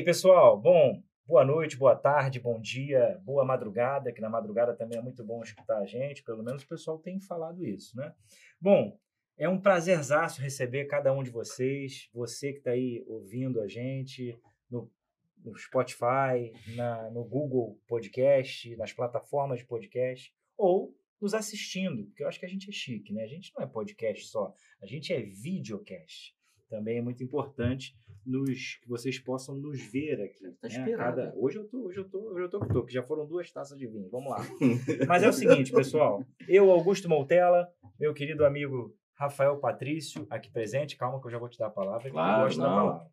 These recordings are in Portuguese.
Aí, pessoal? Bom, boa noite, boa tarde, bom dia, boa madrugada, que na madrugada também é muito bom escutar a gente, pelo menos o pessoal tem falado isso, né? Bom, é um prazerzaço receber cada um de vocês, você que está aí ouvindo a gente no, no Spotify, na, no Google Podcast, nas plataformas de podcast, ou nos assistindo, porque eu acho que a gente é chique, né? A gente não é podcast só, a gente é videocast. Também é muito importante nos que vocês possam nos ver aqui. Tá né? Cada... Hoje eu tô, hoje eu tô, hoje eu tô que tô, que já foram duas taças de vinho. Vamos lá. Mas é o seguinte, pessoal. Eu, Augusto Moutella, meu querido amigo Rafael Patrício, aqui presente. Calma que eu já vou te dar a palavra. Claro, eu gosto não. da palavra.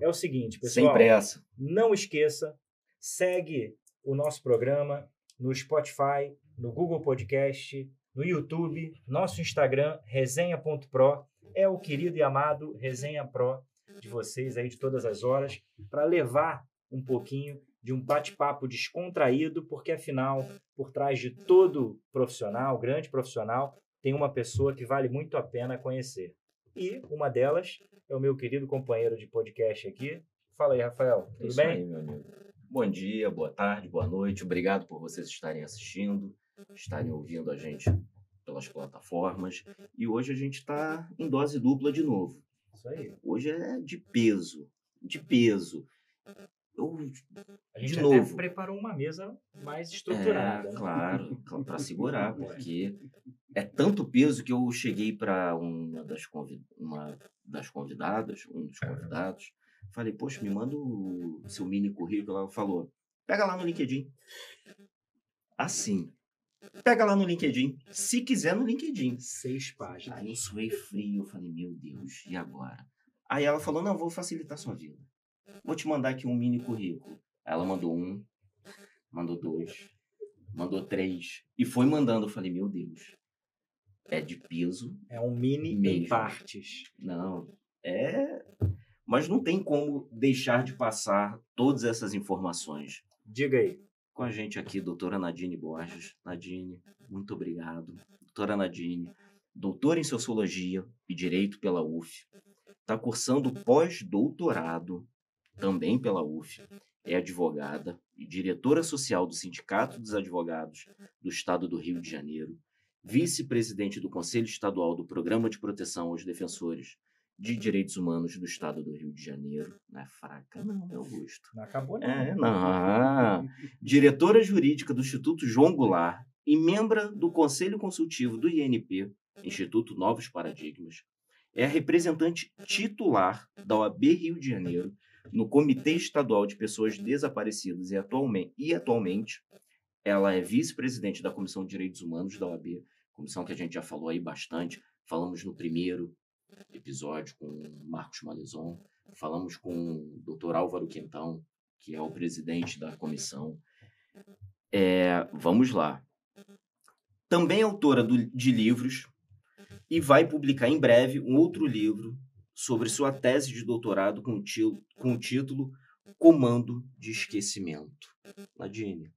É o seguinte, pessoal. Sem pressa. Não esqueça, segue o nosso programa no Spotify, no Google Podcast, no YouTube, nosso Instagram, resenha.pro. É o querido e amado Resenha Pro de vocês aí de todas as horas, para levar um pouquinho de um bate-papo descontraído, porque afinal, por trás de todo profissional, grande profissional, tem uma pessoa que vale muito a pena conhecer. E uma delas é o meu querido companheiro de podcast aqui. Fala aí, Rafael, tudo Isso bem? aí, meu amigo. Bom dia, boa tarde, boa noite. Obrigado por vocês estarem assistindo, estarem ouvindo a gente pelas plataformas. E hoje a gente está em dose dupla de novo. Isso aí. Hoje é de peso, de peso. Eu, A gente De até novo. preparou uma mesa mais estruturada. é, né? claro, para segurar, porque é tanto peso que eu cheguei para uma das, uma das convidadas, um dos convidados, falei, poxa, me manda o seu mini currículo. Ela falou, pega lá no LinkedIn. Assim, pega lá no LinkedIn, se quiser no LinkedIn. Seis páginas. Aí eu suei frio, eu falei, meu Deus, e agora? Aí ela falou, não, vou facilitar sua vida. Vou te mandar aqui um mini currículo. Ela mandou um, mandou dois, mandou três, e foi mandando. Eu falei, meu Deus, é de peso? É um mini em Mesmo. partes. Não, é... Mas não tem como deixar de passar todas essas informações. Diga aí. Com a gente aqui, doutora Nadine Borges. Nadine, muito obrigado. Doutora Nadine, doutora em Sociologia e Direito pela UF. Está cursando pós-doutorado também pela UF. É advogada e diretora social do Sindicato dos Advogados do Estado do Rio de Janeiro. Vice-presidente do Conselho Estadual do Programa de Proteção aos Defensores de Direitos Humanos do Estado do Rio de Janeiro. Não é fraca, não, é Augusto. Não acabou, não. É, não. Diretora jurídica do Instituto João Goulart e membra do Conselho Consultivo do INP, Instituto Novos Paradigmas, é a representante titular da OAB Rio de Janeiro no Comitê Estadual de Pessoas Desaparecidas e atualmente, e atualmente ela é vice-presidente da Comissão de Direitos Humanos da OAB, comissão que a gente já falou aí bastante. Falamos no primeiro episódio com Marcos Malezon, falamos com o Dr. Álvaro Quintão, que é o presidente da comissão. É, vamos lá. Também é autora do- de livros e vai publicar em breve um outro livro sobre sua tese de doutorado com o, ti- com o título Comando de Esquecimento. Nadine,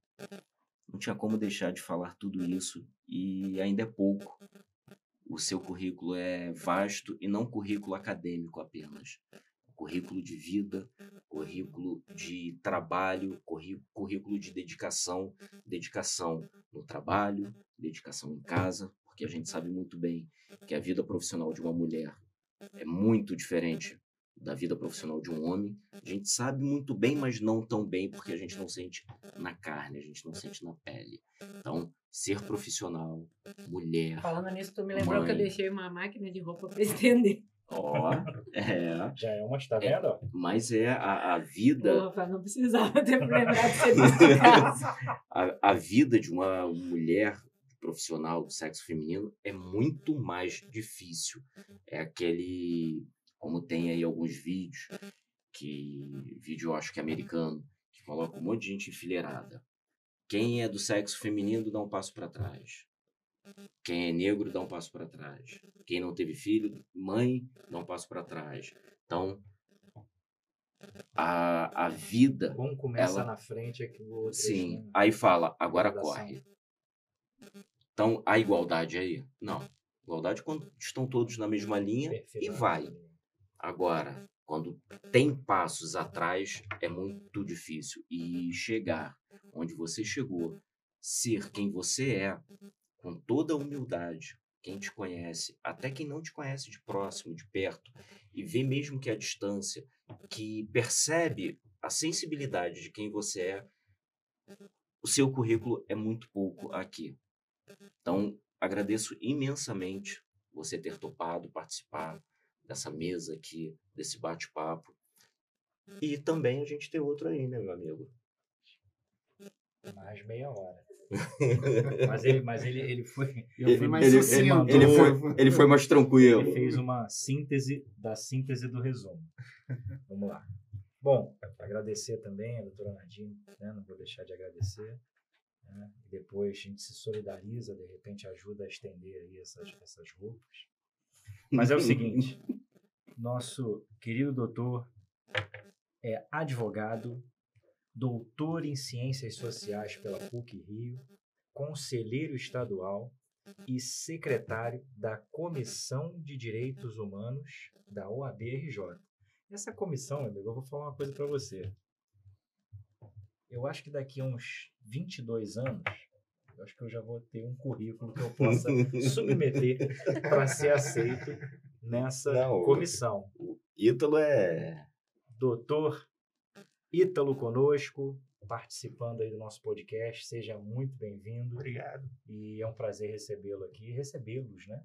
não tinha como deixar de falar tudo isso e ainda é pouco. O seu currículo é vasto e não currículo acadêmico apenas. Currículo de vida, currículo de trabalho, currículo de dedicação, dedicação no trabalho, dedicação em casa, porque a gente sabe muito bem que a vida profissional de uma mulher é muito diferente da vida profissional de um homem. A gente sabe muito bem, mas não tão bem, porque a gente não sente na carne, a gente não sente na pele. Então, ser profissional, mulher, Falando nisso, tu me lembrou que eu Mãe. deixei uma máquina de roupa pra estender. ó, é, Já é uma, tá vendo? ó? mas é a, a vida Porra, não precisava ter me lembrado casa. a, a vida de uma mulher profissional do sexo feminino é muito mais difícil. É aquele, como tem aí alguns vídeos, que vídeo eu acho que é americano, que coloca um monte de gente enfileirada. Quem é do sexo feminino dá um passo para trás. Quem é negro dá um passo para trás. Quem não teve filho, mãe, dá um passo para trás. Então, a, a vida Um começa Ela- na frente, é que o outro. Sim, assim, aí fala, agora corre. Então, a igualdade aí? Não. Igualdade quando estão todos na mesma linha e perfeitamente. vai. Agora, Quando tem passos atrás, é muito difícil. E chegar onde você chegou, ser quem você é, com toda a humildade, quem te conhece, até quem não te conhece de próximo, de perto, e vê mesmo que a distância, que percebe a sensibilidade de quem você é, o seu currículo é muito pouco aqui. Então, agradeço imensamente você ter topado participar dessa mesa aqui, desse bate-papo. E também a gente tem outro aí, né, meu amigo? Mais meia hora. mas ele, mas ele, ele foi. Eu fui mais ele, ele, ele foi, ele foi mais tranquilo. Ele fez uma síntese da síntese do resumo. Vamos lá. Bom, agradecer também a doutora Nadine, né? não vou deixar de agradecer. Né? Depois a gente se solidariza, de repente ajuda a estender aí essas, essas roupas. Mas é o seguinte, nosso querido doutor é advogado, doutor em Ciências Sociais pela PUC Rio, conselheiro estadual e secretário da Comissão de Direitos Humanos da OAB-RJ. Essa comissão, meu amigo, eu vou falar uma coisa para você. Eu acho que daqui a uns 22 anos, eu acho que eu já vou ter um currículo que eu possa submeter para ser aceito nessa Não, comissão. Ítalo é. Doutor Ítalo conosco, participando aí do nosso podcast. Seja muito bem-vindo. Obrigado. E é um prazer recebê-lo aqui, recebê-los, né?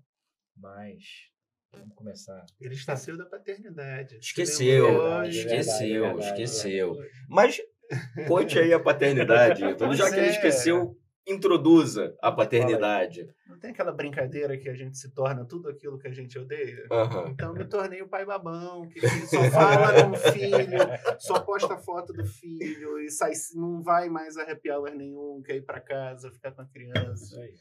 Mas vamos começar. Ele esqueceu da paternidade. Esqueceu, verdade, esqueceu, verdade, esqueceu. verdade. Mas conte aí a paternidade, Ítalo. Já que ele é. esqueceu, introduza a paternidade. Não tem aquela brincadeira que a gente se torna tudo aquilo que a gente odeia? Aham. Então me tornei o pai babão, que, só fala com o filho, só posta foto do filho e sai, não vai mais a happy hour nenhum, quer ir para casa, ficar com a criança. Isso aí.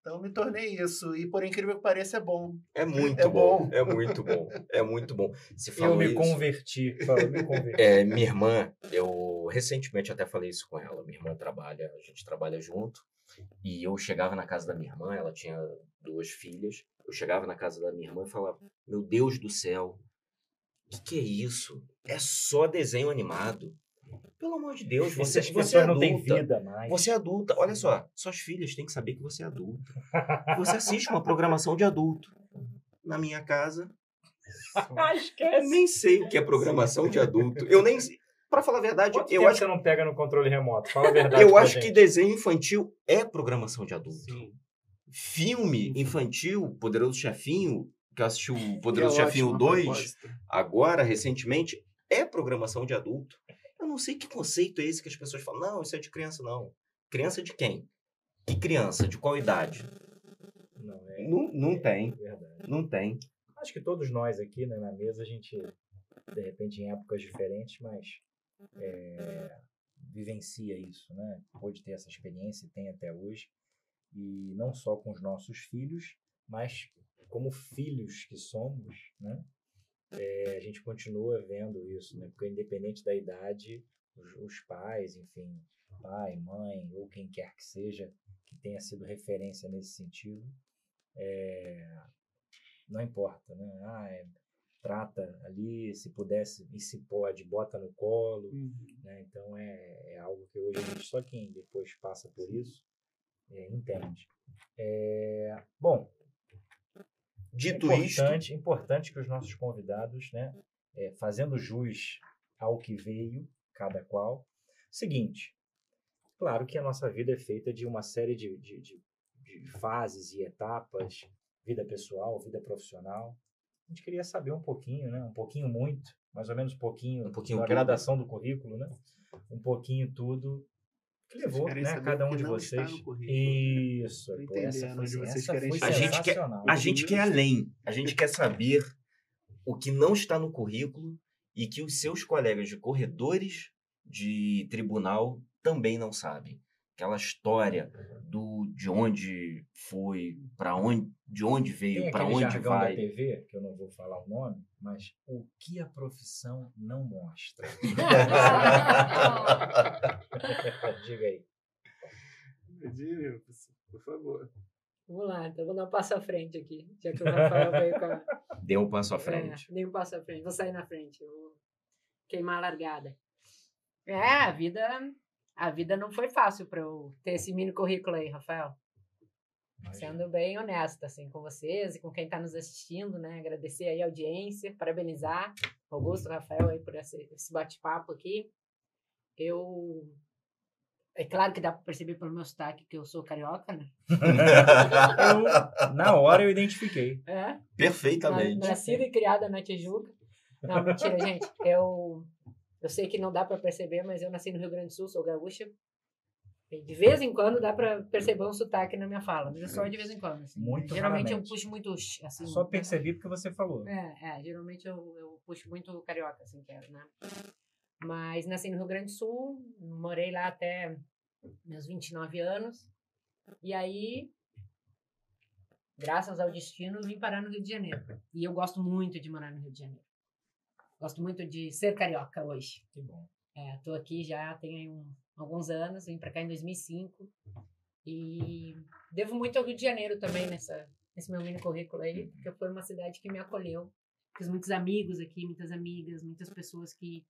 Então me tornei isso. E por incrível que pareça, é bom. É muito É bom. bom. É muito bom. É muito bom. Se Eu me isso. converti. Fala, eu me converti. É, minha irmã, eu recentemente até falei isso com ela. Minha irmã trabalha, a gente trabalha junto. E eu chegava na casa da minha irmã, ela tinha duas filhas. Eu chegava na casa da minha irmã e falava: Meu Deus do céu, o que, que é isso? É só desenho animado. Pelo amor de Deus, você, Essas você é não têm adulta. vida mais. Você é adulta. Olha só, suas filhas têm que saber que você é adulta. Você assiste uma programação de adulto. Na minha casa, Ah, eu esquece. nem sei o que é programação de adulto. Eu nem Pra falar a verdade, Quanto eu tempo acho, você não pega no controle remoto? Fala a verdade. eu acho que gente. desenho infantil é programação de adulto. Sim. Filme infantil, Poderoso Chefinho, que eu assisti o Poderoso Que é Chefinho ótima 2, proposta. agora, recentemente, é programação de adulto. Eu não sei que conceito é esse que as pessoas falam. Não, isso é de criança, não. Criança de quem? Que criança? De qual idade? Não, é, Não, não é tem. verdade. Não tem. Acho que todos nós aqui né, na mesa, a gente, de repente, em épocas diferentes, mas é, vivencia isso, né? Pode ter essa experiência e tem até hoje. E não só com os nossos filhos, mas como filhos que somos, né? É, a gente continua vendo isso, né? Porque independente da idade, os, os pais, enfim, pai, mãe ou quem quer que seja, que tenha sido referência nesse sentido, é, não importa, né? Ah, é, trata ali, se pudesse e se pode, bota no colo, Uhum. né? Então é, é algo que hoje a gente só quem depois passa por isso é, entende. É, bom, Dito isto, importante, importante que os nossos convidados, né, é, fazendo jus ao que veio, cada qual. Seguinte, claro que a nossa vida é feita de uma série de, de, de, de fases e etapas, vida pessoal, vida profissional. A gente queria saber um pouquinho, né, um pouquinho muito, mais ou menos um pouquinho, Um pouquinho tudo. gradação do currículo, né, um pouquinho tudo que levou, né, cada um de vocês. currículo. Isso, pô, essa foi, onde vocês essa querem foi chegar. A gente quer-. A gente quer além. A gente quer saber o que não está no currículo e que os seus colegas de corredores de tribunal também não sabem. Aquela história do de onde foi, para onde, de onde veio, para onde jargão vai. da TV, que eu não vou falar o nome, mas o que a profissão não mostra. Diga aí. Diga, Por favor. Vamos lá, então vou dar um passo à frente aqui. Já que o Rafael veio com a. Deu um passo à frente. É, dei um passo à frente, vou sair na frente, vou queimar a largada. É, a vida, a vida não foi fácil para eu ter esse mini currículo aí, Rafael. Sendo bem honesta, assim, com vocês e com quem está nos assistindo, né? Agradecer aí a audiência, parabenizar o Augusto, o Rafael aí por esse, esse bate-papo aqui. Eu... É claro que dá para perceber pelo meu sotaque que eu sou carioca, né? Eu, na hora eu identifiquei. É, Perfeitamente. Na- Nascida e criada na Tijuca. Não, mentira, gente. Eu, eu sei que não dá pra perceber, mas eu nasci no Rio Grande do Sul, sou gaúcha. De vez em quando dá pra perceber um sotaque na minha fala, mas é só de vez em quando. assim. Muito Geralmente eu raramente. puxo muito, assim... Só percebi porque você falou. É, é, geralmente eu, eu puxo muito carioca, assim, que é, né? Mas nasci no Rio Grande do Sul, morei lá até meus 29 anos. E aí, graças ao destino, vim parar no Rio de Janeiro. E eu gosto muito de morar no Rio de Janeiro. Gosto muito de ser carioca hoje. Que bom. É, tô aqui já tem um, alguns anos, vim para cá em 2005 e devo muito ao Rio de Janeiro também nessa nesse meu mini currículo aí, porque foi uma cidade que me acolheu. Fiz muitos amigos aqui, muitas amigas, muitas pessoas que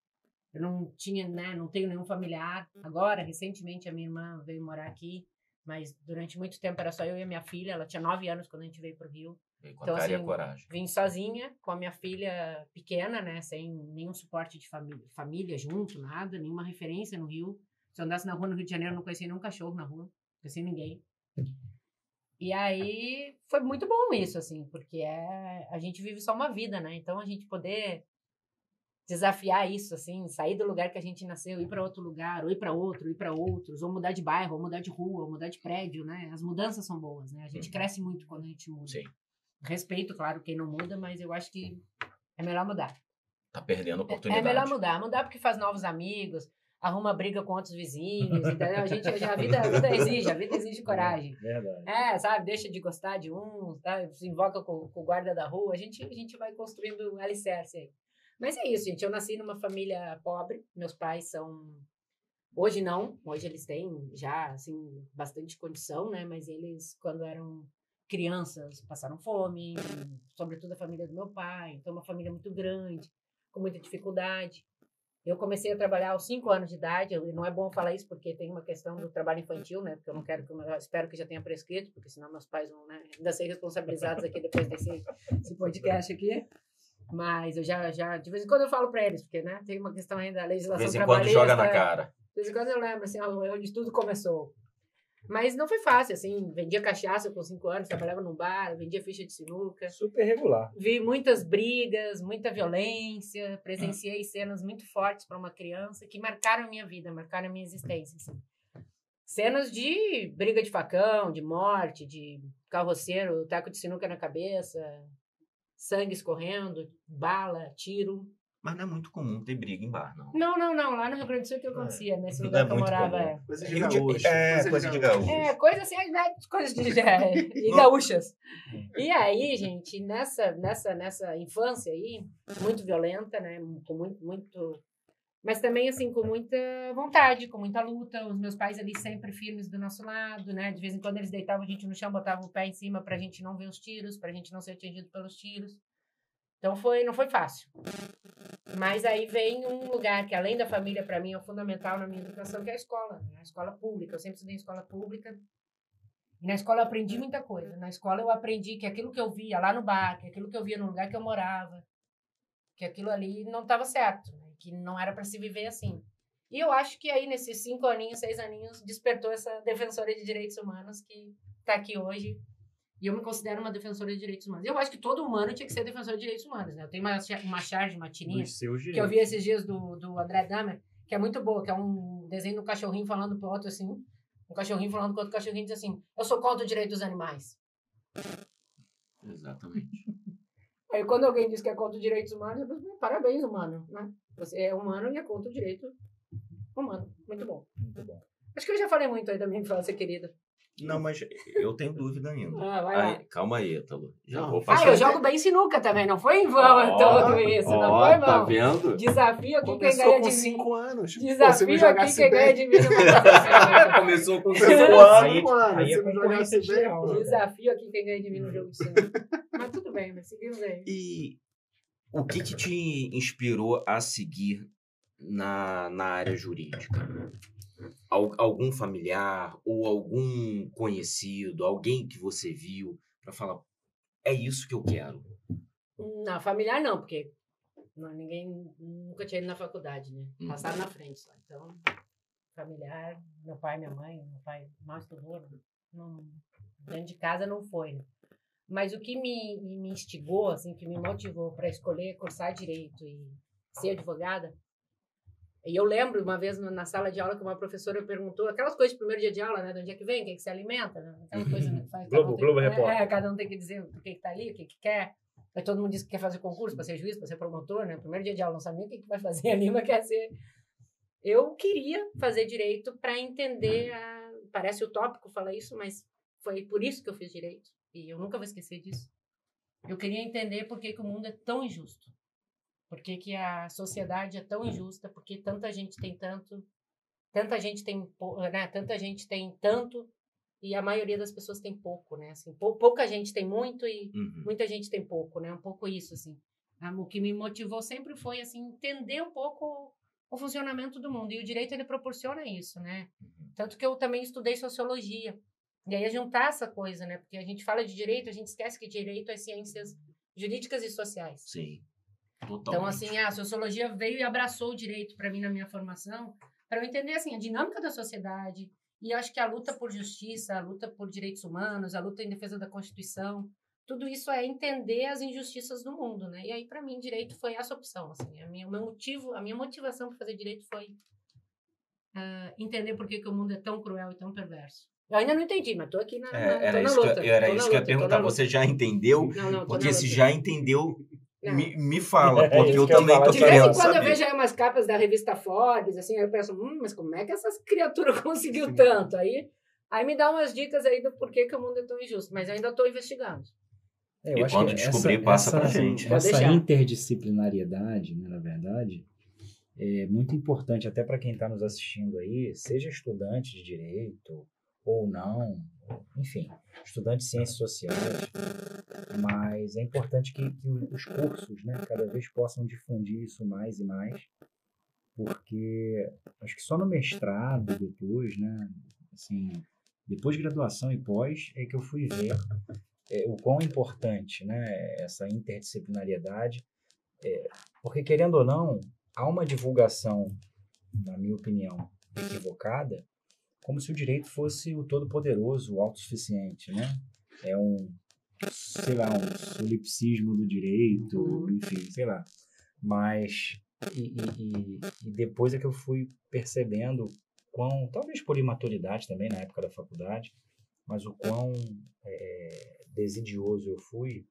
eu não tinha, né, não tenho nenhum familiar. Agora, recentemente a minha irmã veio morar aqui, mas durante muito tempo era só eu e a minha filha, ela tinha nove anos quando a gente veio para o Rio. Com Então, a cara e a assim, coragem. Vim sozinha, com a minha filha pequena, né? Sem nenhum suporte de família, família junto, nada, nenhuma referência no Rio. Se eu andasse na rua no Rio de Janeiro, eu não conhecia nenhum cachorro na rua, não conhecia ninguém. E aí foi muito bom isso, assim, porque é, a gente vive só uma vida, né? Então a gente poder desafiar isso, assim, sair do lugar que a gente nasceu, ir para outro lugar, ou ir para outro, ir para outros, ou mudar de bairro, ou mudar de rua, ou mudar de prédio, né? As mudanças são boas, né? A gente Uhum. cresce muito quando a gente muda. Sim. Respeito, claro, quem não muda, mas eu acho que é melhor mudar. Tá perdendo É oportunidade. melhor mudar. Mudar porque faz novos amigos, arruma briga com outros vizinhos, entendeu? A gente, a vida, a vida exige, a vida exige coragem. Verdade. É, sabe? Deixa de gostar de um, tá? se invoca com, com o guarda da rua. A gente, a gente vai construindo alicerce aí. Mas é isso, gente. Eu nasci numa família pobre. Meus pais são. Hoje não. Hoje eles têm já, assim, bastante condição, né? Mas eles, quando eram crianças, passaram fome. Sobretudo a família do meu pai. Então, uma família muito grande, com muita dificuldade. Eu comecei a trabalhar aos 5 anos de idade. Eu- não é bom falar isso porque tem uma questão do trabalho infantil, né? Porque eu não quero que, eu espero que já tenha prescrito, porque senão meus pais vão, né? Ainda ser responsabilizados aqui depois desse, desse podcast aqui. Mas eu já, já, de vez em quando eu falo para eles, porque, né? Tem uma questão ainda da De legislação vez em quando trabalhista. joga na cara. De vez em quando eu lembro, assim, onde tudo começou. Mas não foi fácil, assim. Vendia cachaça com 5 anos, trabalhava num bar, vendia ficha de sinuca. Super regular. Vi muitas brigas, muita violência, presenciei cenas muito fortes para uma criança que marcaram a minha vida, marcaram a minha existência. Assim. Cenas de briga de facão, de morte, de carroceiro, taco de sinuca na cabeça, sangue escorrendo, bala, tiro. Mas não é muito comum ter briga em bar, não. Não, não, não. Lá no Rio Grande do Sul que acontecia, nesse Não lugar é que eu morava. comum. É. Coisa de- gaúcho. é, coisa de gaúcho. É, coisa assim, né, coisas de é, e gaúchas. E aí, gente, nessa, nessa, nessa infância aí, muito violenta, né, com muito, muito, mas também assim com muita vontade, com muita luta. Os meus pais ali sempre firmes do nosso lado, né? De vez em quando eles deitavam a gente no chão, botavam o pé em cima pra gente não ver os tiros, pra gente não ser atingido pelos tiros. Então foi, não foi fácil. Mas aí vem um lugar que, além da família, para mim é fundamental na minha educação, que é a escola. Né? A escola pública. Eu sempre estudei em escola pública. E na escola eu aprendi muita coisa. Na escola eu aprendi que aquilo que eu via lá no bar, que aquilo que eu via no lugar que eu morava, que aquilo ali não estava certo, né? que não era para se viver assim. E eu acho que aí, nesses cinco aninhos, seis aninhos, despertou essa defensora de direitos humanos que está aqui hoje. E eu me considero uma defensora de direitos humanos. Eu acho que todo humano tinha que ser defensor de direitos humanos. Né? Eu tenho uma, uma charge, uma tirinha, que eu vi esses dias do, do André Dahmer, que é muito boa, que é um desenho do cachorrinho falando pro outro assim, um cachorrinho falando com outro cachorrinho diz assim, eu sou contra o direito dos animais. Exatamente. Aí quando alguém diz que é contra os direitos humanos, eu penso, parabéns, humano, né? Você é humano e é contra o direito humano. Muito bom. Muito bom. Acho que eu já falei muito aí da minha infância, querida. Não, mas eu tenho dúvida ainda. Ah, vai. Aí, calma aí, Ítalo. Já Não. vou Ah, passar. eu jogo bem sinuca também, não foi em vão Ó, tudo isso, não ó, foi, Tá não. vendo? Desafio aqui quem Começou ganha com de mim. 5 anos. Pô, não Desafio aqui quem ganha de mim. não Começou com Começou 5 com anos. cinco anos. aí é Se não concorrência jogasse bem, né? Desafio aqui quem ganha de mim no jogo de sinuca. Mas tudo bem, mas seguimos aí. E o que, que te inspirou a seguir na, na área jurídica? Al- algum familiar ou algum conhecido, alguém que você viu para falar é isso que eu quero. Não, familiar não, porque não, ninguém nunca tinha ido na faculdade, né? Uhum. Passaram na frente só. Então, familiar, meu pai, minha mãe, meu pai mal estudou, não, dentro de casa não foi, né? Mas o que me, me instigou, assim, que me motivou para escolher cursar direito e ser advogada, e eu lembro uma vez na sala de aula que uma professora perguntou aquelas coisas de primeiro dia de aula, né? De onde é que vem, o que, é que se alimenta, né? Aquela coisa né, que faz. cada Globo- um tem- Globo é, Repórter. É, cada um tem que dizer o que, que tá ali, o que, que quer. Aí todo mundo diz que quer fazer concurso para ser juiz, para ser promotor, né? Primeiro dia de aula, não nem o que, que vai fazer ali, mas quer ser. Eu queria fazer direito para entender a. Parece utópico falar isso, mas foi por isso que eu fiz direito. E eu nunca vou esquecer disso. Eu queria entender por que, que o mundo é tão injusto. Por que, que a sociedade é tão injusta? Por que tanta gente tem tanto, tanta gente tem, né? Tanta gente tem tanto e a maioria das pessoas tem pouco, né? Assim, pou- pouca gente tem muito e Uhum. muita gente tem pouco, né? Um pouco isso, assim. Ah, O que me motivou sempre foi, assim, entender um pouco o funcionamento do mundo. E o direito, ele proporciona isso, né? Tanto que eu também estudei sociologia. E aí, juntar essa coisa, né? Porque a gente fala de direito, a gente esquece que direito é ciências jurídicas e sociais. Sim. Totalmente. Então, assim, a sociologia veio e abraçou o direito para mim na minha formação, para eu entender, assim, a dinâmica da sociedade. E acho que a luta por justiça, a luta por direitos humanos, a luta em defesa da Constituição, tudo isso é entender as injustiças do mundo, né? E aí, para mim, direito foi essa opção, assim. A minha, o meu motivo, a minha motivação para fazer direito foi ah, entender por que, que o mundo é tão cruel e tão perverso. Eu ainda não entendi, mas tô aqui na, na, É, tô era na luta. que, era na isso que eu ia luta, na perguntar. luta. Você já entendeu? Não, não, Porque na se luta. já entendeu. Me, me fala, É porque isso eu eu também falar, tô De vez em quando eu vejo aí umas capas da revista Forbes, assim, aí eu penso, hum, mas como é que essas criaturas conseguiu tanto? Aí, aí me dá umas dicas aí do porquê que o mundo é tão injusto, mas eu ainda estou investigando. É, eu E acho quando que descobrir, essa, passa pra gente. Essa interdisciplinariedade, né, na verdade, é muito importante até para quem está nos assistindo aí, seja estudante de direito ou não, enfim, estudante de ciências sociais, mas é importante que, que os cursos, né, cada vez possam difundir isso mais e mais, porque acho que só no mestrado depois, né, assim, depois de graduação e pós, é que eu fui ver é, o quão importante, né, essa interdisciplinariedade, é, porque querendo ou não, há uma divulgação, na minha opinião, equivocada, como se o direito fosse o todo-poderoso, o autossuficiente, né? É um, sei lá, um solipsismo do direito, Uhum. enfim, sei lá. Mas, e, e- e- depois é que eu fui percebendo quão, talvez por imaturidade também na época da faculdade, mas o quão é, desidioso eu fui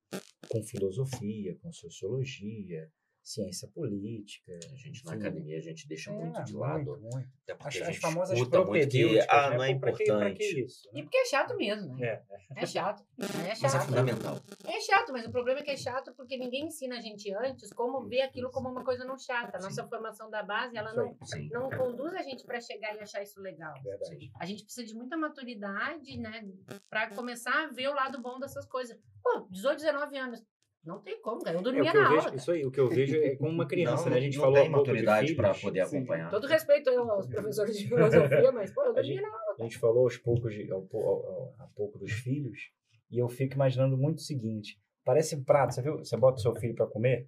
com filosofia, com sociologia, ciência política. A gente na enfim. academia a gente deixa É, muito de lado. muito, muito. Até porque As, a as gente famosas escuta muito que ah, né? não é Pô, pra que- pra que importante. isso, E né? porque é chato mesmo, né? É. É chato. É Mas é chato. fundamental. É chato, mas o problema é que é chato porque ninguém ensina a gente antes como ver aquilo como uma coisa não chata. A nossa formação da base, ela não, Sim. não conduz a gente para chegar e achar isso legal. Verdade. A gente precisa de muita maturidade, né, para começar a ver o lado bom dessas coisas. Pô, 18, 19 anos. Não tem como, cara. Eu É, dormia o que eu na vejo, aula. isso aí, o que eu vejo é como uma criança, não, né? A gente não falou tem há pouco de maturidade para poder Sim. acompanhar. Todo respeito aí aos professores de filosofia, mas, pô, eu A dormia gente, na aula. a gente falou aos poucos de, ao, ao- ao- há pouco dos filhos, e eu fico imaginando muito o seguinte: parece um prato, você viu? Você bota o seu filho para comer,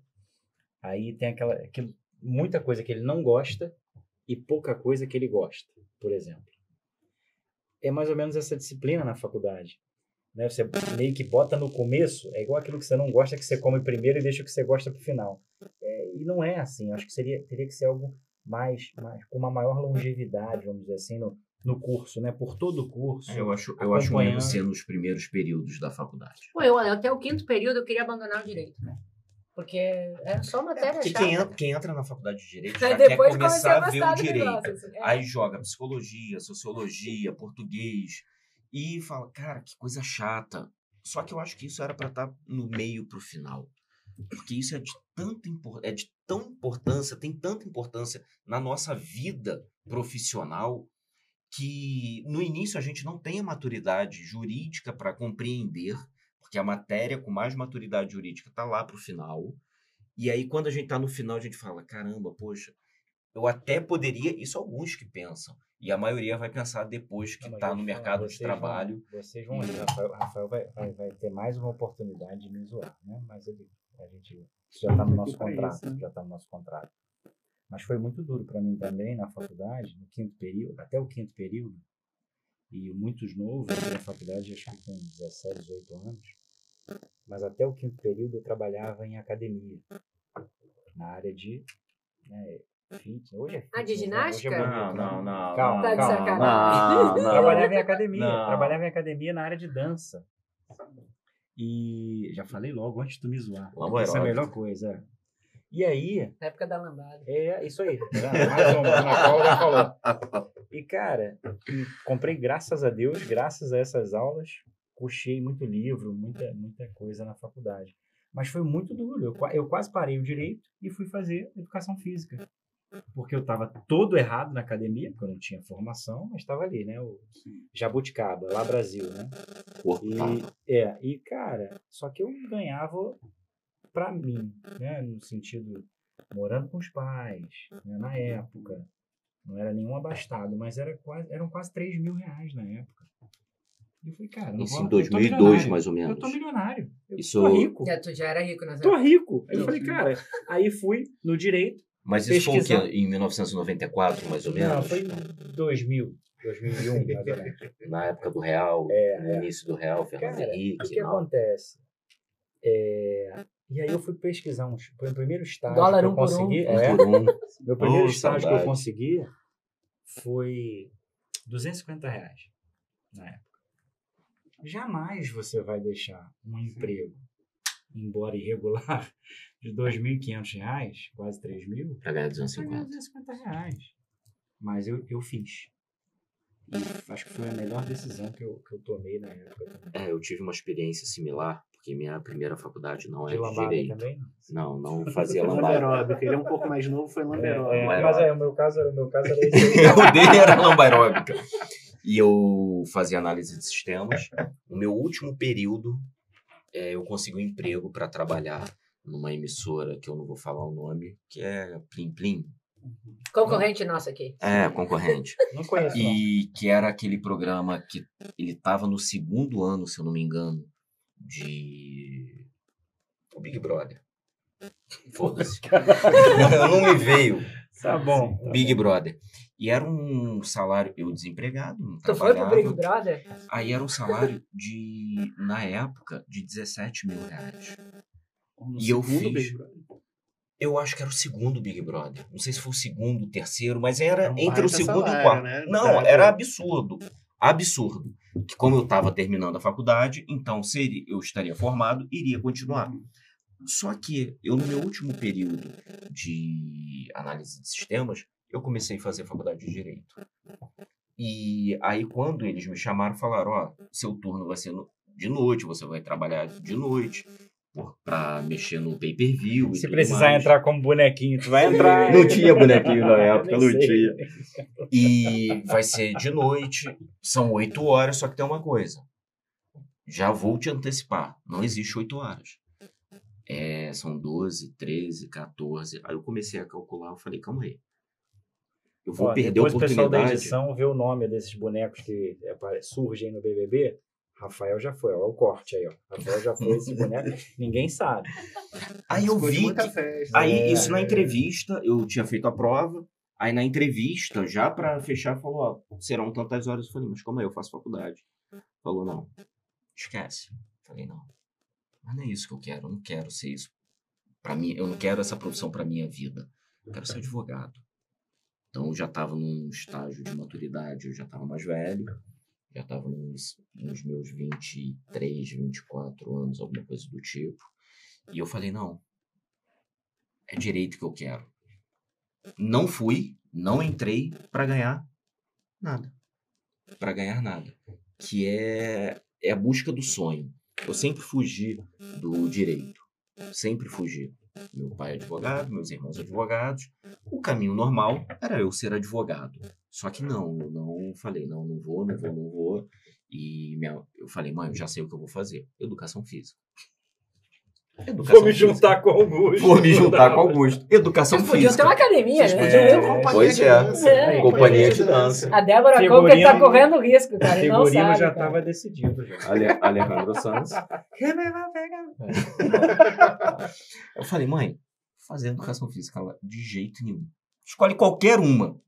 aí tem aquela, aquilo, muita coisa que ele não gosta e pouca coisa que ele gosta, por exemplo. É mais ou menos essa disciplina na faculdade. Né? Você meio que bota no começo, é igual aquilo que você não gosta que você come primeiro e deixa o que você gosta para o final. É, e não é assim, eu acho que seria, teria que ser algo mais, mais com uma maior longevidade, vamos dizer assim, no, no curso, né? Por todo o curso. Eu acho, eu acho mesmo ser nos primeiros períodos da faculdade. Pô, eu, até o quinto período eu queria abandonar o direito, cara. Porque era só matéria Porque chata. quem entra, quem entra na faculdade de Direito já quer começar a a ver o direito. negócio, assim. É. Aí joga psicologia, sociologia, português. E fala, cara, que coisa chata. Só que eu acho que isso era para estar no meio pro final. Porque isso é de tanta é de tão importância, tem tanta importância na nossa vida profissional que no início a gente não tem a maturidade jurídica para compreender, porque a matéria com mais maturidade jurídica está lá para o final. E aí, quando a gente está no final, a gente fala: caramba, poxa, eu até poderia. Isso alguns que pensam. E a maioria vai pensar depois que está no mercado de vocês vão- trabalho. Vocês vão rir, Rafael, Rafael vai, vai, vai ter mais uma oportunidade de me zoar, né? Mas ele, a gente, isso já está no nosso contrato, isso, né? já está no nosso contrato. Mas foi muito duro para mim também na faculdade, no quinto período, até o quinto período, e muitos novos, entrei na faculdade acho que com 17, 18 anos, mas até o quinto período eu trabalhava em academia, na área de né, fitness. Hoje é Ah, de né? Hoje é ginástica? bonito, Não, né? não, não. Calma, Tá de calma. sacanagem. Trabalhava em academia. Não. Trabalhava em academia na área de dança. E já falei logo antes de tu me zoar. Lamba Essa é a melhor coisa. é. E aí, Na época da lambada. é isso aí. tá? Mais uma, na qual já falou. E cara, comprei, graças a Deus, graças a essas aulas, puxei muito livro, muita, muita coisa na faculdade. Mas foi muito duro. Eu, eu quase parei o direito e fui fazer educação física. Porque eu estava todo errado na academia, porque eu não tinha formação, mas estava ali, né? O Jabuticaba, lá Brasil, né? E, é, e cara, só que eu ganhava pra mim, né? No sentido, morando com os pais, né? na época. Não era nenhum abastado, mas era quase, eram quase 3 mil reais na época. E eu falei, cara, não Isso vou- em eu tô 2002, milionário. mais ou Eu menos. tô milionário. Eu Isso- tô rico. Já, tu já era rico nessa Tô rico. Aí eu Eu falei, cara, aí fui no direito. Mas isso foi o quê? pesquisar. Em 1994, mais ou menos? Não, foi em 2000, 2001, mais ou menos. Na época do Real, É, no início do Real, Fernando Cara, Henrique. O que acontece? É, E aí eu fui pesquisar uns. Foi o primeiro estágio Dólar que eu um por um. consegui. Um é, por um. meu primeiro Oh, estágio que saudade. eu consegui foi 250 reais na época. Jamais você vai deixar um emprego, embora irregular, de 2.500 reais, quase R$ 3.000, Pra ganhar pra ganhar 250. 250 reais. Mas eu, eu fiz. E acho que foi a melhor decisão que eu, que eu tomei na época. É, eu tive uma experiência similar, porque minha primeira faculdade não é De direito. também? Não, não fazia lambada. Lamberóbica. Ele é um pouco mais novo, foi É, lamberóbica. é, Lamberóbica. mas é, o meu caso era, o meu caso era esse o dele era lamba aeróbica. E eu fazia análise de sistemas. No meu último período, é, eu consegui um emprego para trabalhar numa emissora que eu não vou falar o nome, que é Plim Plim. Concorrente nosso aqui. É, concorrente. Não conheço, não. E que era aquele programa que ele estava no segundo ano, se eu não me engano, de. O Big Brother. Foda-se. não me veio. Tá bom. tá Big Brother. E era um salário, eu desempregado, não Tu foi pro Big. Brother? Aí era um salário de, na época, de 17 mil reais. No E eu fiz. Big Brother. Eu acho que era o segundo Big Brother. Não sei se foi o segundo, o terceiro, mas era Era entre o segundo e o salário, quarto. né? Não, era pô. absurdo. Absurdo. Que como eu estava terminando a faculdade, então seria, eu estaria formado, iria continuar. Só que eu, no meu último período de análise de sistemas, eu comecei a fazer faculdade de Direito. E aí, quando eles me chamaram, falaram: Ó, seu turno vai ser no- de noite, você vai trabalhar de noite para mexer no pay-per-view. e Se tudo precisar mais." entrar como bonequinho, tu vai entrar. Não tinha bonequinho na época, não tinha. E vai ser de noite, são oito horas, só que tem uma coisa. Já vou te antecipar, não existe oito horas. É, são 12, 13, 14. Aí eu comecei a calcular, eu falei, calma aí. Eu vou Ó, perder a depois o pessoal da oportunidade. edição vê o nome desses bonecos que surgem no BBB. Rafael já foi, ó, o corte aí, ó. Rafael já foi esse boneco, ninguém sabe. Aí eu vi que festa. Aí, É, isso na é. entrevista, eu tinha feito a prova. Aí, na entrevista, já pra fechar, falou: Ó, serão tantas horas. Eu falei, mas como é? Eu faço faculdade. Falou: não, esquece. Falei: não, mas não é isso que eu quero. Eu não quero ser isso. Pra mim, eu não quero essa profissão pra minha vida. Eu quero ser advogado. Então, eu já estava num estágio de maturidade, eu já estava mais velho. Já estava nos, nos meus 23, 24 anos, alguma coisa do tipo. E eu falei: não, é direito que eu quero. Não fui, não entrei para ganhar nada. Para ganhar nada. que é, é a busca do sonho. Eu sempre fugi do direito. Sempre fugi. Meu pai é advogado, meus irmãos advogados. O caminho normal era eu ser advogado. Só que não, eu não falei, não, não vou, não vou, não vou. E minha, eu falei, mãe, eu já sei o que eu vou fazer. Educação física. Educação vou me juntar física. com Augusto. Vou me juntar com Augusto. Educação Vocês física. Vocês ter uma academia, Vocês né? É, pois é. Dança. é. Companhia de dança. A Débora Coca tá correndo risco, cara. Figurino não sabe, já estava decidido. Já. Ale, Alejandro Santos. Quem vai pegar? Eu falei, mãe, fazer educação física lá, de jeito nenhum. Escolhe qualquer uma,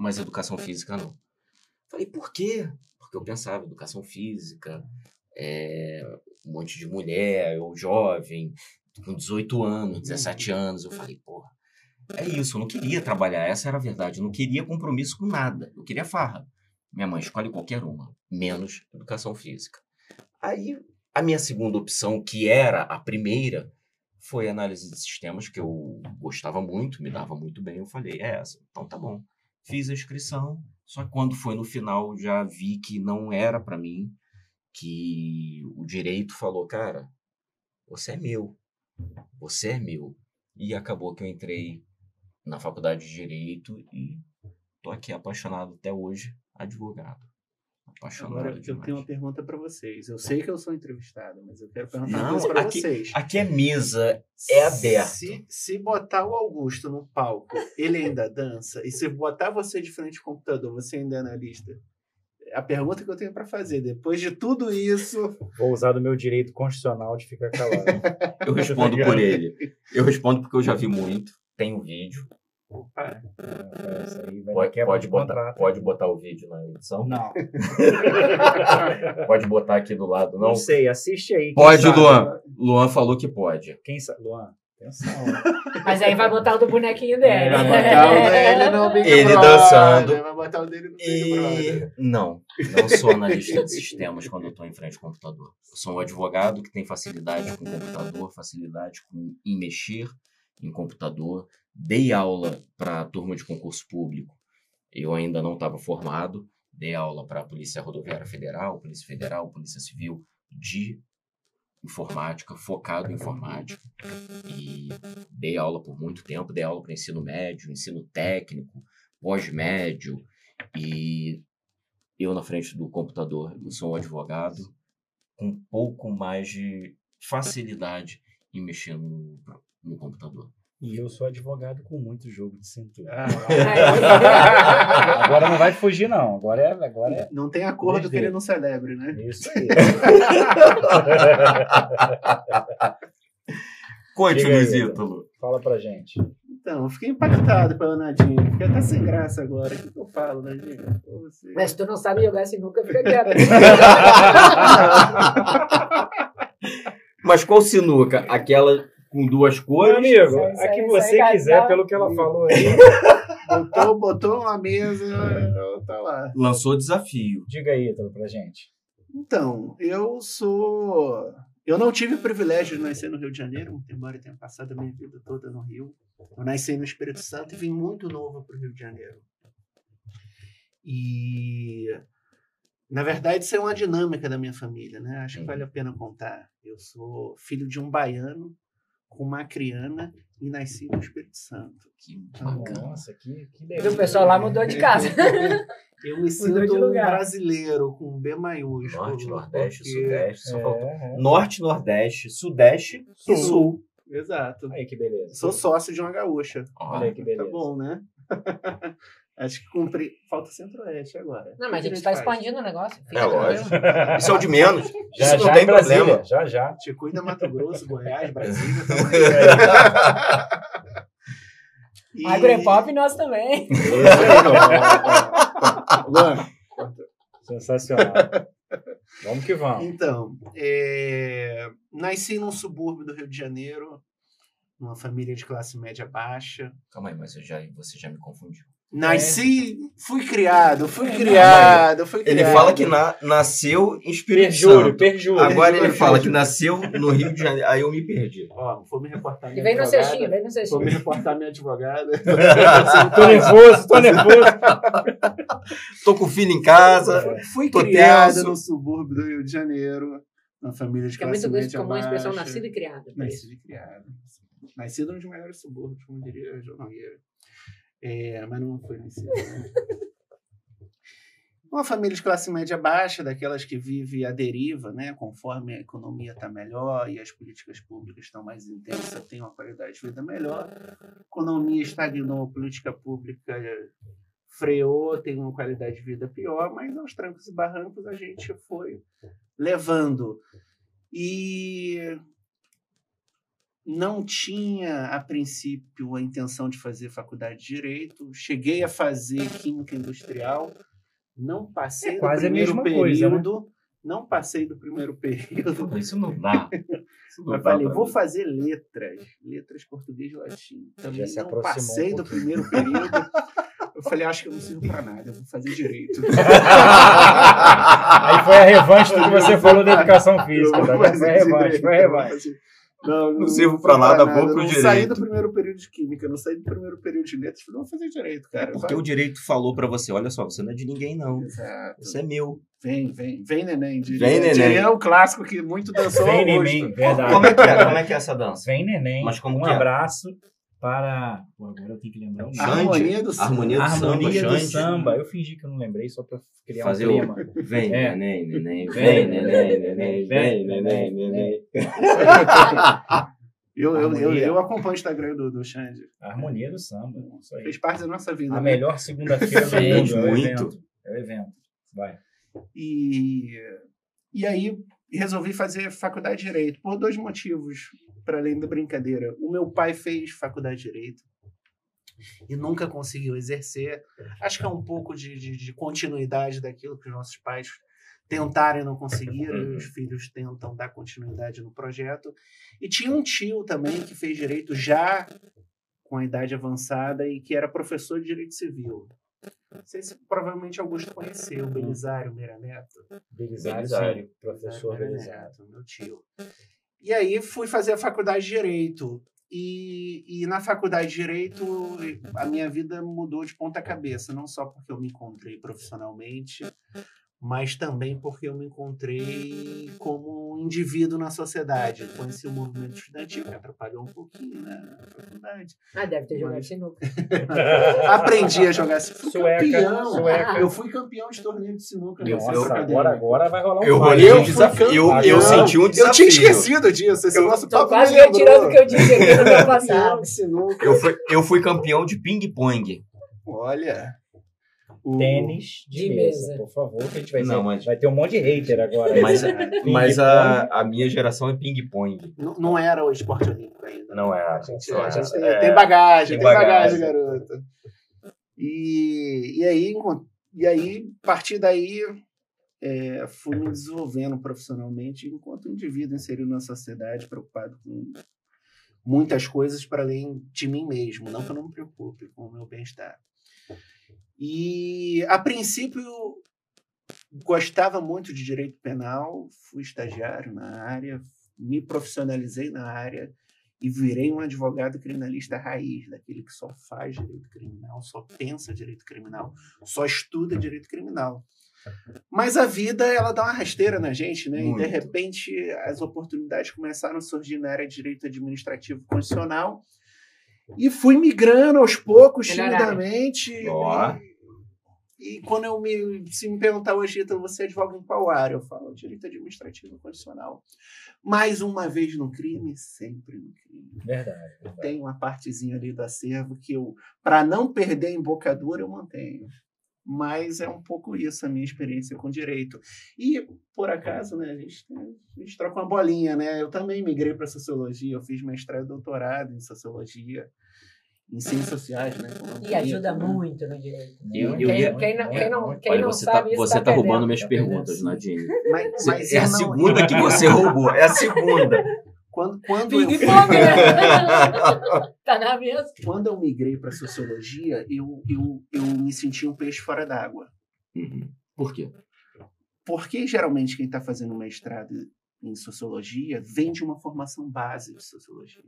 mas educação física não. Falei, por quê? Porque eu pensava, educação física, é, um monte de mulher, eu jovem, com 18 anos, 17 anos. Eu falei, porra, é isso, eu não queria trabalhar, essa era a verdade. Eu não queria compromisso com nada, eu queria farra. Minha mãe escolhe qualquer uma, menos educação física. Aí, a minha segunda opção, que era a primeira, foi análise de sistemas, que eu gostava muito, me dava muito bem. Eu falei, é essa, então tá bom. Fiz a inscrição, só que quando foi no final já vi que não era para mim, que o direito falou, cara, você é meu, você é meu. E acabou que eu entrei na faculdade de direito e tô aqui apaixonado até hoje, advogado. Apaixonado Agora, demais. eu tenho uma pergunta para vocês. Eu sei que eu sou entrevistado, mas eu quero perguntar uma Não, coisa para aqui, vocês. aqui é mesa, é aberto. Se, se botar o Augusto no palco, ele ainda dança? E se botar você de frente ao computador, você ainda é analista? A pergunta que eu tenho para fazer, depois de tudo isso. Vou usar do meu direito constitucional de ficar calado. Eu respondo por ele. Eu respondo porque eu já vi muito. Tem o vídeo. Opa. Pode, pode, botar, pode botar o vídeo na edição? Não. pode botar aqui do lado, não? Não sei, assiste aí. Pode, Luan. Luan falou que pode. Quem sabe? Luan, atenção. Mas aí vai botar o do bonequinho dele. Vai botar o dele no Big Ele Brother, dançando. Vai botar o dele no Big E... Brother. Não, não sou analista de sistemas quando eu estou em frente ao computador. Eu sou um advogado que tem facilidade com computador, facilidade com, em mexer em computador. Dei aula para a turma de concurso público. Eu ainda não estava formado. Dei aula para a Polícia Rodoviária Federal, Polícia Federal, Polícia Civil de informática, focado em informática. E dei aula por muito tempo. Dei aula para ensino médio, ensino técnico, pós-médio. E eu na frente do computador, eu sou um advogado com um pouco mais de facilidade em mexer no, no computador. E eu sou advogado com muito jogo de cintura. Ah, agora não vai fugir, não. Agora é. Agora é... não tem acordo que ele não celebre, né? Isso aí. Conte, Luiz Ítalo. Fala pra gente. Então, eu fiquei impactado pela Nadine. Fiquei até sem graça agora. O que que eu falo, Nadine? Pô, você- Mas se tu não sabe jogar sinuca, fica quieto. Mas qual sinuca? Aquela com duas Meu cores? amigo, Isso a que você quiser, pelo que ela falou aí, botou, botou uma mesa, tá lá. Lançou desafio. diga aí, Ítalo, pra gente. Então, eu sou. Eu não tive o privilégio de nascer no Rio de Janeiro, embora eu tenha passado a minha vida toda no Rio. Eu nasci no Espírito Santo e vim muito novo para o Rio de Janeiro. E, na verdade, isso é uma dinâmica da minha família, né? Acho que vale a pena contar. Eu sou filho de um baiano com uma acriana e nasci no Espírito Santo. Que Então, bacana. Nossa, que, que E legal. o pessoal lá mudou de casa. Eu me sinto um brasileiro com B maiúsculo. Norte, Nordeste, porque- Sudeste. Só faltou. É, é. Norte, Nordeste, Sudeste e Sul. Exato. Aí que beleza. Sou sócio de uma gaúcha. Olha aí que beleza. Tá bom, né? Acho que cumpri. Falta Centro-Oeste agora. Não, mas a gente tá faz? expandindo o negócio. Fica É lógico. Isso é o de menos. Já, Isso não já tem em Brasília, problema. Já, já. Te cuida Mato Grosso, Goiás, Brasília. Aí. E- Agropop nós também. Luan, Sensacional. Vamos que vamos. Então, é, nasci num subúrbio do Rio de Janeiro, numa família de classe média baixa. Calma aí, mas eu já, você já me confundiu. Nasci, fui criado, fui criado, fui criado. Ele fala que na- nasceu em Espírito Perjúrio, Santo. perjúrio. Agora ele fala que nasceu no Rio de Janeiro. Aí eu me perdi. Ó, vou me reportar E minha vem no advogada. cestinho, vem no Vou cestinho. me reportar minha advogada. Tô nervoso, tô nervoso. Tô com o filho em casa. Fui Tô criado tenso. no subúrbio do Rio de Janeiro, uma família de Que é classe muito média comum a expressão nascido e criado. Nascido e criado. Nascido nos maiores subúrbios, como diria João Nogueira. É, mas não foi nascido. né? Uma família de classe média baixa, daquelas que vive à deriva, né? conforme a economia está melhor e as políticas públicas estão mais intensas, tem uma qualidade de vida melhor. A economia estagnou, a política pública freou, tem uma qualidade de vida pior, mas aos trancos e barrancos a gente foi levando. E não tinha, a princípio, a intenção de fazer faculdade de Direito. Cheguei a fazer Química Industrial. Não passei É do primeiro mesma coisa, né? período. Não passei do primeiro período. Isso não dá. Isso não Eu dá falei, vou mim. fazer letras. Letras português e latim. Também se não passei um do primeiro período. Eu falei, acho que eu não sirvo para nada. Eu vou fazer Direito. Aí foi a revanche do que você falou da educação física. Tá? Foi a revanche, direito, foi a revanche. Fazer- Não, Não sirvo pra nada, vou pro não saí direito. do primeiro período de química, não saí do primeiro período de letras, falei, vou fazer direito, cara. Porque vai. o direito falou pra você, olha só, você não é de ninguém não. Exato. Você é meu. Vem, vem, vem neném. Diria, Vem, neném. Diria é um clássico que muito dançou Vem, neném, verdade. Como é que é? Como é que é essa dança? Vem, neném. Mas como um que é? abraço para. Pô, agora eu tenho que lembrar o nome. Xande. Harmonia do samba. Harmonia do Harmonia samba, do Xande. samba. Eu fingi que eu não lembrei só pra criar Fazer um o. clima. Vem, É. neném, neném, Vem, neném, neném, vem, neném, neném. Eu, eu, eu, eu acompanho o Instagram do, do Xande. Harmonia do samba. Isso aí. Fez parte da nossa vida. A né? melhor segunda-feira do Fez mundo. É o muito. evento. É o evento. Vai. E, e aí resolvi fazer faculdade de Direito por dois motivos, para além da brincadeira. O meu pai fez faculdade de Direito e nunca conseguiu exercer. Acho que é um pouco de, de, de continuidade daquilo que os nossos pais tentaram e não conseguiram, e os filhos tentam dar continuidade no projeto. E tinha um tio também que fez Direito já com a idade avançada e que era professor de Direito Civil. Não sei se provavelmente Augusto conheceu, Belisário Meira Neto. Belisário, Belisário. sim. Professor Belisário. Neto, meu tio. E aí fui fazer a faculdade de Direito. E, e na faculdade de Direito a minha vida mudou de ponta cabeça, não só porque eu me encontrei profissionalmente, mas também porque eu me encontrei como um indivíduo na sociedade. Conheci o movimento estudantil, que atrapalhou um pouquinho né, na faculdade. Ah, deve ter jogado Mas- sinuca. Aprendi a jogar sinuca. Fui Sueca, campeão. sueca. Eu fui campeão de torneio de sinuca. Eu- no Nossa, eu- agora, agora vai rolar um Eu rolei um desafio. Eu, eu campeão. senti um desafio. Eu tinha esquecido disso. Esse nosso Tô papo quase me lembrou. retirando o que eu disse aqui no meu passado. Eu fui, eu fui campeão de ping-pong. Olha. Tênis de, De mesa, mesa. por favor, que a gente vai, Não, ter, mas- vai ter um monte de hater agora. Mas, mas a, a minha geração é ping-pong. Não, não era o esporte olímpico ainda. Não é. A gente, a é. gente tem, É. tem bagagem, Tem tem bagagem, bagagem. garota. E, e aí, e aí, a partir daí, é, fui me desenvolvendo profissionalmente enquanto indivíduo inserido na sociedade, preocupado com muitas coisas para além de mim mesmo. Não que eu não me preocupe com o meu bem-estar. E, a princípio, gostava muito de direito penal, fui estagiário na área, me profissionalizei na área e virei um advogado criminalista raiz, daquele que só faz direito criminal, só pensa direito criminal, só estuda direito criminal. Mas a vida, ela dá uma rasteira na gente, né? E de Muito. repente as oportunidades começaram a surgir na área de direito administrativo constitucional e fui migrando aos poucos, área. timidamente. E, e quando eu me, se me perguntar hoje, então você advoga em qual área? Eu falo direito administrativo constitucional. Mais uma vez no crime, sempre no crime. Verdade, verdade. Tem uma partezinha ali do acervo que eu, para não perder a embocadura, eu mantenho. Mas é um pouco isso a minha experiência com direito. E, por acaso, né, a gente, a gente troca uma bolinha, né? Eu também migrei para sociologia, eu fiz mestrado e doutorado em sociologia, em ciências sociais, né? E ajuda muito no direito. Eu- quem, eu ia- quem não, quem não, quem Olha, não você sabe tá, isso você tá tá roubando minhas perguntas. Nadine. Mas, mas É a eu não- segunda que você roubou. É a segunda. Quando, quando, eu, né? tá na mesa. quando eu migrei para sociologia, eu, eu, eu me senti um peixe fora d'água. Uhum. Por quê? Porque geralmente quem está fazendo mestrado em sociologia vem de uma formação base de sociologia.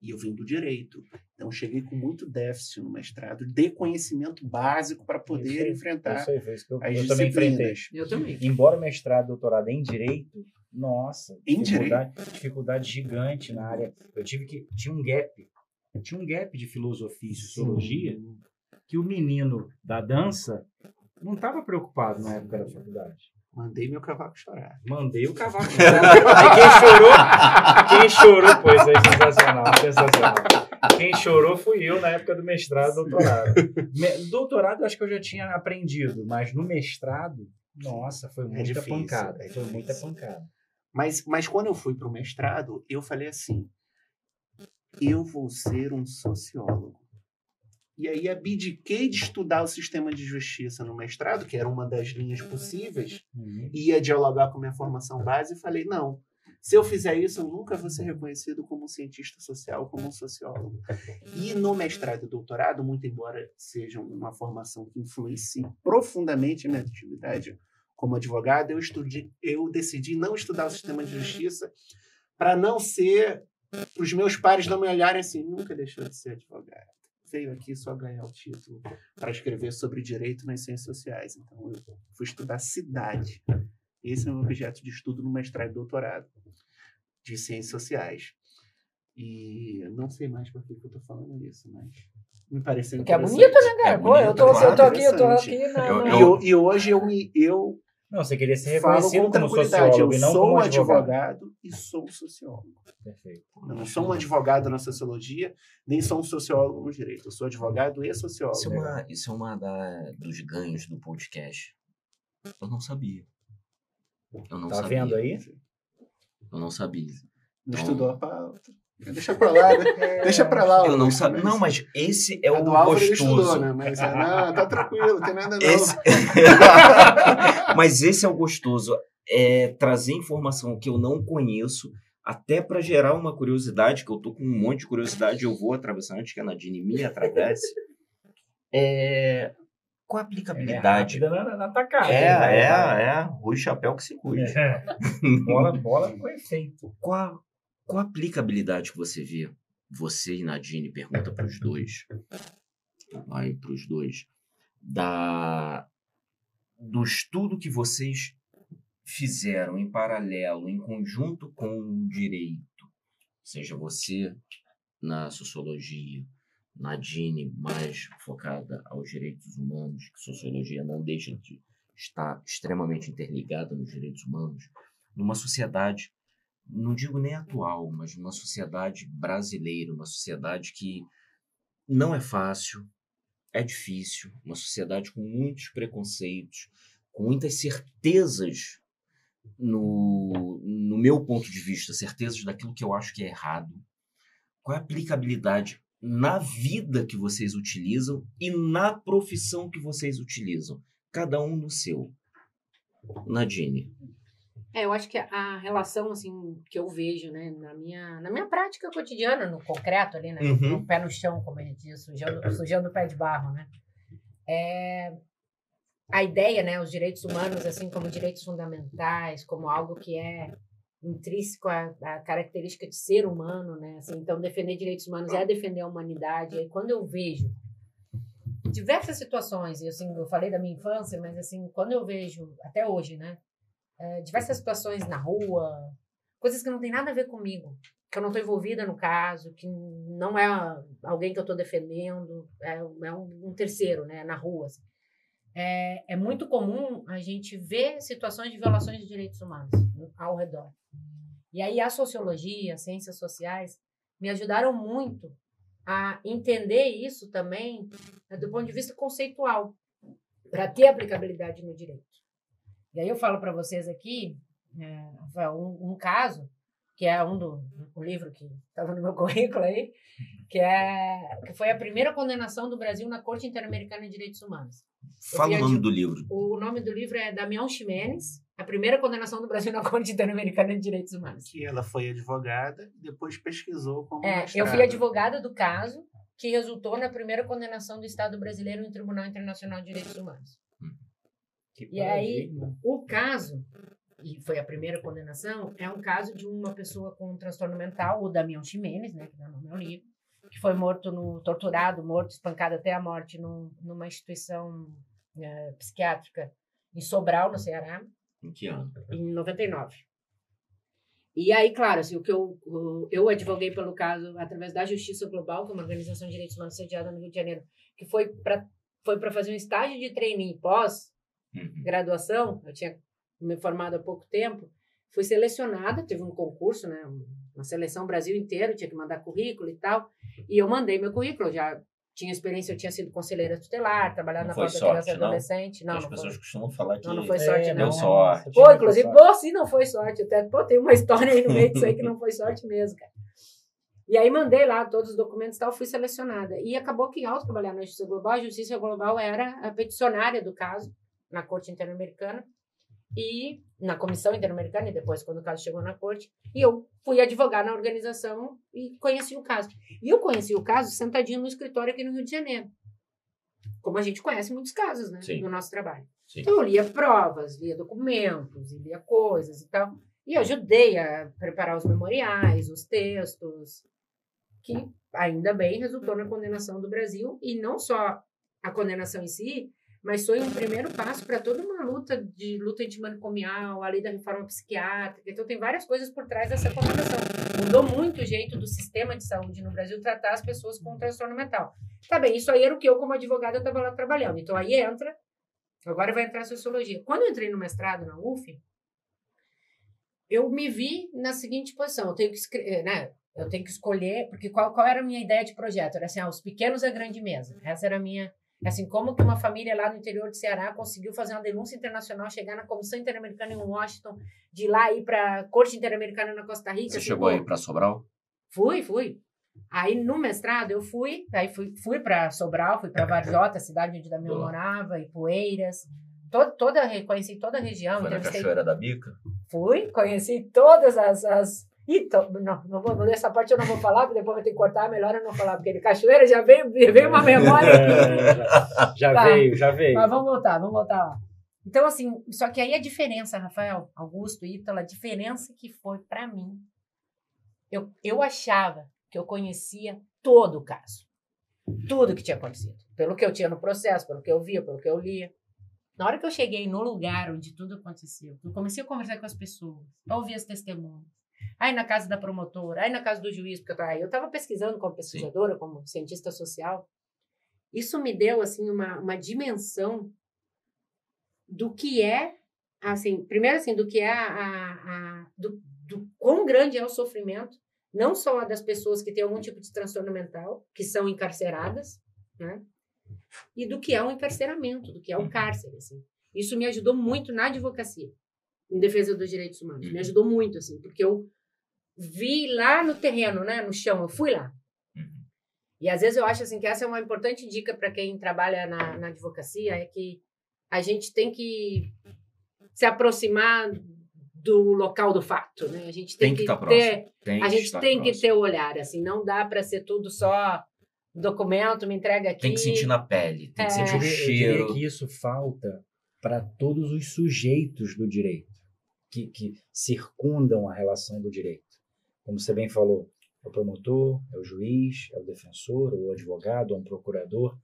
E eu vim do direito. Então, cheguei com muito déficit no mestrado de conhecimento básico para poder Isso enfrentar Isso aí, foi isso que eu, as eu também enfrentei. Eu também. Embora mestrado, doutorado em direito, nossa, Em dificuldade, dificuldade gigante na área. Eu tive que tinha um gap, tinha um gap de filosofia e sociologia que o menino da dança não estava preocupado na época da faculdade. Mandei meu cavaco chorar. Mandei o cavalo. Aí quem chorou, quem chorou, pois é sensacional, sensacional. Quem chorou fui eu na época do mestrado, doutorado. Me- Doutorado acho que eu já tinha aprendido, mas no mestrado, nossa, foi muita difícil, pancada. é foi muita pancada. Mas, mas quando eu fui para o mestrado, eu falei assim: eu vou ser um sociólogo. E aí abdiquei de estudar o sistema de justiça no mestrado, que era uma das linhas possíveis, Uhum. ia dialogar com minha formação base e falei: não, se eu fizer isso, eu nunca vou ser reconhecido como um cientista social, como um sociólogo. E no mestrado e doutorado, muito embora seja uma formação que influencie profundamente minha atividade como advogado, eu, estudei, eu decidi não estudar o sistema de justiça para não ser, para os meus pares não me olharem assim, nunca deixou de ser advogado. Veio aqui só ganhar o título para escrever sobre direito nas ciências sociais. Então, eu fui estudar cidade. Esse é o meu objeto de estudo no mestrado e doutorado de ciências sociais. E não sei mais por que eu estou falando isso, mas me pareceu Que é bonito, né, cara? É Pô, eu tô, bonito, eu tô aqui, eu tô aqui. Na, Eu- na- E, eu- e hoje eu me eu Não, você queria ser falo reconhecido com como sociólogo Eu e não sou como um advogado. advogado e sou sociólogo. Perfeito. Eu não sou um advogado na sociologia, nem sou um sociólogo no direito. Eu sou advogado e sociólogo. Isso é uma, isso é uma da, dos ganhos do podcast. Eu não sabia. Eu não Tá sabia. vendo aí? Eu não sabia. Não Então- estudou a pauta. Deixa pra lá, né? Deixa pra lá. Eu não sabia. Não, mas esse é o do Álvaro ele gostoso. estudou, né? Mas, é, não, tá tranquilo, não tem nada não. Esse... Mas esse é o gostoso. É trazer informação que eu não conheço, até para gerar uma curiosidade, que eu tô com um monte de curiosidade, eu vou atravessar antes que a Nadine me atravesse. É... Qual a É aplicabilidade? rápida na, na tacada. É, Vai, é, é. Rui Chapéu que se cuide. É. bola, bola com efeito. Qual, a- qual a aplicabilidade que você vê? Você e Nadine pergunta para os dois. Vai para os dois. Da, do estudo que vocês fizeram em paralelo, em conjunto com o direito, seja você na sociologia, Nadine mais focada aos direitos humanos, que sociologia não deixa de estar extremamente interligada nos direitos humanos, numa sociedade não digo nem atual, mas numa sociedade brasileira, uma sociedade que não é fácil, é difícil, uma sociedade com muitos preconceitos, com muitas certezas no, no meu ponto de vista, certezas daquilo que eu acho que é errado. Qual é a aplicabilidade na vida que vocês utilizam e na profissão que vocês utilizam? Cada um no seu. Nadine. É, eu acho que a relação, assim, que eu vejo, né, na minha, na minha prática cotidiana, no concreto ali, né, Uhum. no pé no chão, como a gente diz, sujando, sujando o pé de barro, né, é a ideia, né, os direitos humanos, assim, como direitos fundamentais, como algo que é intrínseco à, à característica de ser humano, né, assim, então defender direitos humanos é defender a humanidade, e aí quando eu vejo diversas situações, e assim, eu falei da minha infância, mas assim, quando eu vejo, até hoje, né, é, diversas situações na rua, coisas que não tem nada a ver comigo, que eu não estou envolvida no caso, que não é alguém que eu estou defendendo, é, é um, um terceiro, né, na rua. assim. É, é muito comum a gente ver situações de violações de direitos humanos ao redor. E aí a sociologia, as ciências sociais me ajudaram muito a entender isso também né, do ponto de vista conceitual, para ter aplicabilidade no direito. E aí eu falo para vocês aqui é, um, um caso que é um do o livro que estava no meu currículo aí, que é que foi a primeira condenação do Brasil na Corte Interamericana de Direitos Humanos. Fala o nome do livro. O nome do livro é Damião Ximenes, a primeira condenação do Brasil na Corte Interamericana de Direitos Humanos. Que ela foi advogada e depois pesquisou como É, eu fui advogada do caso que resultou na primeira condenação do Estado brasileiro no Tribunal Internacional de Direitos Humanos. Que E aí-. O caso, e foi a primeira condenação, é um caso de uma pessoa com um transtorno mental, o Damião Ximenes, né, que dá nome ao livro, que foi morto, no, torturado, morto, espancado até a morte num- numa instituição eh, psiquiátrica em Sobral, no Ceará, Em que ano? em 99. E aí, claro, assim, o que eu, eu advoguei pelo caso através da Justiça Global, que é uma organização de direitos humanos sediada no Rio de Janeiro, que foi para foi para fazer um estágio de trainee pós Uhum. graduação, eu tinha me formado há pouco tempo, fui selecionada, teve um concurso, né, um- uma seleção Brasil inteiro, tinha que mandar currículo e tal, e eu mandei meu currículo, já tinha experiência, eu tinha sido conselheira tutelar, trabalhado na de criança e não? adolescente, não, As não pessoas foi. costumam falar que Não, não foi sorte, É, não. deu sorte. Pô, inclusive, sorte. pô, sim, não foi sorte. Até, pô, tem uma história aí no meio disso aí que não foi sorte mesmo, cara. E aí mandei lá todos os documentos e tal, fui selecionada. E acabou que ao trabalhar na Justiça Global, a Justiça Global era a peticionária do caso na Corte Interamericana e na Comissão Interamericana e depois quando o caso chegou na Corte. E eu fui advogar na organização e conheci o caso. E eu conheci o caso sentadinho no escritório aqui no Rio de Janeiro. Como a gente conhece muitos casos, né, Sim. no nosso trabalho. Sim. Então eu lia provas, lia documentos, lia coisas e tal. E ajudei a preparar os memoriais, os textos, que ainda bem resultou na condenação do Brasil. E não só a condenação em si, mas foi um primeiro passo para toda uma luta de luta antimanicomial, a lei da reforma psiquiátrica. Então tem várias coisas por trás dessa condenação. Mudou muito o jeito do sistema de saúde no Brasil tratar as pessoas com transtorno mental. Tá bem, isso aí era o que eu, como advogada, estava lá trabalhando. Então aí entra Agora vai entrar a sociologia. Quando eu entrei no mestrado na UF, eu me vi na seguinte posição: eu tenho que, escre- né, eu tenho que escolher, porque qual, qual era a minha ideia de projeto? Era assim, ah, os pequenos é a grande mesa. Essa era a minha. Assim, como que uma família lá no interior de Ceará conseguiu fazer uma denúncia internacional, chegar na Comissão Interamericana em Washington, de lá ir para a Corte Interamericana na Costa Rica. Você assim, chegou pô, aí para Sobral? Fui, fui. Aí no mestrado eu fui, aí fui, fui para Sobral, fui para Varjota, cidade onde Damião Boa. morava, e Poeiras. Todo, toda, conheci toda a região, Foi na. Cachoeira da Bica? Fui, conheci todas as. as... Tô- não, não vou, nessa parte eu não vou falar, porque depois vai ter que cortar, melhor eu não falar, porque de cachoeira já veio, veio uma memória aqui. É, já já Tá. veio, já veio. Mas vamos voltar, vamos voltar lá. Então, assim, só que aí a diferença, Rafael, Augusto, Ítala, a diferença que foi pra mim, eu, eu achava que eu conhecia todo o caso. Tudo que tinha acontecido. Pelo que eu tinha no processo, pelo que eu via, pelo que eu lia. Na hora que eu cheguei no lugar onde tudo aconteceu, eu comecei a conversar com as pessoas, a ouvir as testemunhas. Aí na casa da promotora, aí na casa do juiz, porque eu tava, eu estava pesquisando como pesquisadora, como cientista social. Isso me deu assim uma, uma dimensão do que é, assim, primeiro assim, do que é a, a, a- do, do quão grande é o sofrimento, não só das pessoas que têm algum tipo de transtorno mental, que são encarceradas, né? E do que é o encarceramento, do que é o cárcere, assim. Isso me ajudou muito na advocacia, em defesa dos direitos humanos. Me ajudou muito, assim, porque eu vi lá no terreno, né, no chão, eu fui lá. E às vezes eu acho assim que essa é uma importante dica para quem trabalha na, na advocacia, é que a gente tem que se aproximar do local do fato, né? A gente tem, Tem que que, estar ter, Tem a que gente tem que próximo. ter o olhar, assim, não dá para ser tudo só documento, me entrega aqui. Tem que sentir na pele, tem que É. sentir Eu o diria- eu diria cheiro. que isso falta para todos os sujeitos do direito, que, que circundam a relação do direito. Como você bem falou, é o promotor, é o juiz, é o defensor, ou o advogado, ou um procurador.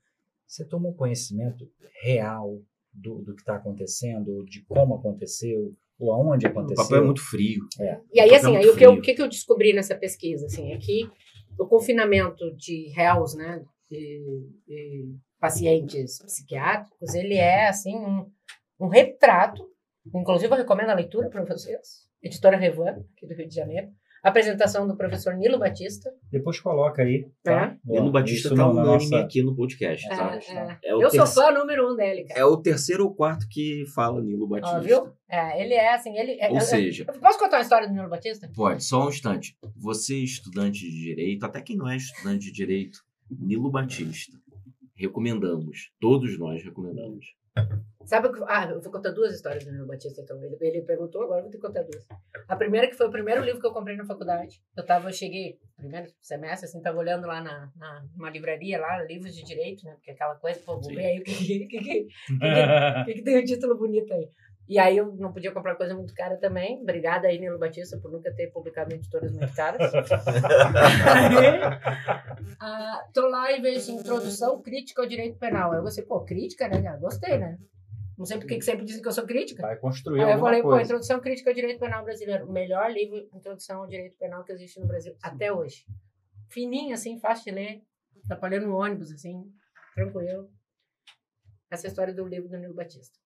Você toma um conhecimento real do, do que está acontecendo, ou de como aconteceu, ou aonde O aconteceu. papel é muito frio. E aí, O papel assim, é aí o que, eu, o que eu descobri nessa pesquisa, assim, é que o confinamento de réus, né, de, de pacientes psiquiátricos, ele é, assim, um, um retrato, inclusive eu recomendo a leitura para vocês, editora Revan, aqui do Rio de Janeiro, apresentação do professor Nilo Batista, Depois coloca aí. Tá? Nilo Batista tá na unânime nossa- aqui no podcast, É, tá? é. É o eu sou terce- fã número um dele, cara. É o terceiro ou quarto que fala Nilo Batista. Ó, viu? É, ele é, assim, ele... é- Ou eu- seja, eu- Posso contar uma história do Nilo Batista? pode, só um instante. Você, estudante de direito, até quem não é estudante de direito, Nilo Batista recomendamos. Todos nós recomendamos. Sabe o que. Ah, eu vou contar duas histórias do Nilo Batista, então. Ele, ele perguntou, agora eu vou ter que contar duas. A primeira que foi o primeiro livro que eu comprei na faculdade. Eu tava, eu cheguei, primeiro semestre, assim, tava olhando lá na, na numa livraria, lá, livros de direito, né? Porque aquela coisa, pô, vou ver aí o que, que, que, que, que, que, que tem um título bonito aí. E aí eu não podia comprar coisa muito cara também. Obrigada aí, Nilo Batista, por nunca ter publicado editoras muito caras. Aí, ah, tô lá e vejo assim, introdução crítica ao direito penal. Aí eu gostei, pô, crítica, né? Ah, Gostei, né? Não sei por que sempre dizem que eu sou crítica. Vai construir Aí eu falei, pô, coisa. introdução crítica ao direito penal brasileiro. O melhor livro de introdução ao direito penal que existe no Brasil até hoje. Fininho, assim, fácil de ler. Pra ler no ônibus, assim, tranquilo. Essa é a história do livro do Nilo Batista.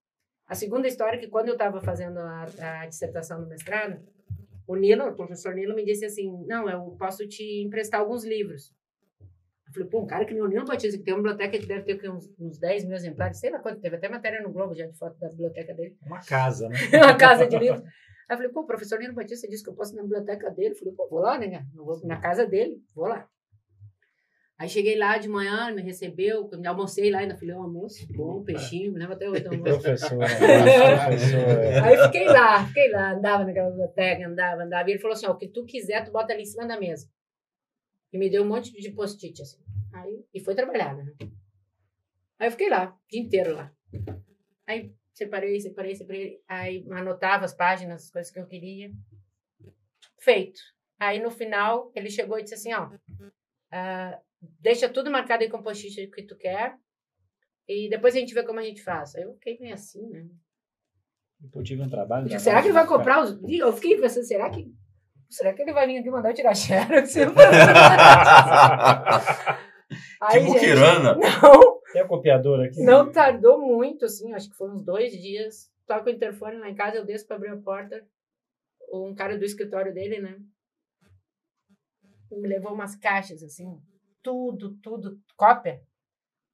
A segunda história é que quando eu estava fazendo a, a dissertação do mestrado, o Nilo, o professor Nilo, me disse assim, não, eu posso te emprestar alguns livros. Eu falei, pô, um cara que nem o Nilo Batista, que tem uma biblioteca que deve ter uns, uns 10 mil exemplares, sei lá quanto, teve até matéria no Globo já de foto da biblioteca dele. Uma casa, né? uma casa de livros. Aí eu falei, pô, o professor Nino Batista disse que eu posso ir na biblioteca dele. Eu falei, pô, vou lá, né? Eu vou na casa dele, vou lá. Aí cheguei lá de manhã, ele me recebeu, me almocei lá, ainda falei, um almoço, bom, peixinho, me lembro até hoje do almoço. Professor, né? professor. é. Aí fiquei lá, fiquei lá, andava naquela biblioteca, andava, andava. E ele falou assim, ó, o que tu quiser, tu bota ali em cima da mesa. E me deu um monte de post-it, assim. Aí, e foi trabalhar, né? Aí eu fiquei lá, o dia inteiro lá. Aí separei, separei, separei. Aí anotava as páginas, as coisas que eu queria. Feito. Aí no final, ele chegou e disse assim, ó, ah, deixa tudo marcado aí com post-it que tu quer. E depois a gente vê como a gente faz. Aí eu fiquei meio assim, né? Eu tive um trabalho. Digo, será que ele vai comprar os. Eu fiquei pensando, será que. Será que ele vai vir aqui mandar eu tirar xerox? Aí, tipo gente, Kirana. Não, Tem a copiadora aqui? não tardou muito, assim, acho que foram uns dois dias. Toca o interfone lá em casa, eu desço pra abrir a porta. Um cara do escritório dele, né? Me levou umas caixas, assim, tudo, tudo, cópia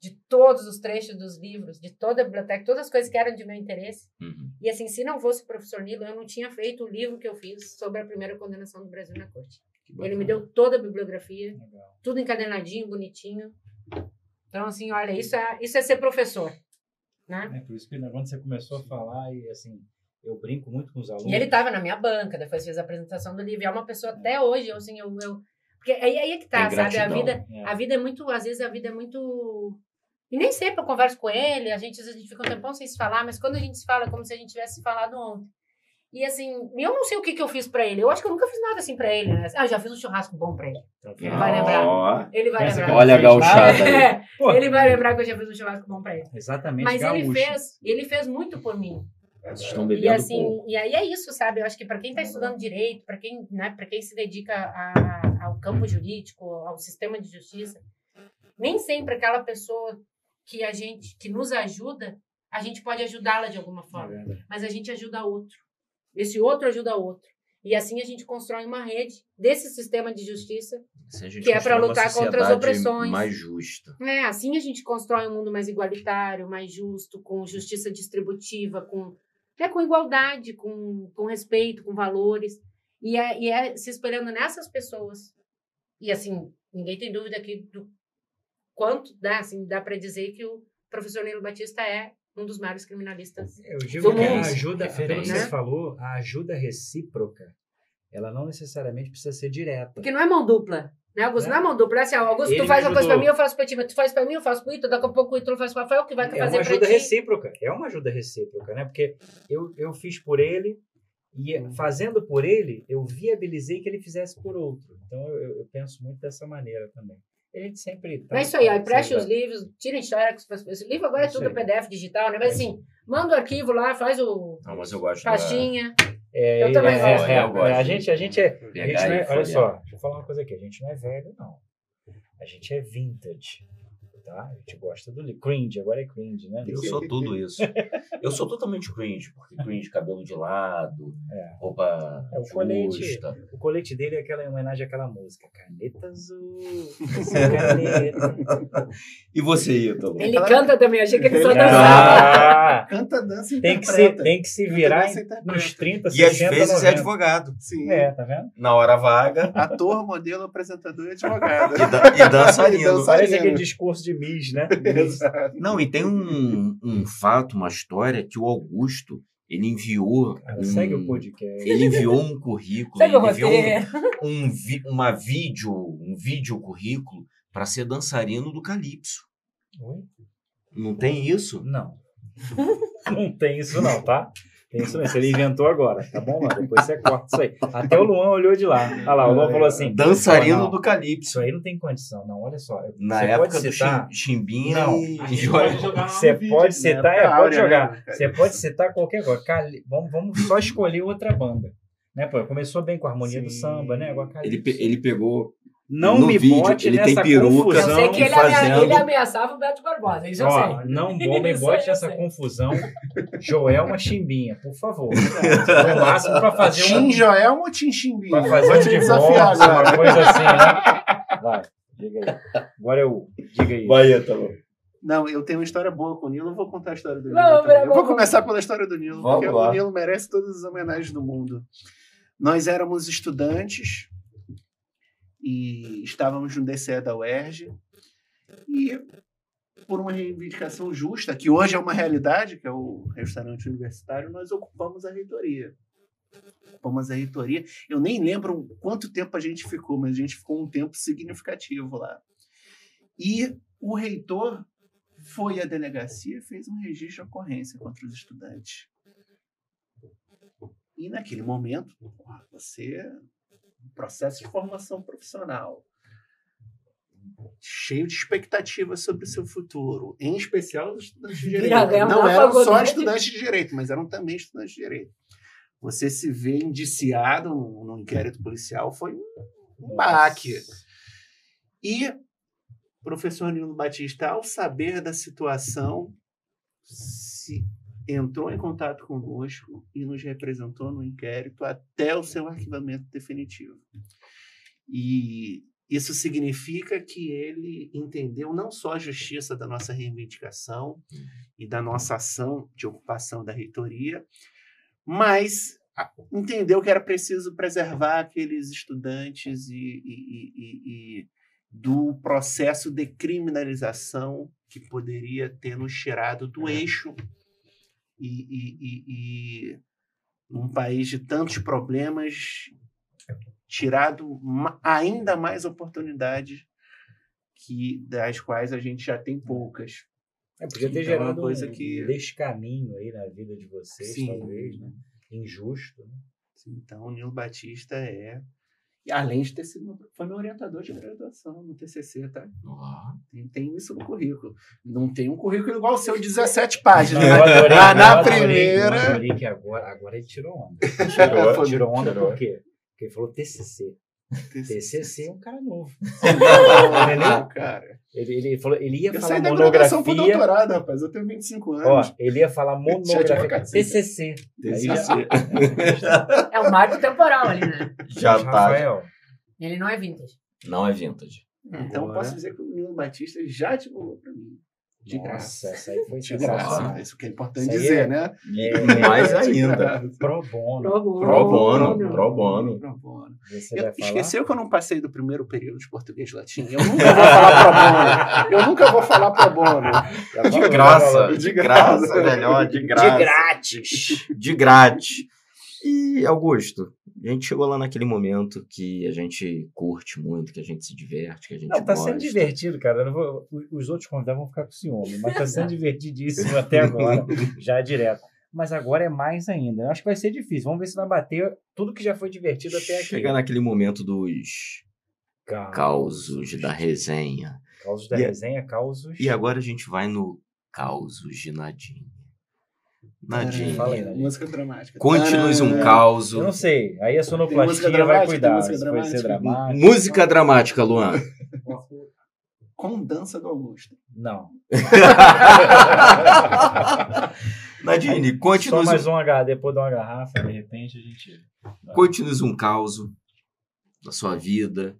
de todos os trechos dos livros, de toda a biblioteca, todas as coisas que eram de meu interesse. Uhum. E assim, se não fosse o professor Nilo, eu não tinha feito o livro que eu fiz sobre a primeira condenação do Brasil na corte. Ele me deu toda a bibliografia, Legal. tudo encadenadinho, bonitinho. Então, assim, olha, isso é, isso é ser professor. Né? É por isso que né, quando você começou a falar, e assim, eu brinco muito com os alunos. E ele estava na minha banca, depois fez a apresentação do livro. E é uma pessoa até hoje, eu, assim, eu. eu porque aí, aí é que tá, Tem sabe? A vida, É. a vida é muito. Às vezes a vida é muito. E nem sempre eu converso com ele, a gente, às vezes, a gente fica um tempão sem se falar, mas quando a gente se fala, é como se a gente tivesse se falado ontem. E assim, eu não sei o que, que eu fiz pra ele. Eu acho que eu nunca fiz nada assim pra ele, né? Ah, eu já fiz um churrasco bom pra ele. Ele vai lembrar. Ele vai lembrar. Olha a gauchada aí. É, ele vai lembrar que eu já fiz um churrasco bom pra ele. Exatamente, Mas ele fez, ele fez muito por mim. Vocês estão E bebendo assim, pouco. e aí é isso, sabe? Eu acho que para quem está estudando direito, para quem, né, para quem se dedica a- ao campo jurídico, ao sistema de justiça, nem sempre aquela pessoa que a gente que nos ajuda, a gente pode ajudá-la de alguma É forma, verdade. mas a gente ajuda outro. Esse outro ajuda outro. E assim a gente constrói uma rede desse sistema de justiça Se a gente que é uma lutar contra as opressões. Mais justa. É, assim a gente constrói um mundo mais igualitário, mais justo, com justiça distributiva, com, né, com igualdade, com, com respeito, com valores. E é, e é se espelhando nessas pessoas. E assim, ninguém tem dúvida aqui do quanto dá, assim, dá para dizer que o professor Nilo Batista é um dos maiores criminalistas. Eu digo do que a mundo. ajuda, pelo que Né? você falou, a ajuda recíproca, ela não necessariamente precisa ser direta. Porque não é mão dupla. Né, Augusto? É. Não é mão dupla. É assim, ó, Augusto, Ele tu faz uma coisa pra mim, eu faço pra ti. Mas tu faz pra mim, eu faço pro Ítalo. Daqui a pouco o Ítalo faz pro Rafael, que vai É fazer uma pra ajuda ti. recíproca. É uma ajuda recíproca, né? Porque eu, eu fiz por ele e fazendo por ele, eu viabilizei que ele fizesse por outro. Então eu, eu- penso muito dessa maneira também. A gente sempre tá É isso aí, empreste vai- os livros, tirem xerox. faz- Esse livro agora é Isso tudo aí. PDF digital, né? Mas assim, manda o arquivo lá, faz o Não, mas eu gosto da... pastinha. É, Eu também é, gosto. é, Eu gosto. a gente, a gente é, a gente não é- olha só, deixa eu falar uma coisa aqui, a gente não é velho não. A gente é vintage, tá? A gente gosta do cringe, agora é cringe, né? Eu sou tudo isso. Eu sou totalmente cringe, porque cringe, cabelo de lado, É. roupa É, o colete. justa. O colete dele é aquela em homenagem àquela música, Caneta Azul, caneta. E você, Ítalo? Ele canta também, achei que ele só dançava. Ah, Canta, dança e tem que se, tem que se virar nos 30, E às 60, vezes é 90. advogado. Sim. É, tá vendo? Na hora vaga Ator, modelo, apresentador e advogado. e, e dançarino. E dança- Parece Dançarino. aquele discurso de de Miss, né? Exato. Não, e tem um, um fato, uma história que o Augusto, ele enviou. Cara, um, segue o podcast. Ele enviou um currículo, Segue ele enviou um, um vi- uma vídeo, um vídeo currículo para ser dançarino do Calypso. Oi? Não tem isso? Não. Não tem isso não, tá? Tem isso. Isso ele inventou agora, tá bom, Luan? Depois você corta isso aí. Até o Luan olhou de lá. Olha lá, o Luan falou assim... Dançarino "Não, do Isso Calypso. aí não tem condição, não. Olha só. Na você época pode do citar... Chim- Chimbinha Não. e Jorge. Você pode citar, né? é, pode jogar. né? Você pode citar qualquer coisa. Cali- Vamos, vamos só escolher outra banda. Né, pô? Começou bem com a harmonia do Sim. samba, né? Agora, Ele, pe- ele pegou. Não no me vídeo, bote ele tem nessa peruca, Eu confusão. sei que ele, fazendo- ele ameaçava o Beto Barbosa, isso eu Ó, sei. não bom, me bote eu nessa confusão. Joelma Chimbinha, por favor. No máximo pra fazer Tim um, Joel ou Tim Chimbinha? pra fazer um divórcio, uma coisa assim, né? Vai, diga aí. Agora eu, diga aí. Vai, Ítalo. Não, eu tenho uma história boa com o Nilo, eu vou contar a história do Nilo. Não, Eu vou começar pela história do Nilo, Vamos porque lá. o Nilo merece todas as homenagens do mundo. Nós éramos estudantes e estávamos no DCE da UERJ e por uma reivindicação justa, que hoje é uma realidade, que é o restaurante universitário, nós ocupamos a reitoria. Ocupamos a reitoria. Eu nem lembro quanto tempo a gente ficou, mas a gente ficou um tempo significativo lá. E o reitor foi à delegacia e fez um registro de ocorrência contra os estudantes. E naquele momento, você, processo de formação profissional, cheio de expectativas sobre o seu futuro, em especial os estudantes de direito. Não na eram só estudantes de direito, mas eram também estudantes de direito. Você se vê indiciado num, num inquérito policial foi um, um baque. E o professor Nilo Batista, ao saber da situação, se entrou em contato conosco e nos representou no inquérito até o seu arquivamento definitivo. E isso significa que ele entendeu não só a justiça da nossa reivindicação e da nossa ação de ocupação da reitoria, mas entendeu que era preciso preservar aqueles estudantes e, e- e- e- e do processo de criminalização que poderia ter nos tirado do eixo e, e, e, num país de tantos problemas tirado ainda mais oportunidades que das quais a gente já tem poucas. É, podia ter Então, é uma gerado coisa um que- descaminho aí na vida de vocês, Sim. talvez, né? Injusto. Né? Então, o Nilo Batista é. E além de ter sido. meu- Foi meu orientador de graduação no TCC, tá? Tem, tem isso no currículo. Não tem um currículo igual o seu, 17 páginas. Não, adorei, Ah, na adorei, primeira- Eu adorei que agora, agora ele tirou onda. Tirou, Tirou, tirou onda tirou. por quê? Porque ele falou TCC. TCC é um cara novo. Não, cara. Ele, ele, falou, ele ia Eu falar saí da graduação pro monografia. doutorado, rapaz. Eu tenho 25 anos. Ó, ele ia falar monografia. cacete. TCC. TCC. É o marco temporal ali, né? Já tá. Rafael, Ele não é vintage. Não é vintage. Então, Agora- posso dizer que o Nilo Batista já divulgou pra mim. De graça. Nossa, essa aí foi De graça. Isso que é importante dizer, é- né? É, Mais De ainda. graça. Pro bono. Pro bono. Pro bono. Pro bono. Pro bono. Você Eu- vai falar? esqueceu que eu não passei do primeiro período de português latim? Eu nunca vou falar pro bono. Eu nunca vou falar pro bono. De falou, graça. De graça, melhor. De De graça. grátis. de grátis. E, Augusto, a gente chegou lá naquele momento que a gente curte muito, que a gente se diverte, que a gente Não, tá gosta. sendo divertido, cara. Vou- os outros convidados vão ficar com ciúme, mas tá sendo divertidíssimo até agora, já direto. Mas agora é mais ainda. Eu acho que vai ser difícil. Vamos ver se vai bater tudo que já foi divertido até aqui. Chegar naquele momento dos Ca- causos da resenha. Causos da E a- resenha, causos. E agora a gente vai no causos de Nadine. Nadine, Nadine. Música dramática. conte-nos um. Eu não sei. Aí a música sonoplastia vai dramática? cuidar. Música Se vai ser dramática? dramático. Música dramática, Luan. Com dança do Augusto. Não. Nadine, Só conte-nos mais um H, depois de uma garrafa, de repente a gente. Conte-nos um caos da sua vida,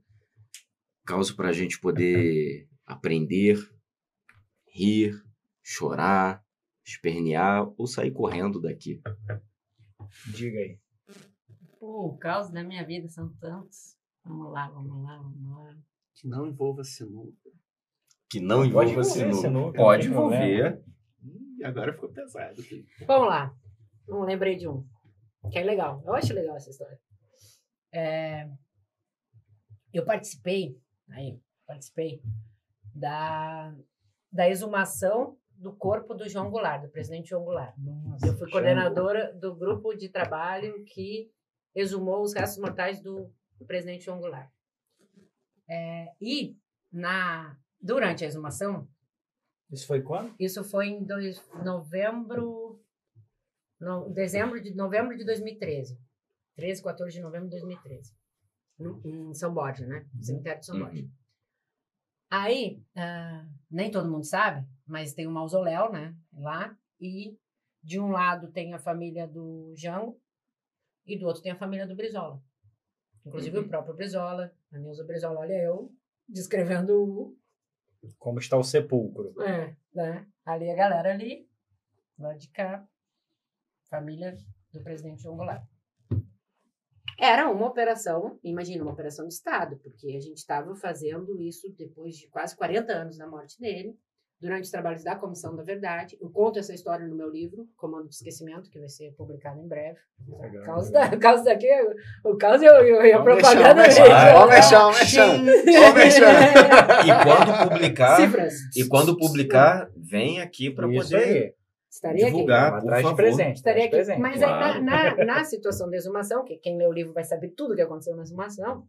caos para a gente poder aprender, rir, chorar, espernear ou sair correndo daqui. Diga aí. Pô, o caos da minha vida são tantos. Vamos lá, vamos lá, vamos lá. Que não envolva sinuca. que não Pode envolva envolver sinuca. sinuca, Pode envolver. Ih, agora ficou pesado. filho. Vamos lá. Não lembrei de um. Que é legal. Eu acho legal essa história. É, eu participei, aí, participei da, da exumação do corpo do João Goulart, do presidente João Goulart. Nossa, Eu fui coordenadora do grupo de trabalho que exumou os restos mortais do presidente João Goulart. É, e na, durante a exumação, Isso foi quando? isso foi em dois, novembro, no, dezembro de novembro de 2013. 13, 14 de novembro de 2013. no- Em São Borja, né? No cemitério de São Uhum. Borja. Aí, ah, nem todo mundo sabe, mas tem um mausoléu, né? Lá. E de um lado tem a família do Jango e do outro tem a família do Brizola. Inclusive Uhum. o próprio Brizola, a Neuza Brizola, olha eu, descrevendo o Como está o sepulcro? é, né? Ali a galera ali, lá de cá, família do presidente João Goulart. Era uma operação, imagina, uma operação de Estado, porque a gente estava fazendo isso depois de quase 40 anos da morte dele, durante os trabalhos da Comissão da Verdade. Eu conto essa história no meu livro, Comando de Esquecimento, que vai ser publicado em breve. Legal. O caso, da, o caso daqui, o caso e a- e a propaganda. Ó o mexão, mexão. E quando publicar, Cifras. e quando publicar, vem aqui para poder aí. Estaria aqui. divulgar, por atrás de presente. Estaria aqui. presente. Mas aí, Claro. na, na, na situação da exumação, que quem lê o livro vai saber tudo o que aconteceu na exumação,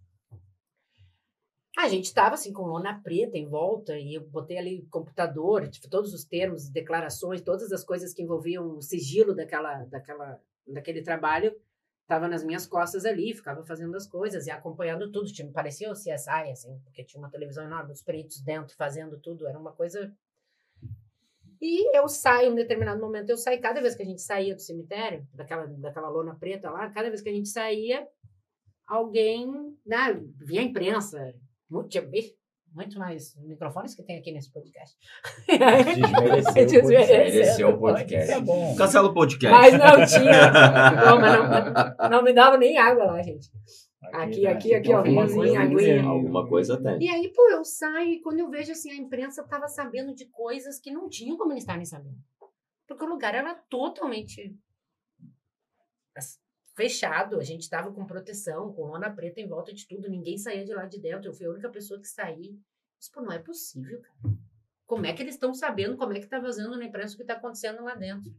a gente estava assim com lona preta em volta e eu botei ali computador, tipo, todos os termos, declarações, todas as coisas que envolviam o sigilo daquela, daquela, daquele trabalho, estava nas minhas costas ali, ficava fazendo as coisas e acompanhando tudo. Tipo, parecia o CSI, assim, porque tinha uma televisão enorme, os peritos dentro fazendo tudo, era uma coisa e eu saio, em um determinado momento, eu saí, cada vez que a gente saía do cemitério, daquela, daquela lona preta lá, cada vez que a gente saía, alguém, né, via a imprensa, muito, bem- muito mais microfones que tem aqui nesse podcast. Desmereceu Desmereceu. Mereceu o podcast. É bom. Cancela o podcast. Mas não tinha. Mas não, não me dava nem água lá, gente. Aqui, né? aqui, aqui, ó, vinhozinho, aguinha. Alguma coisa tem. E aí, pô, eu saio e quando eu vejo assim, a imprensa tava sabendo de coisas que não tinham como eles estarem sabendo. Porque o lugar era totalmente fechado, a gente tava com proteção, com lona preta em volta de tudo, ninguém saía de lá de dentro. Eu fui a única pessoa que saí. Mas, pô, não é possível, cara. Como é que eles estão sabendo como é que tá vazando na imprensa o que tá acontecendo lá dentro?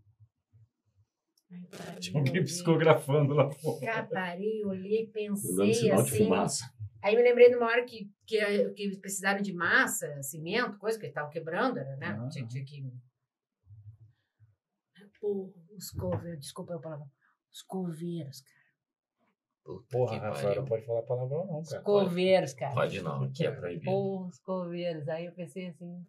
Aí, parei, Tinha alguém olhei. psicografando lá fora. Cara, parei, olhei, pensei sinal de assim. fumaça. Aí me lembrei de uma hora que, que, que precisaram de massa, cimento, coisa que estavam quebrando, era, né? Aham. Tinha, tinha que. Pô, os coveiros, desculpa a palavra. Os coveiros, cara. Porra, Que Rafael, pariu. não pode falar palavrão, não, Os cara. coveiros, cara. Pode não, aqui é proibido. Pô, os coveiros. Aí eu pensei assim.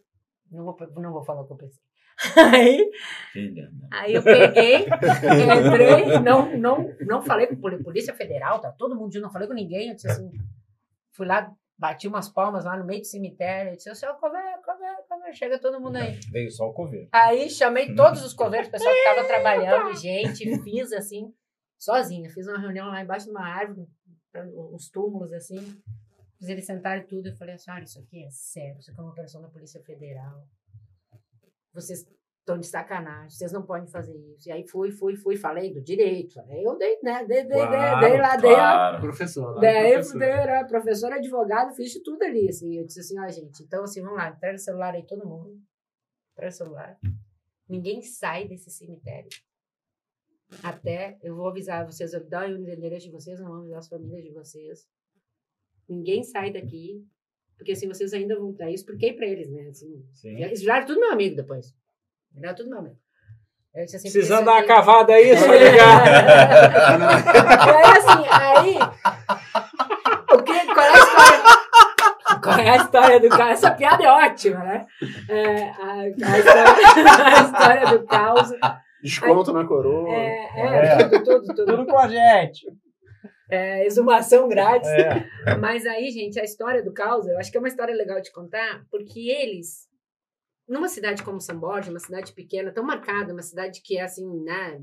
Não vou, não vou falar o que eu pensei. Aí, Filha, aí eu peguei, entrei, não, não, não falei com a Polícia Federal, tá todo mundo, não falei com ninguém. Eu disse assim, fui lá, bati umas palmas lá no meio do cemitério. Eu disse, coveiro, coveiro, coveiro, chega todo mundo aí. Veio só o coveiro. Aí chamei todos os coveiros, o pessoal que estava trabalhando, gente, fiz assim, sozinha. Fiz uma reunião lá embaixo de uma árvore, uns túmulos assim. Fiz eles sentarem tudo. Eu falei assim: olha, isso aqui é sério, isso aqui é uma operação da Polícia Federal. Vocês estão de sacanagem, vocês não podem fazer isso. E aí fui, fui, fui, falei do direito. Falei, eu dei, né? Dei, dei, Claro, dei, dei lá, dei a, Claro. Professor. lá, Daí eu professor. dei, era professor, advogado, fiz de tudo ali, assim. Eu disse assim, ó, gente, então assim, vamos lá, entrega o celular aí, todo mundo. Entrega o celular. Ninguém sai desse cemitério. Até, eu vou avisar vocês, eu dar o endereço de vocês, não vou avisar as famílias de vocês. Ninguém sai daqui, porque assim, vocês ainda vão dar isso, expliquei pra eles, né, assim. Sim. Eles viraram tudo meu amigo depois. Viraram tudo meu amigo. Eu disse assim, Precisando dar uma cavada aí, é só ligar. e aí, assim, aí. O que, qual é a história? Qual é a história do caos? Essa piada é ótima, né? É, a, a história, a história do caos. Desconto na coroa. É, É. é, tudo, tudo, tudo. Tudo com a gente. É, exumação grátis. É. Mas aí, gente, a história do caos, eu acho que é uma história legal de contar, porque eles, numa cidade como São Borja, uma cidade pequena, tão marcada, uma cidade que é assim, né?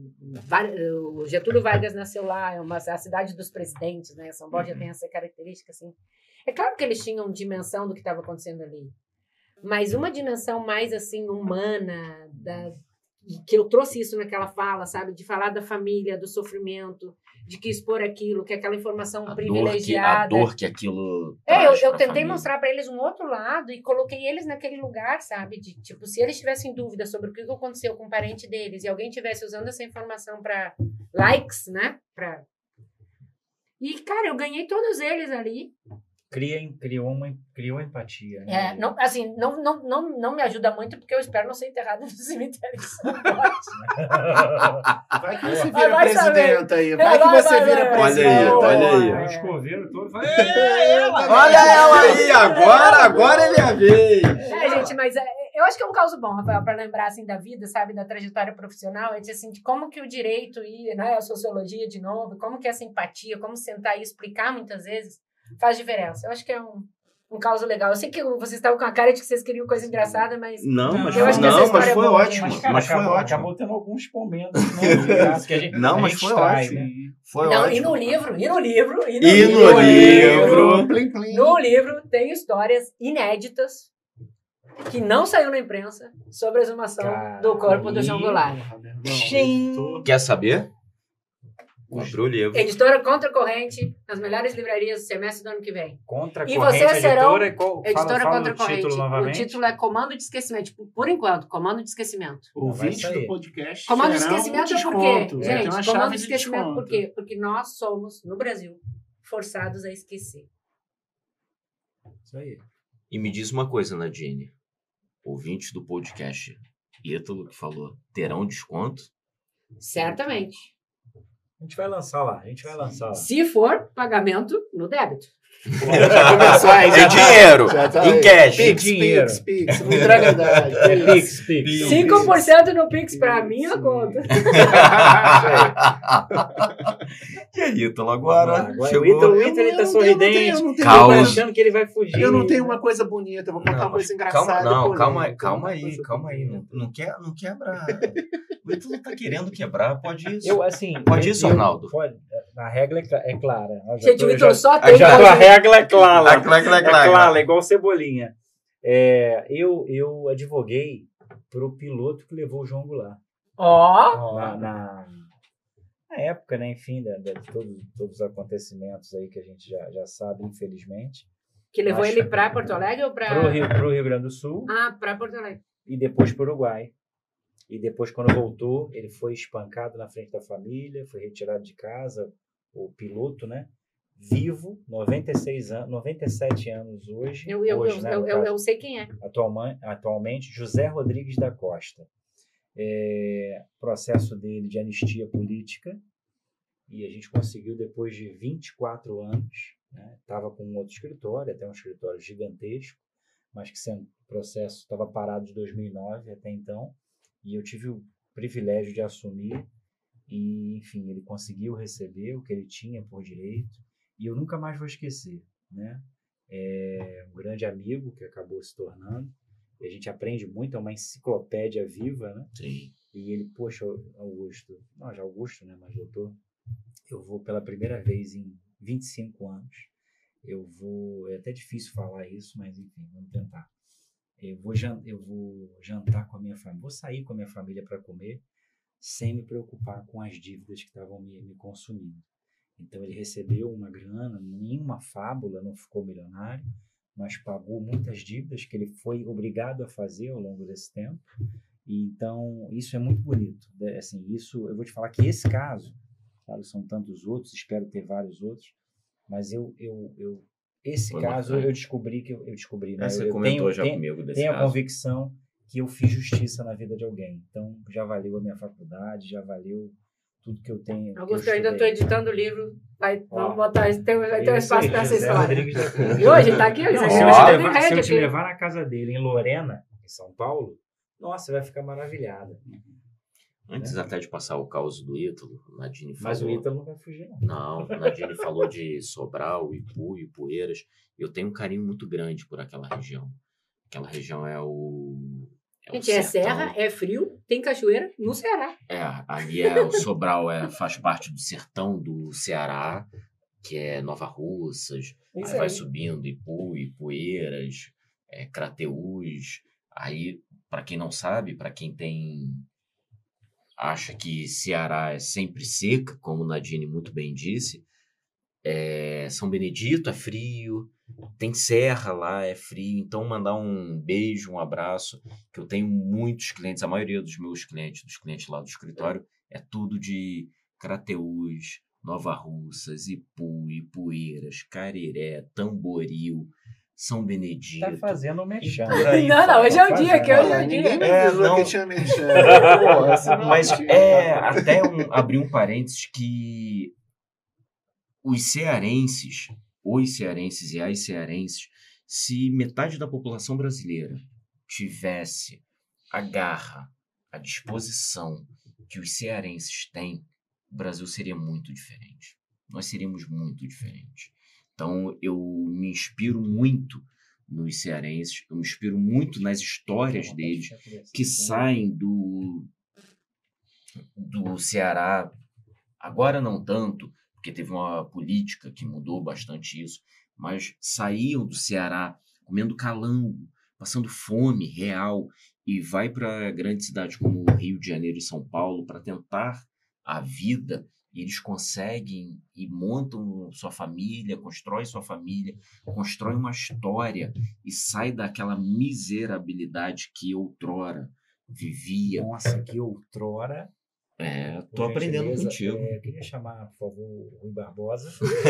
O Getúlio Vargas nasceu lá, é uma, a cidade dos presidentes, né? São Borja Uhum. tem essa característica, assim. É claro que eles tinham dimensão do que estava acontecendo ali. mas uma dimensão mais assim humana da que eu trouxe isso naquela fala, sabe, de falar da família, do sofrimento, de que expor aquilo, que aquela informação A privilegiada. Dor que, a dor que aquilo. É, eu, eu tentei família. mostrar para eles um outro lado e coloquei eles naquele lugar, sabe? De tipo, se eles tivessem dúvida sobre o que aconteceu com o parente deles e alguém tivesse usando essa informação para likes, né? Pra... E, cara, eu ganhei todos eles ali. Cria, criou, uma, criou empatia. né? É, não, assim, não, não, não, não me ajuda muito porque eu espero não ser enterrada no cemitério. Vai que você vira vai saber. presidenta aí. Vai que vai, você vai, vira vai. Olha aí, presidenta. olha aí. Aí os coveiros todos falam, É, "É, ela, Olha ela aí, agora, agora ele é a vez. É, gente, mas é, eu acho que é um caso bom, Rafael, para lembrar assim da vida, sabe, da trajetória profissional, é de assim, de como que o direito e né, a sociologia de novo, como que essa empatia, como sentar e explicar muitas vezes faz diferença. Eu acho que é um, um caso legal. Eu sei que vocês estavam com a cara de que vocês queriam coisa engraçada, mas Não, mas, Eu acho que não, mas é foi boa, ótimo. Mas, cara, mas foi acabou, ótimo. acabou tendo alguns momentos né, que a gente, Não, mas gente foi ótimo. né? Foi não, ótimo. e no livro, e no livro, e no, E no livro. Plim, plim. No livro tem histórias inéditas que não saiu na imprensa sobre a exumação Cara, do corpo do João Goulart. Quer saber? Compre o livro. Editora Contra Corrente, nas melhores livrarias do semestre do ano que vem. Contra a E corrente, vocês serão editora, e fala, Editora fala Contra o título Corrente. O novamente. título é Comando de Esquecimento. Tipo, por enquanto, Comando de Esquecimento. Sair. do podcast. Comando de terão esquecimento um é por desconto. quê? Gente, uma comando de de esquecimento por desconto. quê? Porque nós somos, no Brasil, forçados a esquecer. Isso aí. E me diz uma coisa, Nadine. Ouvintes do podcast Ítalo que falou, terão desconto? Certamente. A gente vai lançar lá, a gente vai lançar lá. Se for pagamento no débito. Já começou aí. Em dinheiro! Já tá Em cash! Pix, Dinheiro. Pix, Pix. Não entrega a idade. É Pix, Pix. Pix. 5% no Pix pra Isso. minha conta. e aí, Ítalo, agora? Agora, chegou... o Ítalo, o Eu Ítalo ele tá eu não tenho- sorridente. eu não tenho- tá achando que ele vai fugir. Eu não tenho uma coisa bonita, eu vou contar Não, uma coisa engraçada. Calma, não, calma, calma aí, calma aí. Não, quer, não quebra. O Ítalo tá querendo quebrar, pode isso. Eu, assim, Pode eu- isso, eu- Arnaldo? Pode. A regra é, é clara. Eu Gente, o eu já- só eu tem já a regra clac, É clac. clara, igual cebolinha. É, eu, eu advoguei pro piloto que levou o João Goulart. Ó, Na, na, na época, né, enfim, da, da- de todos, todos os acontecimentos aí que a gente já, já sabe, infelizmente. que levou Acho- ele pra Porto Alegre ou pra... Pro Rio, pro Rio Grande do Sul Ah, pra Porto Alegre. e depois pro Uruguai. E depois, quando voltou, ele foi espancado na frente da família, foi retirado de casa, o piloto, né? Vivo, 96 anos, 97 anos hoje. Eu, eu, hoje, eu, né, eu, eu, eu sei quem é. atualmente, atualmente José Rodrigues da Costa. É, processo dele de anistia política e a gente conseguiu depois de 24 anos, estava com um outro escritório, até um escritório gigantesco, mas que sendo o processo estava parado de 2009 até então, e eu tive o privilégio de assumir e, enfim, ele conseguiu receber o que ele tinha por direito e eu nunca mais vou esquecer, né? É um grande amigo que acabou se tornando e a gente aprende muito, é uma enciclopédia viva, né? Sim. E ele, poxa, Augusto, não, já Augusto, né, mas doutor, eu vou pela primeira vez em 25 anos, eu vou, é até difícil falar isso, mas enfim, vamos tentar. Eu vou, eu vou jantar com a minha família, vou sair com a minha família para comer, sem me preocupar com as dívidas que estavam me, me consumindo. Então ele recebeu uma grana, nenhuma fábula, não ficou milionário, mas pagou muitas dívidas que ele foi obrigado a fazer ao longo desse tempo. E então isso é muito bonito. né? Assim, isso eu vou te falar que esse caso, claro, são tantos outros, espero ter vários outros, mas eu eu, eu esse Foi caso eu descobri que eu, eu descobri, né? Você eu comentou tenho, já tenho, comigo desse tenho a caso. convicção que eu fiz justiça na vida de alguém. Então já valeu a minha faculdade, já valeu tudo que eu tenho. que Augusto, eu ainda estudei. estou editando o livro. Vai, Ó. vamos botar, tem, vai ter um espaço para essa história. E hoje tá aqui, Não, você se, eu Ó. levar, se eu te aqui. levar na casa dele, em Lorena, em São Paulo, nossa, vai ficar maravilhada. Antes até de passar o caos do Ítalo, Nadine falou... Mas o Ítalo não vai fugir, não. Não, Nadine falou de Sobral, Ipu, Ipueiras. Eu tenho um carinho muito grande por aquela região. Aquela região é o... É Gente, é serra, é frio, tem cachoeira no Ceará. É, ali é o Sobral é, faz parte do sertão do Ceará, que é Nova Russas. Isso aí vai aí. subindo Ipu, Ipueiras, é, Crateús. Aí, para quem não sabe, para quem tem acha que Ceará é sempre seca, como Nadine muito bem disse, é, São Benedito é frio, tem serra lá, é frio. Então, mandar um beijo, um abraço, que eu tenho muitos clientes, a maioria dos meus clientes, dos clientes lá do escritório, é tudo de Crateús, Nova Russas, Ipu, Ipueiras, Cariré, Tamboril, São Benedito. Tá fazendo o mexão. Não, não, hoje é o dia, que hoje é o dia. Ninguém me É, não. que tinha senão Mas é até um, abrir um parênteses que os cearenses, os cearenses e as cearenses, se metade da população brasileira tivesse a garra, a disposição que os cearenses têm, o Brasil seria muito diferente. Nós seríamos muito diferentes. Então eu me inspiro muito nos cearenses, eu me inspiro muito nas histórias deles que saem do, do Ceará, agora não tanto, porque teve uma política que mudou bastante isso, mas saíam do Ceará comendo calango, passando fome real, e vai para grandes cidades como Rio de Janeiro e São Paulo para tentar a vida, e eles conseguem e montam sua família, constroem sua família, constroem uma história e sai daquela miserabilidade que outrora vivia. Nossa, que outrora. É, tô aprendendo gentileza, contigo. é, eu queria chamar, por favor, o Rui Barbosa.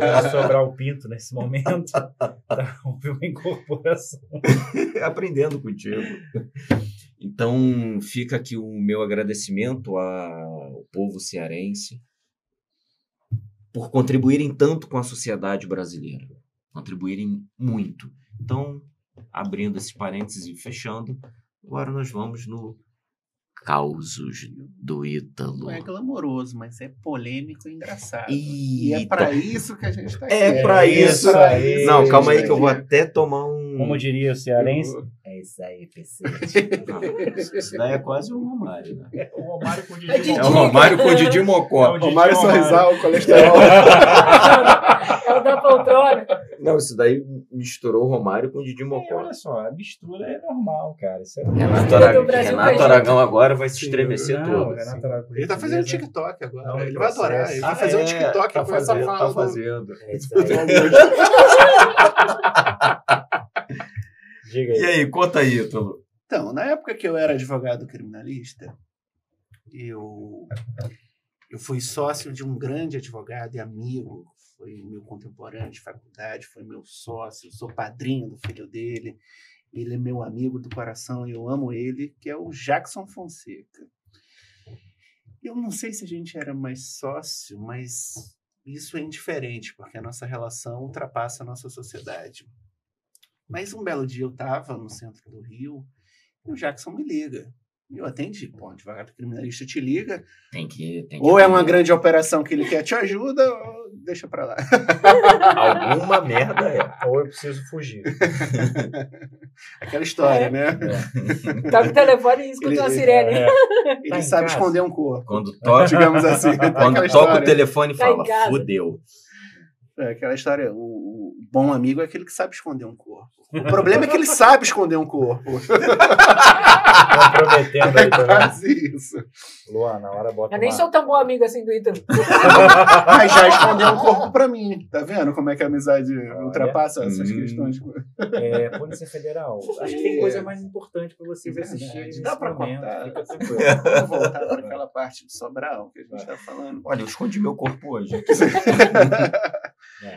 Para sobrar o pinto nesse momento. Tá, houve uma incorporação. aprendendo contigo. Então, fica aqui o meu agradecimento ao povo cearense por contribuírem tanto com a sociedade brasileira. Contribuírem muito. Então, abrindo esse parênteses e fechando, agora nós vamos no Causos do Ítalo. Não é glamouroso, mas é polêmico e engraçado. E é Eita. pra isso que a gente tá aqui. É pra isso. aí. Não, calma aí que eu vou até tomar um. Como diria o cearense, é isso aí, PC. Isso daí é quase um Romário, né? o Romário com o Didi É Didi. É o Romário com o Didi Mocó. É o Didi Romário Romário. Sorrisal, colesterol. É o da poltrona. Não, isso daí misturou o Romário com o Didi É, Mocó. olha só, a mistura é normal, cara. Isso é Renato, com Renato. Aragão agora vai se estremecer Não, todo. Renato assim. Aragão Ele tá fazendo Beleza. TikTok agora. Não, ele vai adorar. Ele vai Ah, fazer um é, TikTok tá com essa fazendo, fala. Tá do- fazendo. É isso aí. Diga E aí. aí, conta aí, Ítalo. Então, na época que eu era advogado criminalista, eu, eu fui sócio de um grande advogado e amigo, foi meu contemporâneo de faculdade, foi meu sócio, sou padrinho do filho dele, ele é meu amigo do coração e eu amo ele, que é o Jackson Fonseca. Eu não sei se a gente era mais sócio, mas isso é indiferente, porque a nossa relação ultrapassa a nossa sociedade. Mas um belo dia eu estava no centro do Rio e o Jackson me liga. Eu atendi. Pô, advogado criminalista te liga. Tem que. Tem que Ou é uma grande operação que ele quer te ajuda, ou deixa pra lá. Alguma merda é. Ou eu preciso fugir. Aquela história, É. né? Tá com o telefone e escuta Ele- uma sirene. É. Ele Tá sabe casa. esconder um corpo. Quando toca, Digamos assim. quando toca o telefone e Tá fala, casa. fudeu. É, aquela história. O, o bom amigo é aquele que sabe esconder um corpo. O problema é que ele sabe esconder um corpo. Comprometendo aí É também. quase isso. Luan, na hora bota Eu nem uma- sou tão bom amigo assim do Ítalo. Mas já escondeu um corpo pra mim. Tá vendo como é que a amizade ultrapassa essas Hum. questões? É, Polícia Federal. Acho que tem coisa mais importante pra vocês É assistirem. verdade. nesse Dá pra momento. cortar? Fica tranquilo. Vamos voltar para aquela parte de Sobral que a gente tá falando. Olha, eu escondi meu corpo hoje.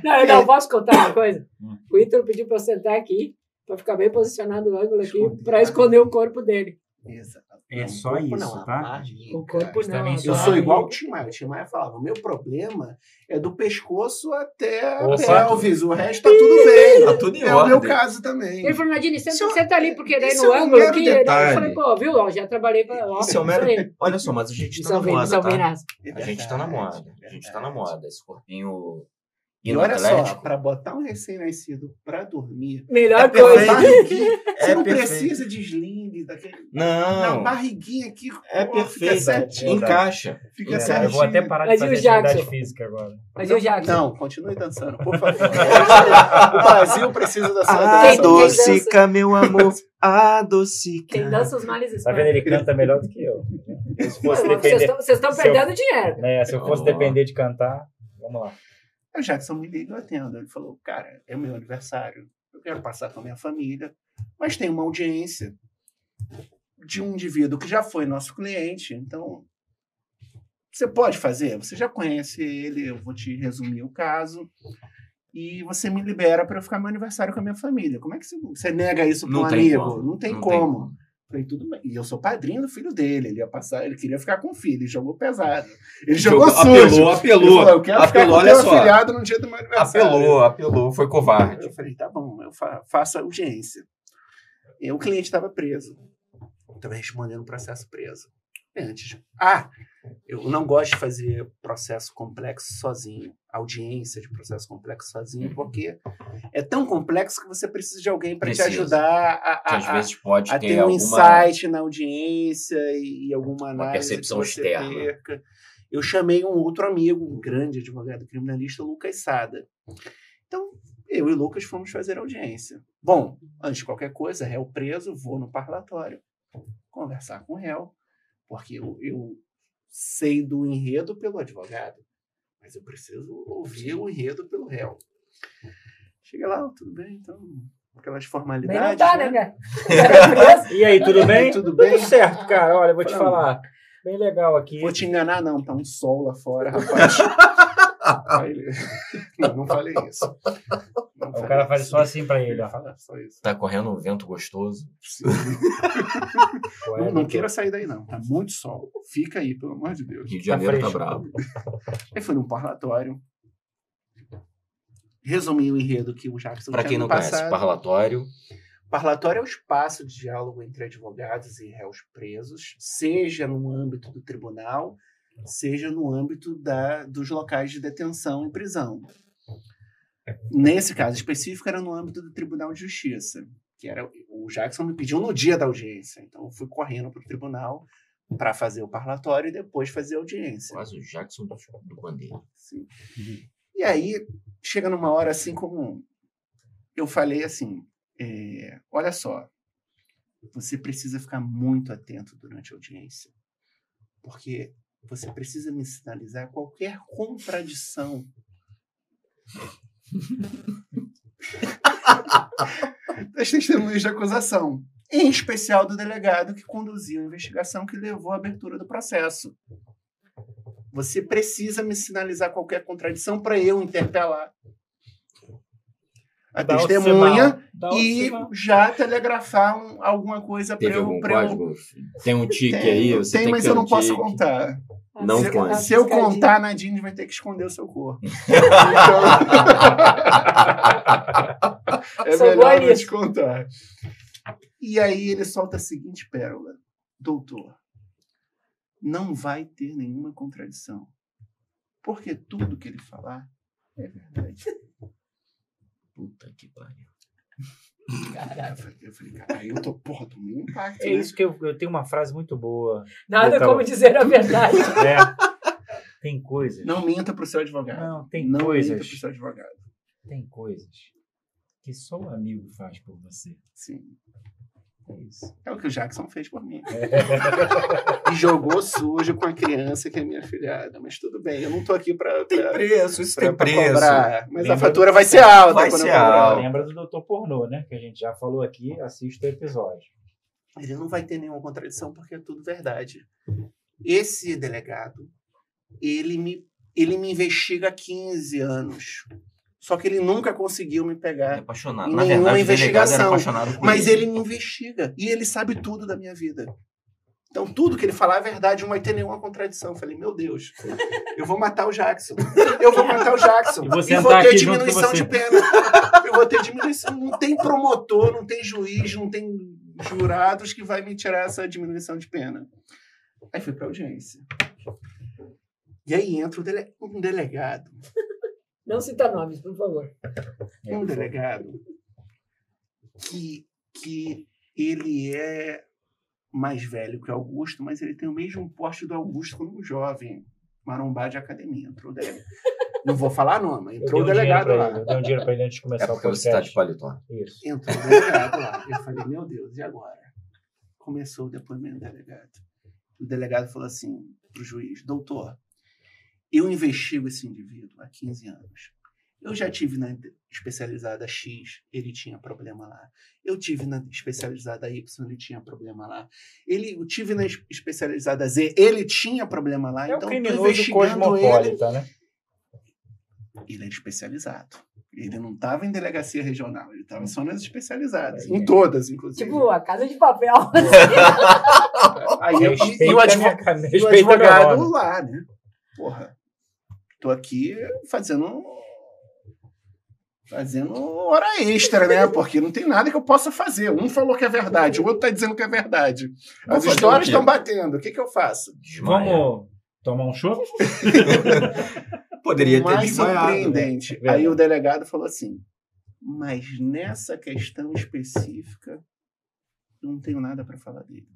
Não, eu não posso contar uma coisa. Hum. O Ítalo pediu pra eu sentar aqui, pra ficar bem posicionado no ângulo aqui, pra esconder o corpo dele. Exato. É Não, só isso, não, a tá? O corpo não. só- Eu sou igual o Tim Maia. O Tim Maia falava: o meu problema é do pescoço até a pelvis. O resto tá tudo bem. Tá tudo em É o meu ordem. caso também. Ele falou, Nadine, senta, Isso é- senta ali, porque daí no é ângulo aqui. Eu falei, pô, viu? Ó, já trabalhei pra. Ó, Isso é um mero... Olha só, mas a gente tá na salvei, me moda, tá? É A gente tá na moda. é A gente tá na moda. Esse corpinho E E no olha só, Atlético? para botar um recém-nascido para dormir, Melhor É coisa. barriguinha, você É não perfeito. precisa de sling, daquele, na Não, barriguinha aqui, é pô, fica perfeito. certinho. Encaixa. Fica É, certinho. eu vou até parar de Mas fazer atividade física agora. Mas e o Jackson? Não, continue dançando, por favor. o Brasil precisa da sua dança. Adocica, meu amor. Adocica. Quem dança os males Tá vendo? Ele canta melhor do que eu. Se fosse Vocês depender, estão- Vocês estão se eu- perdendo dinheiro. né, se eu fosse Ó. depender de cantar, vamos lá. O Jackson me liga, eu atendo. Ele falou, cara, é meu aniversário, eu quero passar com a minha família, mas tem uma audiência de um indivíduo que já foi nosso cliente, então você pode fazer, você já conhece ele, eu vou te resumir o caso, e você me libera para eu ficar meu aniversário com a minha família. Como é que você, você nega isso para um tem amigo? como. Não tem Não como. Falei, tudo bem. E eu sou padrinho do filho dele. Ele ia passar, ele queria ficar com o filho, ele jogou pesado. Ele jogou, sujo. apelou, apelou. falou, eu quero ficar apelou, com o afilhado no dia do meu aniversário. Apelou, apelou, foi covarde. Eu falei, tá bom, eu fa faço a audiência. E o cliente estava preso. Estava respondendo o processo preso. Antes. Ah, eu não gosto de fazer processo complexo sozinho, audiência de processo complexo sozinho, porque é tão complexo que você precisa de alguém para te ajudar a, a, às vezes pode a ter ter um alguma... insight na audiência e, e alguma análise percepção que você externa. perca. Eu chamei um outro amigo, um grande advogado criminalista, Lucas Sada. Então, eu e o Lucas fomos fazer audiência. Bom, antes de qualquer coisa, réu preso, vou no parlatório conversar com o réu, porque eu, eu sei do enredo pelo advogado, mas eu preciso ouvir o enredo pelo réu. Chega lá, tudo bem, então, aquelas Bem não formalidades. tá, né? né? E aí, tudo bem? Tudo bem? Tudo certo, cara. Olha, eu vou te falar. Bem legal aqui. Vou te enganar, não. Tá um sol lá fora, rapaz. Aí ele- não, não falei isso. Não O falei cara faz só assim pra ele, ó. Fala só isso. Tá correndo um vento gostoso. É, Não, não queira sair daí, não. Tá muito sol. Fica aí, pelo amor de Deus. Rio de Tá Janeiro tá, fresco. bravo. Aí foi num parlatório. Resumi o enredo que o Jackson Pra tinha quem não conhece, passado. parlatório. Parlatório é o espaço de diálogo entre advogados e réus presos, seja no âmbito do tribunal, seja no âmbito da, dos locais de detenção e prisão. Nesse caso específico, era no âmbito do Tribunal de Justiça, que era o Jackson me pediu no dia da audiência, então eu fui correndo para o tribunal para fazer o parlatório e depois fazer a audiência. Quase o Jackson do, do Bandeira. Sim. E aí, chega numa hora assim como eu falei assim, é, olha só, você precisa ficar muito atento durante a audiência, porque você precisa me sinalizar qualquer contradição das testemunhas de acusação, em especial do delegado que conduziu a investigação que levou à abertura do processo. Você precisa me sinalizar qualquer contradição para eu interpelar a Dá testemunha e já telegrafar um- alguma coisa para eu, pra eu? Tem um tique Tem, aí? Você tem, tem, mas eu não um posso tique. contar. Não se, se eu contar, Nadine vai ter que esconder o seu corpo. Então, é Sou melhor não te contar. E aí ele solta a seguinte pérola. Doutor, não vai ter nenhuma contradição. Porque tudo que ele falar é verdade. Puta que pariu. Eu falei, eu falei, cara, aí eu tô, porra, tomei um impacto. É né? isso que eu, eu tenho uma frase muito boa. Nada Então- como dizer a verdade. É. Tem coisas. Não minta pro seu advogado. Não, tem não coisas. minta pro seu advogado. Tem coisas que só o amigo faz por você. Sim. É isso. É o que o Jackson fez por mim. E jogou sujo com a criança que é minha filhada. Mas tudo bem, eu não tô aqui pra, Tem pra, preço, isso pra- tem pra preço. cobrar. Mas Lembra a fatura vai ser alta. Vai quando eu ser alta. Lembra do Doutor Pornô, né? Que a gente já falou aqui. Assista o episódio. Ele não vai ter nenhuma contradição porque é tudo verdade. Esse delegado, ele me, ele me investiga há 15 anos. Só que ele nunca conseguiu me É pegar. apaixonado. Em Na nenhuma verdade, investigação. apaixonado Mas ele me investiga. E ele sabe tudo da minha vida. Então, tudo que ele falar é verdade, não vai ter nenhuma contradição. Eu falei, meu Deus, eu vou matar o Jackson. Eu vou matar o Jackson. E vou vou sentar ter diminuição você. de pena. Eu vou ter diminuição. Não tem promotor, não tem juiz, não tem jurados que vai me tirar essa diminuição de pena. Aí fui pra audiência. E aí entra o dele- um delegado Não cita nomes, por favor. É, um delegado que, que ele é mais velho que Augusto, mas ele tem o mesmo porte do Augusto quando um jovem, marombá de academia. Entrou dele. Não vou falar nome, entrou o um delegado pra lá. ele, Eu dei um dinheiro pra ele antes de É começar o porque você tá de paletó. Isso. Entrou o delegado lá. Eu falei, meu Deus, e agora? Começou o depoimento do delegado. O delegado falou assim pro juiz, doutor, eu investigo esse indivíduo há 15 anos. Eu já tive na especializada X, ele tinha problema lá. Eu tive na especializada Y, ele tinha problema lá. Ele, eu tive na es- especializada Z, ele tinha problema lá. É o então, tô criminoso investigando ele. cosmopolita, né? Ele é especializado. Ele não estava em delegacia regional, ele estava só nas especializadas. Em todas, inclusive. Tipo, a casa de papel. Aí eu, e o, e o respeita meu advogado lá, né? Porra, tô aqui fazendo fazendo hora extra, né? Porque não tem nada que eu possa fazer. Um falou que é verdade, o outro tá dizendo que é verdade. As histórias estão batendo. O que que eu faço? Desmaia. Vamos tomar um chopp? Poderia ter mais né? surpreendente. Verdade. Aí o delegado falou assim: mas nessa questão específica, eu não tenho nada para falar dele.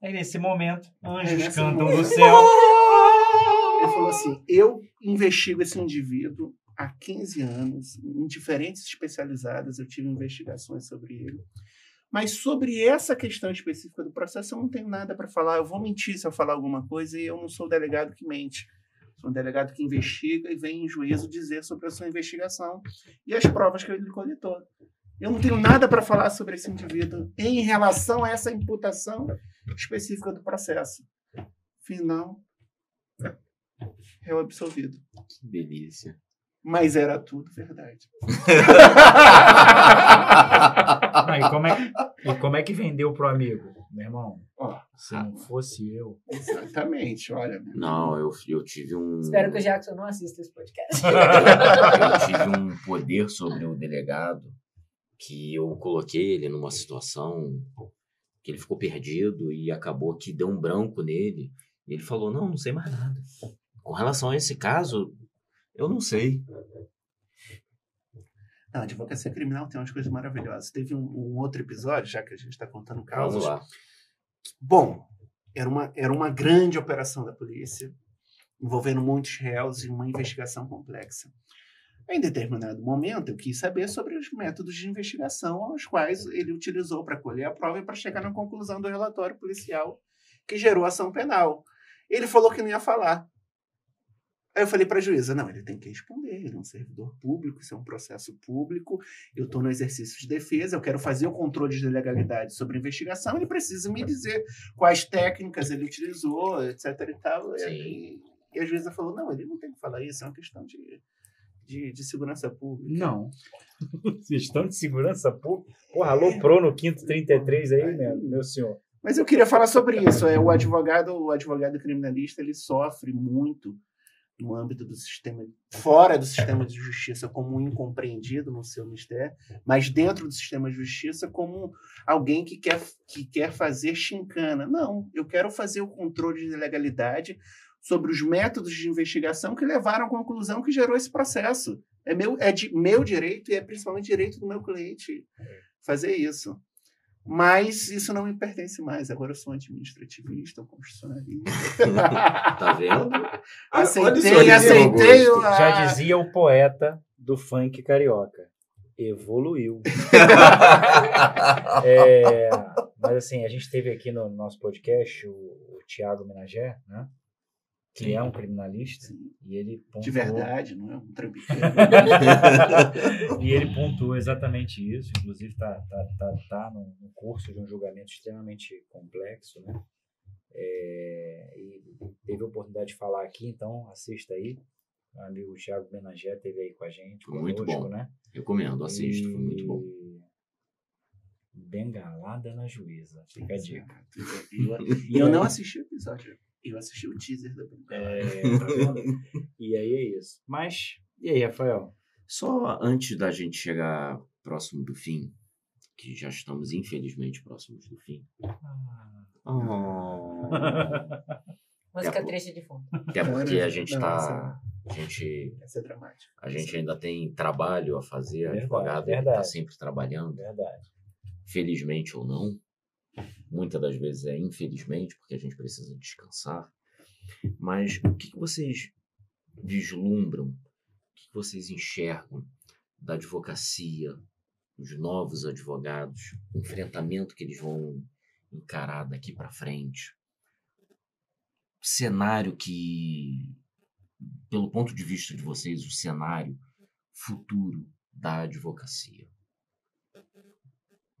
Aí nesse momento, anjos nesse cantam momento. do céu. Ele falou assim: eu investigo esse indivíduo há 15 anos, em diferentes especializadas, eu tive investigações sobre ele. Mas sobre essa questão específica do processo, eu não tenho nada para falar. Eu vou mentir se eu falar alguma coisa e eu não sou o delegado que mente. Sou um delegado que investiga e vem em juízo dizer sobre a sua investigação e as provas que ele coletou. Eu não tenho nada para falar sobre esse indivíduo em relação a essa imputação específica do processo. Final, réu absolvido. Que delícia. Mas era tudo verdade. Não, e, como é, e como é que vendeu pro amigo? Meu irmão, Ó, se não fosse eu. exatamente, olha. meu. Não, eu, eu tive um. Espero que o Jackson não assista esse podcast. eu tive um poder sobre o delegado que eu coloquei ele numa situação que ele ficou perdido e acabou que deu um branco nele. E ele falou: Não, não sei mais nada. Com relação a esse caso, eu não sei. Não, a advocacia criminal tem umas coisas maravilhosas. Teve um, um outro episódio, já que a gente está contando Vamos casos. lá. Bom, era uma, era uma grande operação da polícia, envolvendo muitos réus e uma investigação complexa. Em determinado momento, eu quis saber sobre os métodos de investigação aos quais ele utilizou para colher a prova e para chegar na conclusão do relatório policial que gerou ação penal. Ele falou que não ia falar. Aí eu falei para a juíza: não, ele tem que responder, ele é um servidor público, isso é um processo público, eu estou no exercício de defesa, eu quero fazer o controle de legalidade sobre a investigação, ele precisa me dizer quais técnicas ele utilizou, etc. e tal. Sim. E, e a juíza falou: não, ele não tem que falar isso, é uma questão de, de, de segurança pública. Não. Gestão de segurança pública. Porra, aloprou no quinto 33 aí, né, meu senhor? Mas eu queria falar sobre isso. É, o advogado, o advogado criminalista, ele sofre muito no âmbito do sistema, fora do sistema de justiça, como um incompreendido no seu mistério, mas dentro do sistema de justiça, como alguém que quer, que quer fazer chincana. Não, eu quero fazer o controle de legalidade sobre os métodos de investigação que levaram à conclusão que gerou esse processo. É meu, é de meu direito e é principalmente direito do meu cliente fazer isso. Mas isso não me pertence mais. Agora eu sou administrativista, constitucionalista. Tá vendo? aceitei, Olha só, aceitei. A- Já dizia o poeta do funk carioca. Evoluiu. É, mas assim, a gente teve aqui no nosso podcast o, o Tiago Menagé, né? Que é um criminalista. E ele pontuou, De verdade, não é um trambiqueiro. E ele pontuou exatamente isso. Inclusive, está tá, tá, tá no, no curso de um julgamento extremamente complexo, né? É, e teve a oportunidade de falar aqui, então assista aí. O amigo Thiago Menagé esteve aí com a gente, Muito conosco, bom. né? Recomendo, assista, foi muito bom. E- Bengalada na juíza, fica a dica. E e eu não assisti o episódio. Eu assisti o teaser da brincadeira. É, tá vendo? e aí é isso. Mas, e aí, Rafael? Só antes da gente chegar próximo do fim, que já estamos infelizmente próximos do fim. Oh. Música triste de fundo. Até porque a gente tá. essa- A gente, Essa é dramática. a gente ainda tem trabalho a fazer, Verdade, advogado está sempre trabalhando, Verdade. felizmente ou não. Muitas das vezes é infelizmente, porque a gente precisa descansar. Mas o que, vocês vislumbram, o que, que vocês enxergam da advocacia, dos novos advogados, o enfrentamento que eles vão encarar daqui para frente? Cenário que, pelo ponto de vista de vocês, o cenário futuro da advocacia.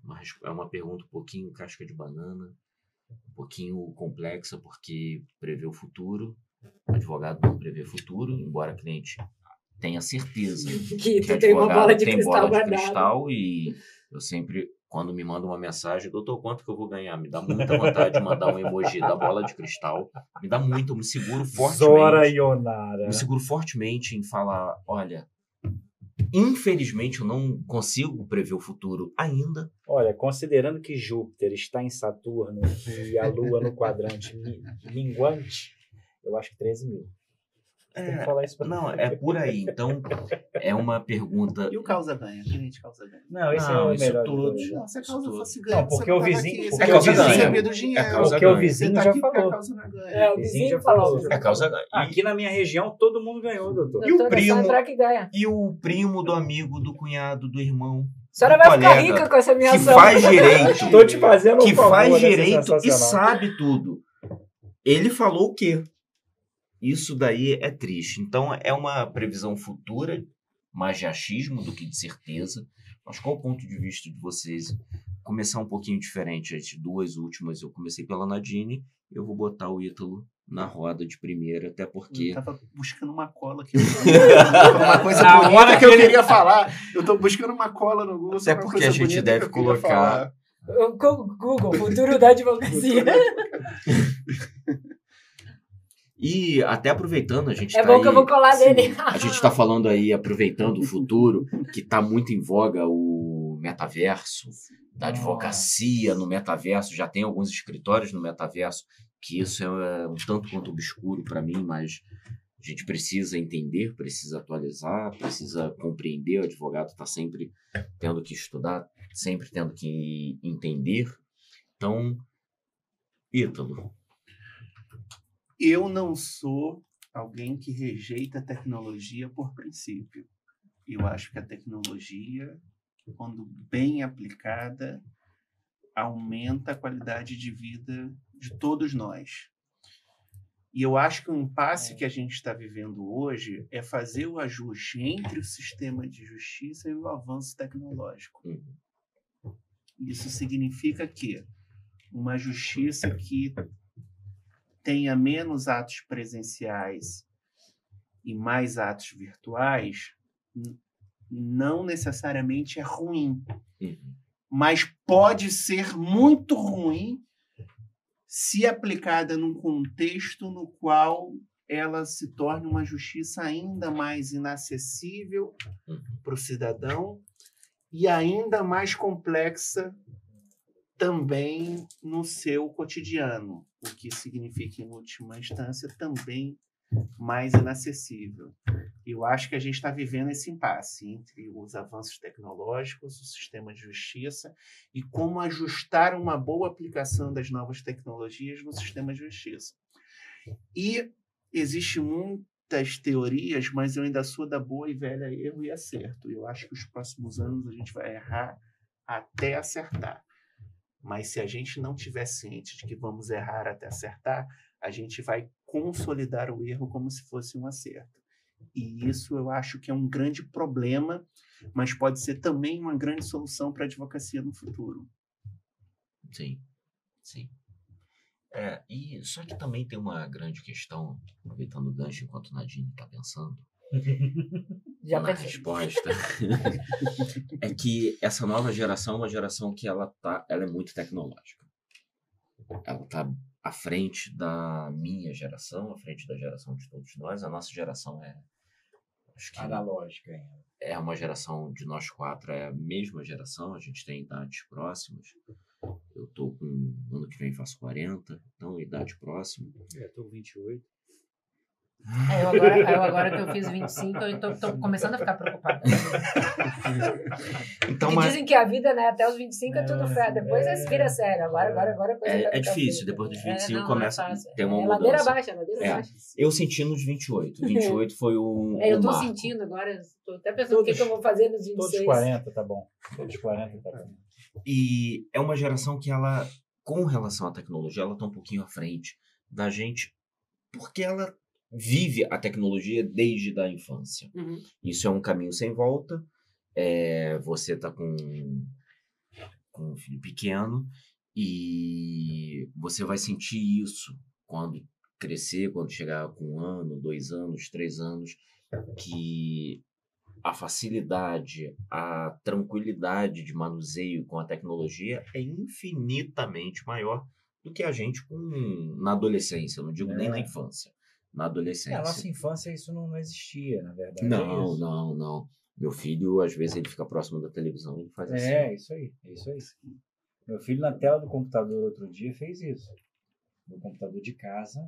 Mas é uma pergunta um pouquinho casca de banana, um pouquinho complexa, porque prevê o futuro. O advogado não prevê futuro, embora a cliente tenha certeza Que que tu tem uma bola de tem cristal bola de guardada. cristal e eu sempre, quando me manda uma mensagem, doutor, quanto que eu vou ganhar? Me dá muita vontade de mandar um emoji da bola de cristal. Me dá muito, eu me seguro fortemente. Zora Ionara. Me seguro fortemente em falar, olha, infelizmente eu não consigo prever o futuro ainda. Olha, considerando que Júpiter está em Saturno e a Lua no quadrante mi- minguante, eu acho que 13 mil. Você tem que falar isso pra Não, é por aí. Então, é uma pergunta. E o causa ganha? Cliente causa ganha. Não, esse Não, é o isso melhor. todos. todos. Não, se a Isso causa fosse ganha, Não, porque o tava vizinho- aqui, porque o tinha vizinho- dinheiro. é causa Porque o vizinho tá já aqui porque a falou. causa não ganha. É, o Vizinho vizinho já falou. falou. É causa ganha. E, Aqui na minha região, todo mundo ganhou, doutor. E o é primo? que e o primo do amigo, do cunhado, do irmão, A senhora vai ficar rica com essa minha que ação. faz direito, Estou te fazendo um que favor, faz essa é direito e sabe tudo. Ele falou o quê? Isso daí é triste. Então é uma previsão futura, mais de achismo do que de certeza. Mas qual o ponto de vista de vocês? Começar um pouquinho diferente. As duas últimas eu comecei pela Nadine. Eu vou botar o Ítalo na roda de primeira, até porque Eu tava buscando uma cola aqui. uma coisa Na bonita hora que eu queria falar. Eu tô buscando uma cola no Google. Até porque a gente deve que colocar- falar. Google, futuro da advocacia. E até aproveitando, a gente É tá bom aí, que eu vou colar sim. dele. A gente está falando aí, aproveitando o futuro, que está muito em voga o metaverso, da advocacia no metaverso. Já tem alguns escritórios no metaverso, que isso é um tanto quanto obscuro para mim, mas a gente precisa entender, precisa atualizar, precisa compreender. O advogado está sempre tendo que estudar, sempre tendo que entender. Então, Ítalo, Eu não sou alguém que rejeita a tecnologia por princípio. Eu acho que a tecnologia, quando bem aplicada, aumenta a qualidade de vida de todos nós. E eu acho que o impasse que a gente está vivendo hoje é fazer o ajuste entre o sistema de justiça e o avanço tecnológico. Uhum. Isso significa que uma justiça que tenha menos atos presenciais e mais atos virtuais não necessariamente é ruim, Uhum. mas pode ser muito ruim se aplicada num contexto no qual ela se torne uma justiça ainda mais inacessível Uhum. para o cidadão e ainda mais complexa também no seu cotidiano, o que significa, em última instância, também mais inacessível. Eu acho que a gente está vivendo esse impasse entre os avanços tecnológicos, o sistema de justiça e como ajustar uma boa aplicação das novas tecnologias no sistema de justiça. E existe muitas teorias, mas eu ainda sou da boa e velha erro e acerto. Eu acho que os próximos anos a gente vai errar até acertar. Mas se a gente não tiver ciente de que vamos errar até acertar, a gente vai consolidar o erro como se fosse um acerto. E isso eu acho que é um grande problema, mas pode ser também uma grande solução para a advocacia no futuro. Sim, sim. É, e só que também tem uma grande questão, aproveitando o gancho enquanto Nadine está pensando Já pensei. resposta, é que essa nova geração é uma geração que ela tá, ela é muito tecnológica. Ela está à frente da minha geração, à frente da geração de todos nós. A nossa geração é, acho que Analógica ainda. é uma geração de nós quatro, é a mesma geração, a gente tem idades próximas. Eu tô com, ano que vem faço 40, então idade próxima. Eu tô com 28. É, eu agora, eu agora que eu fiz 25, eu tô, tô começando a ficar preocupada. Então, mas dizem que a vida, né, até os 25 é tudo fé, depois é. é, vira sério. Agora, agora, agora a coisa É- vai é ficar difícil, depois dos É, 25 não, começa não é a fácil. ter uma é ladeira mudança. abaixo, é ladeira É. abaixo. eu senti nos 28. 28 foi um, É, eu tô marco. sentindo agora, tô até pensando o que, Todos- que eu vou fazer nos Todos 26. 40 tá bom. Todos 40 tá bom. E é uma geração que ela, com relação à tecnologia, ela tá um pouquinho à frente da gente, porque ela vive a tecnologia desde a infância. Uhum. Isso é um caminho sem volta. É, você tá com, com um filho pequeno e você vai sentir isso quando crescer, quando chegar com um ano, dois anos, três anos, que a facilidade, a tranquilidade de manuseio com a tecnologia é infinitamente maior do que a gente com, na adolescência. Não digo nem É. na infância, na É, adolescência. a nossa infância isso não, não existia, na verdade. é Não, isso. não, não. Meu filho, às vezes, ele fica próximo da televisão e faz assim. É, isso aí, é isso aí. Meu filho na tela do computador outro dia fez isso. No computador de casa,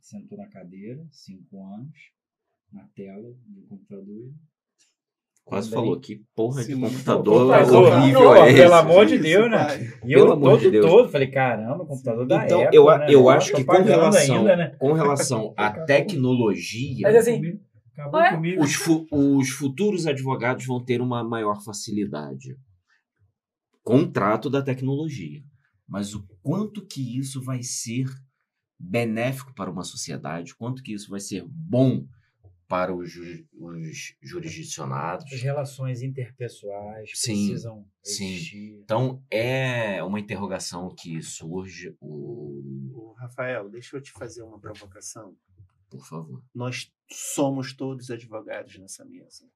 sentou na cadeira, cinco anos, na tela do computador. Quase Também. falou que porra de Sim, computador é computador, horrível não, é esse. pelo amor de Deus, né? E Pelo eu amor todo de Deus. todo falei, caramba, computador da Então, Apple, eu, né? eu acho que com relação, ainda, né? com relação à tecnologia, Mas assim, os, fu- os futuros advogados vão ter uma maior facilidade. Contrato da tecnologia. Mas o quanto que isso vai ser benéfico para uma sociedade, quanto que isso vai ser bom para os, ju- os jurisdicionados. As relações interpessoais Sim, precisam sim. existir. Então, é uma interrogação que surge. O... Ô, Rafael, deixa eu te fazer uma provocação. Por favor. Nós somos todos advogados nessa mesa.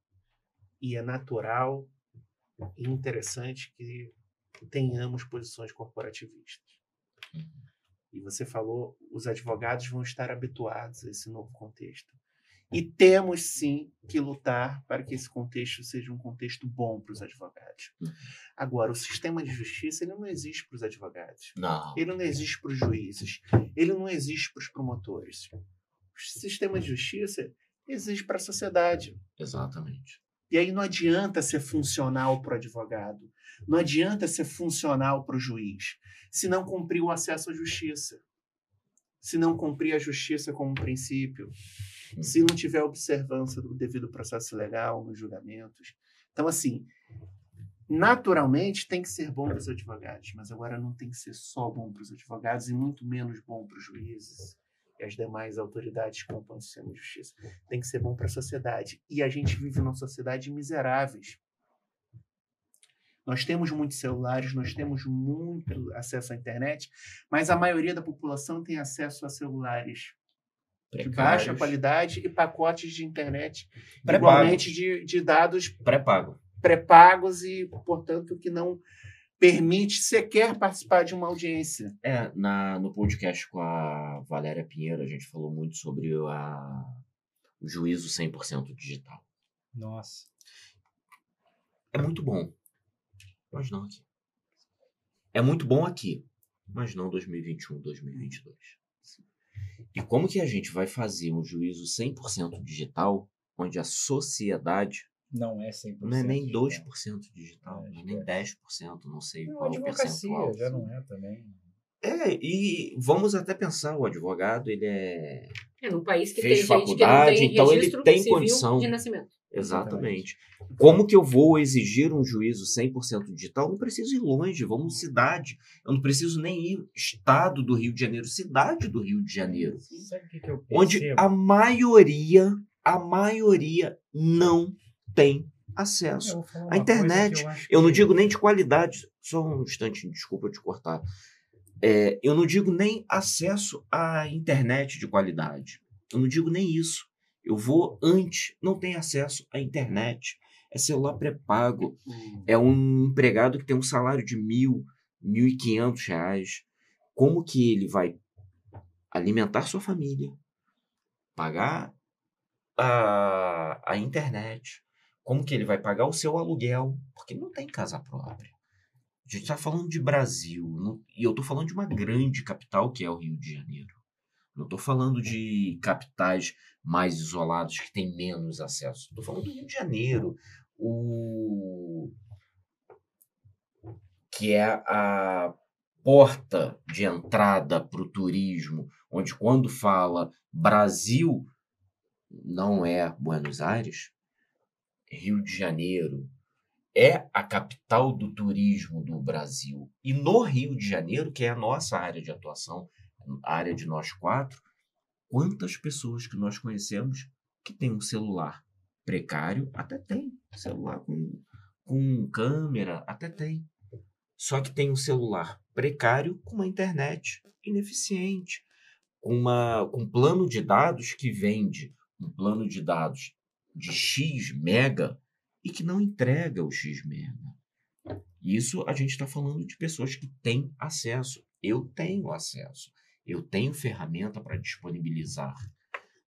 E é natural e interessante que tenhamos posições corporativistas. E você falou, os advogados vão estar habituados a esse novo contexto. E temos sim que lutar para que esse contexto seja um contexto bom para os advogados. Uhum. Agora, o sistema de justiça ele não existe para os advogados. Não. Ele não existe para os juízes. Ele não existe para os promotores. O sistema de justiça existe para a sociedade. Exatamente. E aí não adianta ser funcional para o advogado. Não adianta ser funcional para o juiz. Se não cumprir o acesso à justiça. Se não cumprir a justiça como princípio. Se não tiver observância do devido processo legal nos julgamentos. Então, assim, naturalmente tem que ser bom para os advogados, mas agora não tem que ser só bom para os advogados e muito menos bom para os juízes e as demais autoridades que compõem o sistema de justiça. Tem que ser bom para a sociedade. E a gente vive numa sociedade de miseráveis. Nós temos muitos celulares, nós temos muito acesso à internet, mas a maioria da população tem acesso a celulares de baixa Precários. qualidade e pacotes de internet igualmente de, de dados Pré-pago. pré-pagos e, portanto, que não permite sequer participar de uma audiência. É, na, no podcast com a Valéria Pinheiro, a gente falou muito sobre a, o juízo 100% digital. Nossa. É muito bom, mas não aqui. É muito bom aqui, mas não 2021, 2022. E como que a gente vai fazer um juízo 100% digital, onde a sociedade Não é 100%. não é nem digital. 2% digital, É, nem 10%, não sei Não, qual é o percentual. já não é também. É, e vamos até pensar, o advogado, ele é É num país que Fez tem gente que não faculdade, tem então ele registro tem civil condição. de nascimento. Exatamente. Como que eu vou exigir um juízo 100% digital? Eu não preciso ir longe, vamos cidade. Eu não preciso nem ir estado do Rio de Janeiro, cidade do Rio de Janeiro. Sabe o que, que eu Onde a maioria, a maioria não tem acesso. Coisa internet, eu, Eu não que- digo nem de qualidade, só um instante, desculpa te cortar. É, eu não digo nem acesso à internet de qualidade. Eu não digo nem isso. Eu vou antes, não tem acesso à internet. É celular pré-pago. É um empregado que tem um salário de mil, mil e quinhentos reais. Como que ele vai alimentar sua família, pagar a, a internet? Como que ele vai pagar o seu aluguel? Porque ele não tem casa própria. A gente está falando de Brasil, não- e eu estou falando de uma grande capital que é o Rio de Janeiro. Não estou falando de capitais mais isolados que têm menos acesso. Estou falando do Rio de Janeiro, o que é a porta de entrada para o turismo, onde quando fala Brasil não é Buenos Aires, Rio de Janeiro é a capital do turismo do Brasil. E no Rio de Janeiro, que é a nossa área de atuação, a área de nós quatro, quantas pessoas que nós conhecemos que tem um celular precário, até tem celular com, com câmera, até tem. Só que tem um celular precário com uma internet ineficiente, com, uma, com um plano de dados que vende um plano de dados de X mega e que não entrega o X mega. Isso a gente está falando de pessoas que têm acesso. Eu tenho acesso. Eu tenho ferramenta para disponibilizar.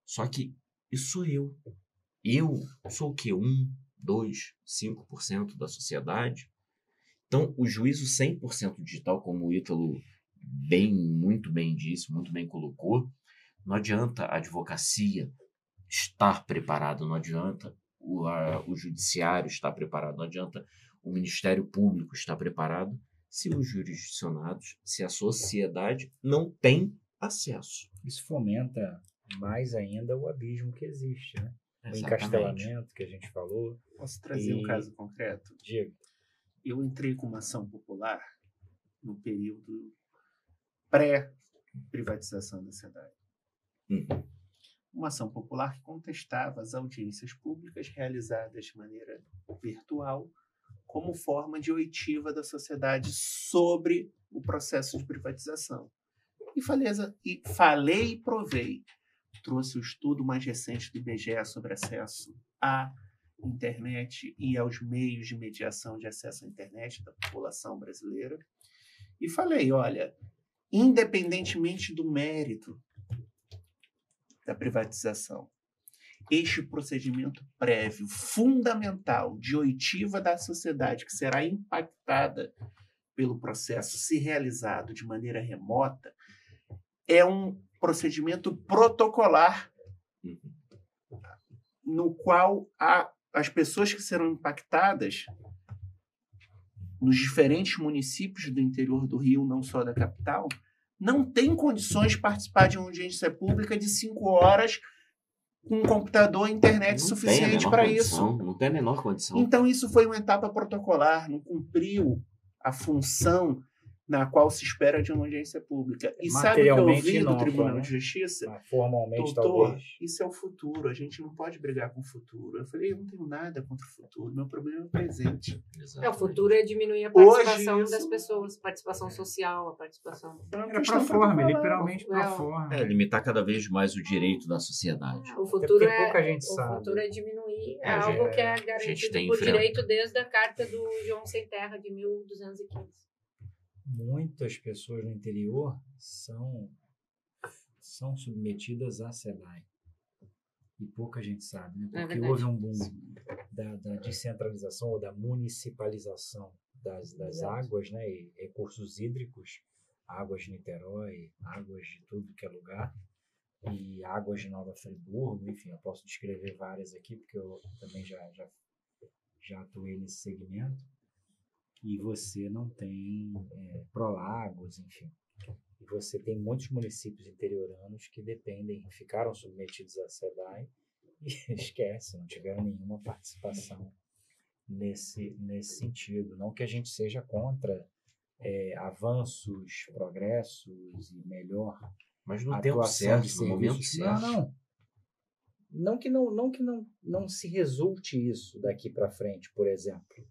Só que isso sou eu. Eu sou o quê? 1, 2, 5% da sociedade? Então, o juízo 100% digital, como o Ítalo bem, muito bem disse, muito bem colocou, não adianta a advocacia estar preparado, não adianta o, a, o judiciário estar preparado, não adianta o Ministério Público estar preparado se os jurisdicionados, se a sociedade não tem acesso. Isso fomenta mais ainda o abismo que existe, né? O encastelamento que a gente falou. Posso trazer e... um caso concreto? Diga. Eu entrei com uma ação popular no período pré-privatização da cidade. Uhum uma ação popular que contestava as audiências públicas realizadas de maneira virtual como forma de oitiva da sociedade sobre o processo de privatização. E falei, e falei e provei. Trouxe o estudo mais recente do IBGE sobre acesso à internet e aos meios de mediação de acesso à internet da população brasileira. E falei, olha, independentemente do mérito da privatização. Este procedimento prévio, fundamental, de oitiva da sociedade, que será impactada pelo processo se realizado de maneira remota, é um procedimento protocolar no qual a, as pessoas que serão impactadas nos diferentes municípios do interior do Rio, não só da capital, não tem condições de participar de uma audiência pública de cinco horas com um computador e internet não suficiente para isso. Não tem a menor condição. Então, isso foi uma etapa protocolar, não cumpriu a função na qual se espera de uma audiência pública. E sabe o que eu ouvi do Tribunal né? de Justiça? Mas formalmente, Doutor, talvez. isso é o futuro, a gente não pode brigar com o futuro. Eu falei, eu não tenho nada contra o futuro, meu problema é o presente. É, o futuro é diminuir a participação Hoje, das pessoas, participação social, a participação... É pro forma, literalmente pro forma. É, limitar cada vez mais o direito da sociedade. O futuro, é, pouca gente o sabe. futuro é diminuir é, algo que é garantido por direito desde a Carta do João Sem Terra, de 1215 muitas pessoas no interior são, são submetidas à SEDAI. E pouca gente sabe, né? É Porque é houve um boom da, da, descentralização ou da municipalização das, das águas, né? E recursos hídricos, águas de Niterói, águas de tudo que é lugar, e águas de Nova Friburgo, enfim, eu posso descrever várias aqui, porque eu também já, já, já atuei nesse segmento e você não tem é, prolagos, enfim. E você tem muitos municípios interioranos que dependem, ficaram submetidos à SEDAI e esquece, não tiveram nenhuma participação nesse, nesse sentido. Não que a gente seja contra é, avanços, progressos e melhor mas no tempo certo, no momento certo. Não, não. Não que não, não que não, não se resulte isso daqui para frente, por exemplo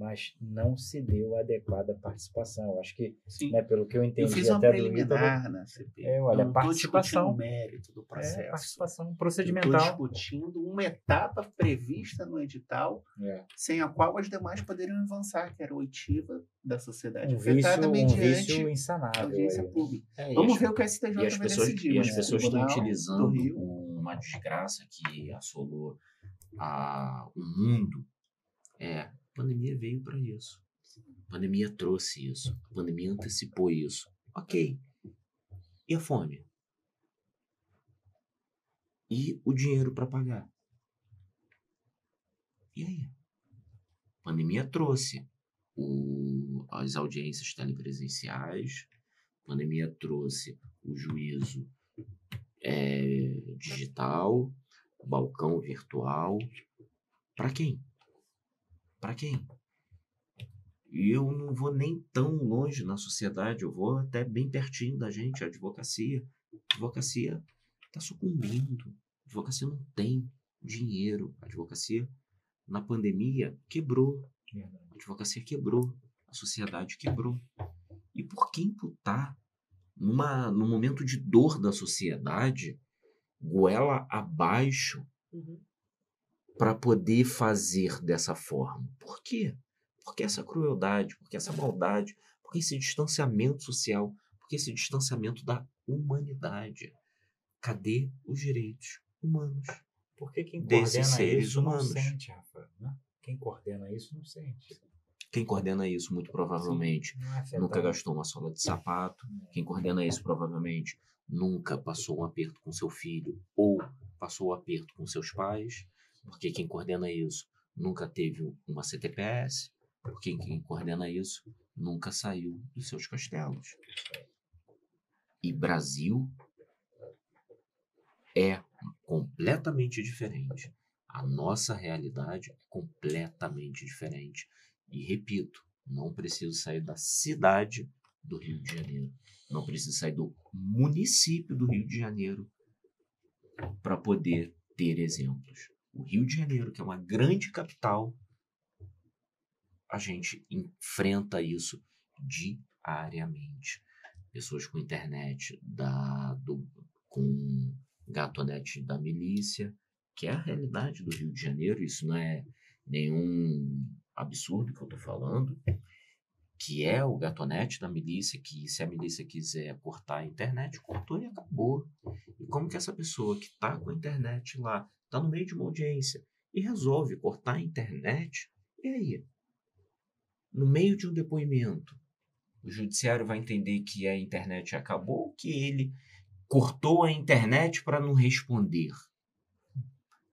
mas não se deu a adequada participação. Eu acho que, né, pelo que eu entendi eu fiz uma até preliminar do na CP. É, olha, não participação. o mérito do processo. É, participação procedimental. Estou discutindo uma etapa prevista no edital, é. sem a qual as demais poderiam avançar, que era a oitiva da sociedade um afetada vício, mediante um insanável, audiência aí. pública. É, Vamos ver o que a STJ as vai pessoas, decidir. E as pessoas estão utilizando uma desgraça que assolou a, o mundo é, a pandemia veio para isso. A pandemia trouxe isso. A pandemia antecipou isso. Ok. E a fome? e o dinheiro para pagar. E aí? A pandemia trouxe o, as audiências telepresenciais, a pandemia trouxe o juízo é, digital, balcão virtual. Para quem? Para quem? E eu não vou nem tão longe na sociedade, eu vou até bem pertinho da gente, a advocacia. A advocacia está sucumbindo. A advocacia não tem dinheiro. A advocacia, na pandemia, quebrou. A advocacia quebrou. A sociedade quebrou. E por que imputar, numa, num momento de dor da sociedade, goela abaixo Uhum. Para poder fazer dessa forma? Por quê? Por que essa crueldade? Por que essa maldade? Por que esse distanciamento social? Por que esse distanciamento da humanidade? Cadê os direitos humanos? Porque quem Desses coordena seres isso não humanos. sente, Rafa. Né? Quem coordena isso não sente. Quem coordena isso, muito provavelmente, Não é nunca gastou uma sola de sapato. Quem coordena isso, provavelmente, nunca passou um aperto com seu filho ou passou o aperto com seus pais. Porque quem coordena isso nunca teve uma CTPS. Porque quem coordena isso nunca saiu dos seus castelos. E Brasil é completamente diferente. A nossa realidade é completamente diferente. E repito, não preciso sair da cidade do Rio de Janeiro. Não preciso sair do município do Rio de Janeiro para poder ter exemplos. O Rio de Janeiro, que é uma grande capital, a gente enfrenta isso diariamente. Pessoas com internet da, do, com gatonete da milícia, que é a realidade do Rio de Janeiro, isso não é nenhum absurdo que eu estou falando, que é o gatonete da milícia, que se a milícia quiser cortar a internet, cortou e acabou. E como que essa pessoa que está com a internet lá, está no meio de uma audiência e resolve cortar a internet, e aí? No meio de um depoimento, o judiciário vai entender que a internet acabou ou que ele cortou a internet para não responder?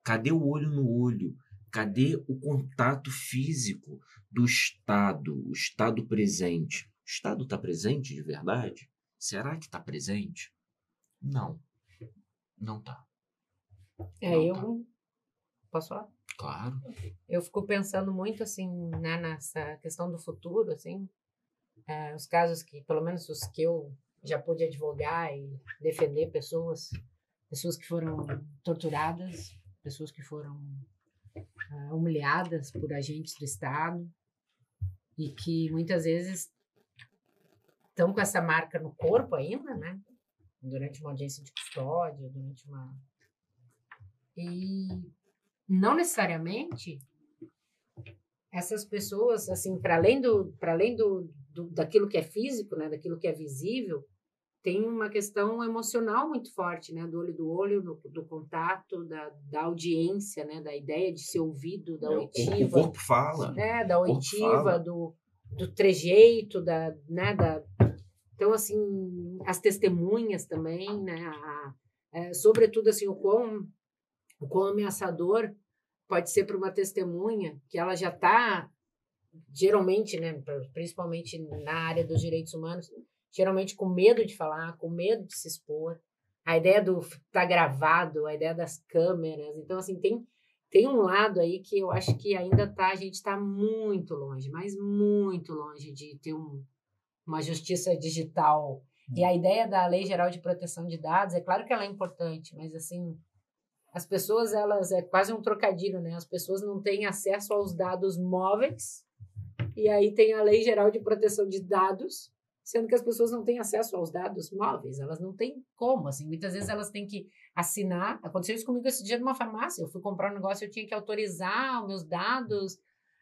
Cadê o olho no olho? Cadê o contato físico do Estado, o Estado presente? O Estado está presente de verdade? Será que está presente? Não. Não está. É, Não, eu. tá. Posso falar? Claro. Eu fico pensando muito, assim, né, nessa questão do futuro, assim. É, os casos que, pelo menos os que eu já pude advogar e defender pessoas, pessoas que foram torturadas, pessoas que foram ah, humilhadas por agentes do Estado e que muitas vezes estão com essa marca no corpo ainda, né? Durante uma audiência de custódia, durante uma. E não necessariamente essas pessoas, assim, para além do, para além do, do, daquilo que é físico, né, daquilo que é visível, tem uma questão emocional muito forte, né, do olho do olho, do, do contato, da, da audiência, né, da ideia de ser ouvido, da É, o, corpo, o oitiva, corpo fala. né, da oitiva, do, do trejeito, da, né, da... Então, assim, as testemunhas também, né, a, é, sobretudo, assim, o quão, o quão ameaçador pode ser para uma testemunha que ela já está, geralmente, né, principalmente na área dos direitos humanos, geralmente com medo de falar, com medo de se expor. A ideia do tá gravado, a ideia das câmeras. Então, assim, tem, tem um lado aí que eu acho que ainda tá, a gente está muito longe, mas muito longe de ter um, uma justiça digital. E a ideia da Lei Geral de Proteção de Dados, é claro que ela é importante, mas assim, as pessoas, elas, é quase um trocadilho, né? As pessoas não têm acesso aos dados móveis, e aí tem a Lei Geral de Proteção de Dados, sendo que as pessoas não têm acesso aos dados móveis, elas não têm como, assim, muitas vezes elas têm que assinar, aconteceu isso comigo esse dia numa farmácia, eu fui comprar um negócio, eu tinha que autorizar os meus dados,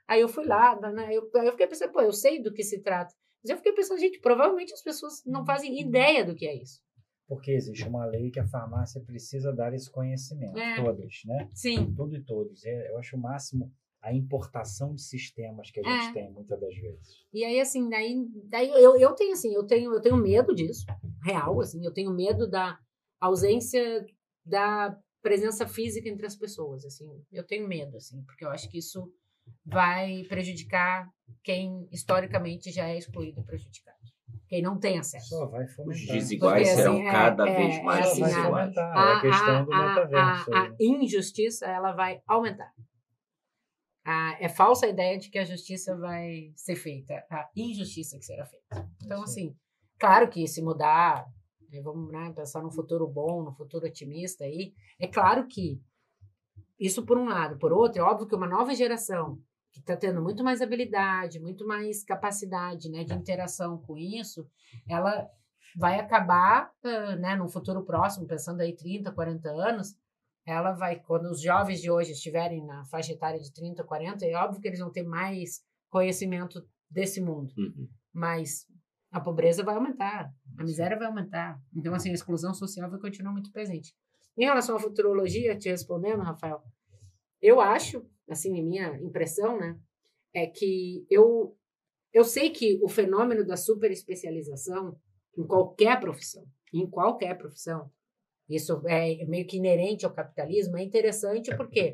aí eu fui lá, né, eu, eu fiquei pensando, pô, eu sei do que se trata, mas eu fiquei pensando, gente, provavelmente as pessoas não fazem ideia do que é isso. Porque existe uma lei que a farmácia precisa dar esse conhecimento, É. todas, né? Sim, Tudo e todos. É, Eu acho o máximo a importação de sistemas que a gente É. tem muitas das vezes. E aí, assim, daí, daí eu, eu tenho, assim, eu tenho, eu tenho medo disso, real, assim, eu tenho medo da ausência da presença física entre as pessoas, assim. Eu tenho medo, assim, porque eu acho que isso vai prejudicar quem historicamente já é excluído e prejudicado. Quem não tem acesso. Só vai Os desiguais Porque, serão assim, é- cada é- vez é mais Só assim, vai a- desiguais. É a questão do a, metaverso. a- a injustiça ela vai aumentar. A- é falsa a ideia de que a justiça vai ser feita, a injustiça que será feita. Então, assim, claro que se mudar, né, vamos né, pensar num futuro bom, num futuro otimista aí, é claro que isso por um lado. Por outro, é óbvio que uma nova geração que está tendo muito mais habilidade, muito mais capacidade né, de interação com isso, ela vai acabar, ah, né, num futuro próximo, pensando aí 30, 40 anos, ela vai, quando os jovens de hoje estiverem na faixa etária de 30, 40, é óbvio que eles vão ter mais conhecimento desse mundo, Uhum. mas a pobreza vai aumentar, a miséria vai aumentar. Então, assim, a exclusão social vai continuar muito presente. Em relação à futurologia, te respondendo, Rafael, eu acho, assim, minha impressão, né, é que eu, eu sei que o fenômeno da superespecialização em qualquer profissão, em qualquer profissão, isso é meio que inerente ao capitalismo, é interessante porque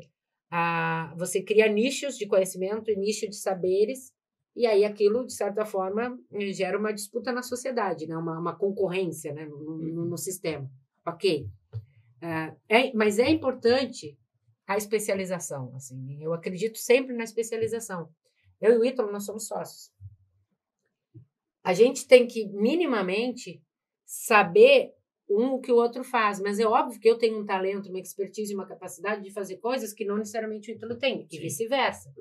ah, você cria nichos de conhecimento e nicho de saberes, e aí aquilo, de certa forma, gera uma disputa na sociedade, né? uma, uma concorrência né? no, no- no sistema. Ok. Ah, é, mas é importante a especialização. Assim, eu acredito sempre na especialização. Eu e o Ítalo, nós somos sócios. A gente tem que, minimamente, saber um o que o outro faz. Mas é óbvio que eu tenho um talento, uma expertise, uma capacidade de fazer coisas que não necessariamente o Ítalo tem, e vice-versa.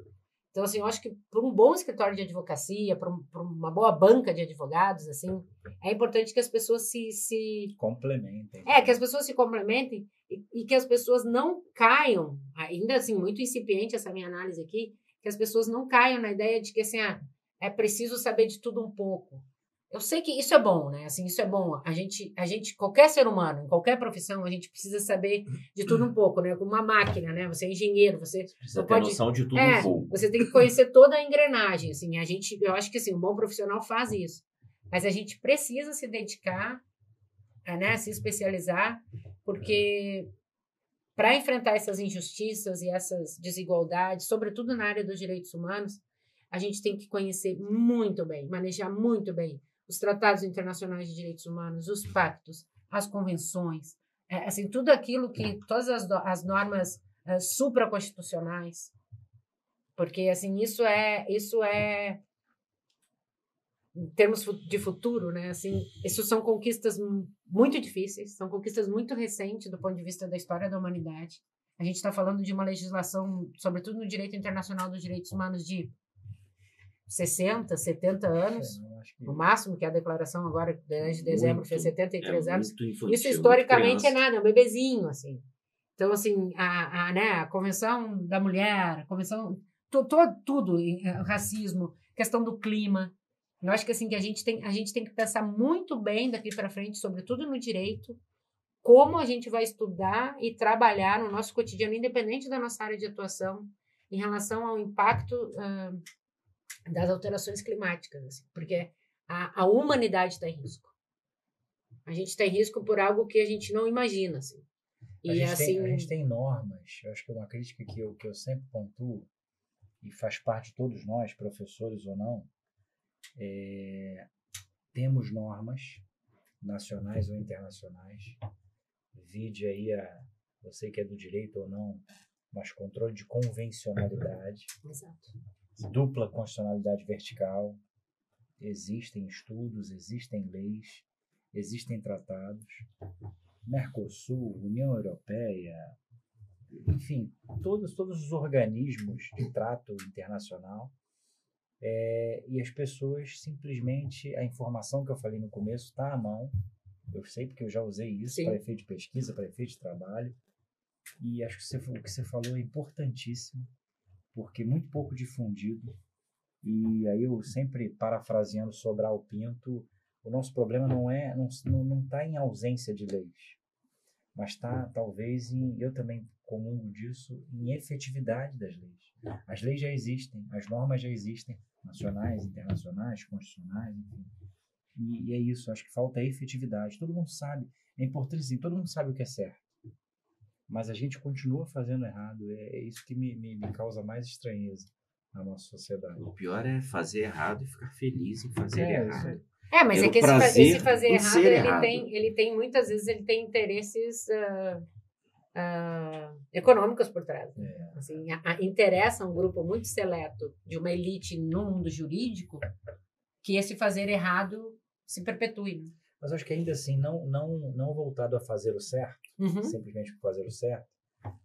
Então, assim, eu acho que para um bom escritório de advocacia, para um, uma boa banca de advogados, assim, é importante que as pessoas se, se Complementem. é, que as pessoas se complementem e, que as pessoas não caiam, ainda assim, muito incipiente essa minha análise aqui, que as pessoas não caiam na ideia de que assim, ah, é preciso saber de tudo um pouco. Eu sei que isso é bom, né? Assim, isso é bom. A gente, a gente, qualquer ser humano, em qualquer profissão, a gente precisa saber de tudo um pouco, né? Como uma máquina, né? Você é engenheiro, você Precisa Não ter pode- noção de tudo é, um pouco. você tem que conhecer toda a engrenagem, assim. A gente, eu acho que assim, um bom profissional faz isso. Mas a gente precisa se dedicar, né, se especializar, porque para enfrentar essas injustiças e essas desigualdades, sobretudo na área dos direitos humanos, a gente tem que conhecer muito bem, manejar muito bem os tratados internacionais de direitos humanos, os pactos, as convenções, é, assim, tudo aquilo que todas as, as normas eh, supraconstitucionais, porque assim isso é isso é em termos de futuro, né? Assim, isso são conquistas mu- muito difíceis, são conquistas muito recentes do ponto de vista da história da humanidade. A gente está falando de uma legislação, sobretudo no direito internacional dos direitos humanos, de 60, 70 anos, acho que- no máximo, que a declaração agora de de dezembro Muito, fez 73 é anos. infantil, Isso historicamente é nada, é um bebezinho, assim. Então, assim, a, a, né, a Convenção da Mulher, a Convenção, to, to- tudo, eh, racismo, questão do clima. Eu acho que, assim, que a gente tem, a gente tem que pensar muito bem daqui para frente, sobretudo no direito, como a gente vai estudar e trabalhar no nosso cotidiano, independente da nossa área de atuação, em relação ao impacto ah, das alterações climáticas, assim, porque a, a humanidade está em risco. A gente está em risco por algo que a gente não imagina, assim. A E gente, assim, tem, a gente tem normas, eu acho que é uma crítica que eu, que eu sempre pontuo, e faz parte de todos nós, professores ou não, é, temos normas nacionais ou internacionais, vide aí a, sei que é do direito ou não, mas controle de convencionalidade, exato. dupla constitucionalidade vertical, existem estudos, existem leis, existem tratados, Mercosul, União Europeia, enfim, todos, todos os organismos de trato internacional, é, e as pessoas simplesmente, a informação que eu falei no começo está à mão, eu sei porque eu já usei isso para efeito de pesquisa, para efeito de trabalho, e acho que você, o que você falou é importantíssimo, porque muito pouco difundido, e aí eu sempre parafraseando Sobral Pinto, o nosso problema não é não não não está em ausência de leis, mas está talvez em eu também comungo disso em efetividade das leis. As leis já existem, as normas já existem, nacionais, internacionais, constitucionais, enfim. E, e é isso, acho que falta efetividade. Todo mundo sabe, é importante assim, todo mundo sabe o que é certo. mas a gente continua fazendo errado. É, é isso que me, me, me causa mais estranheza na nossa sociedade. O pior é fazer errado e ficar feliz em fazer É, errado. É, mas é Pelo que esse, esse fazer errado, ele errado. tem, ele tem, muitas vezes, ele tem interesses ah, ah, econômicos por trás. né? É. Assim, a- a- interessa um grupo muito seleto de uma elite no mundo jurídico que esse fazer errado se perpetue. né? Mas acho que ainda assim, não, não, não voltado a fazer o certo, Uhum. simplesmente por fazer o certo,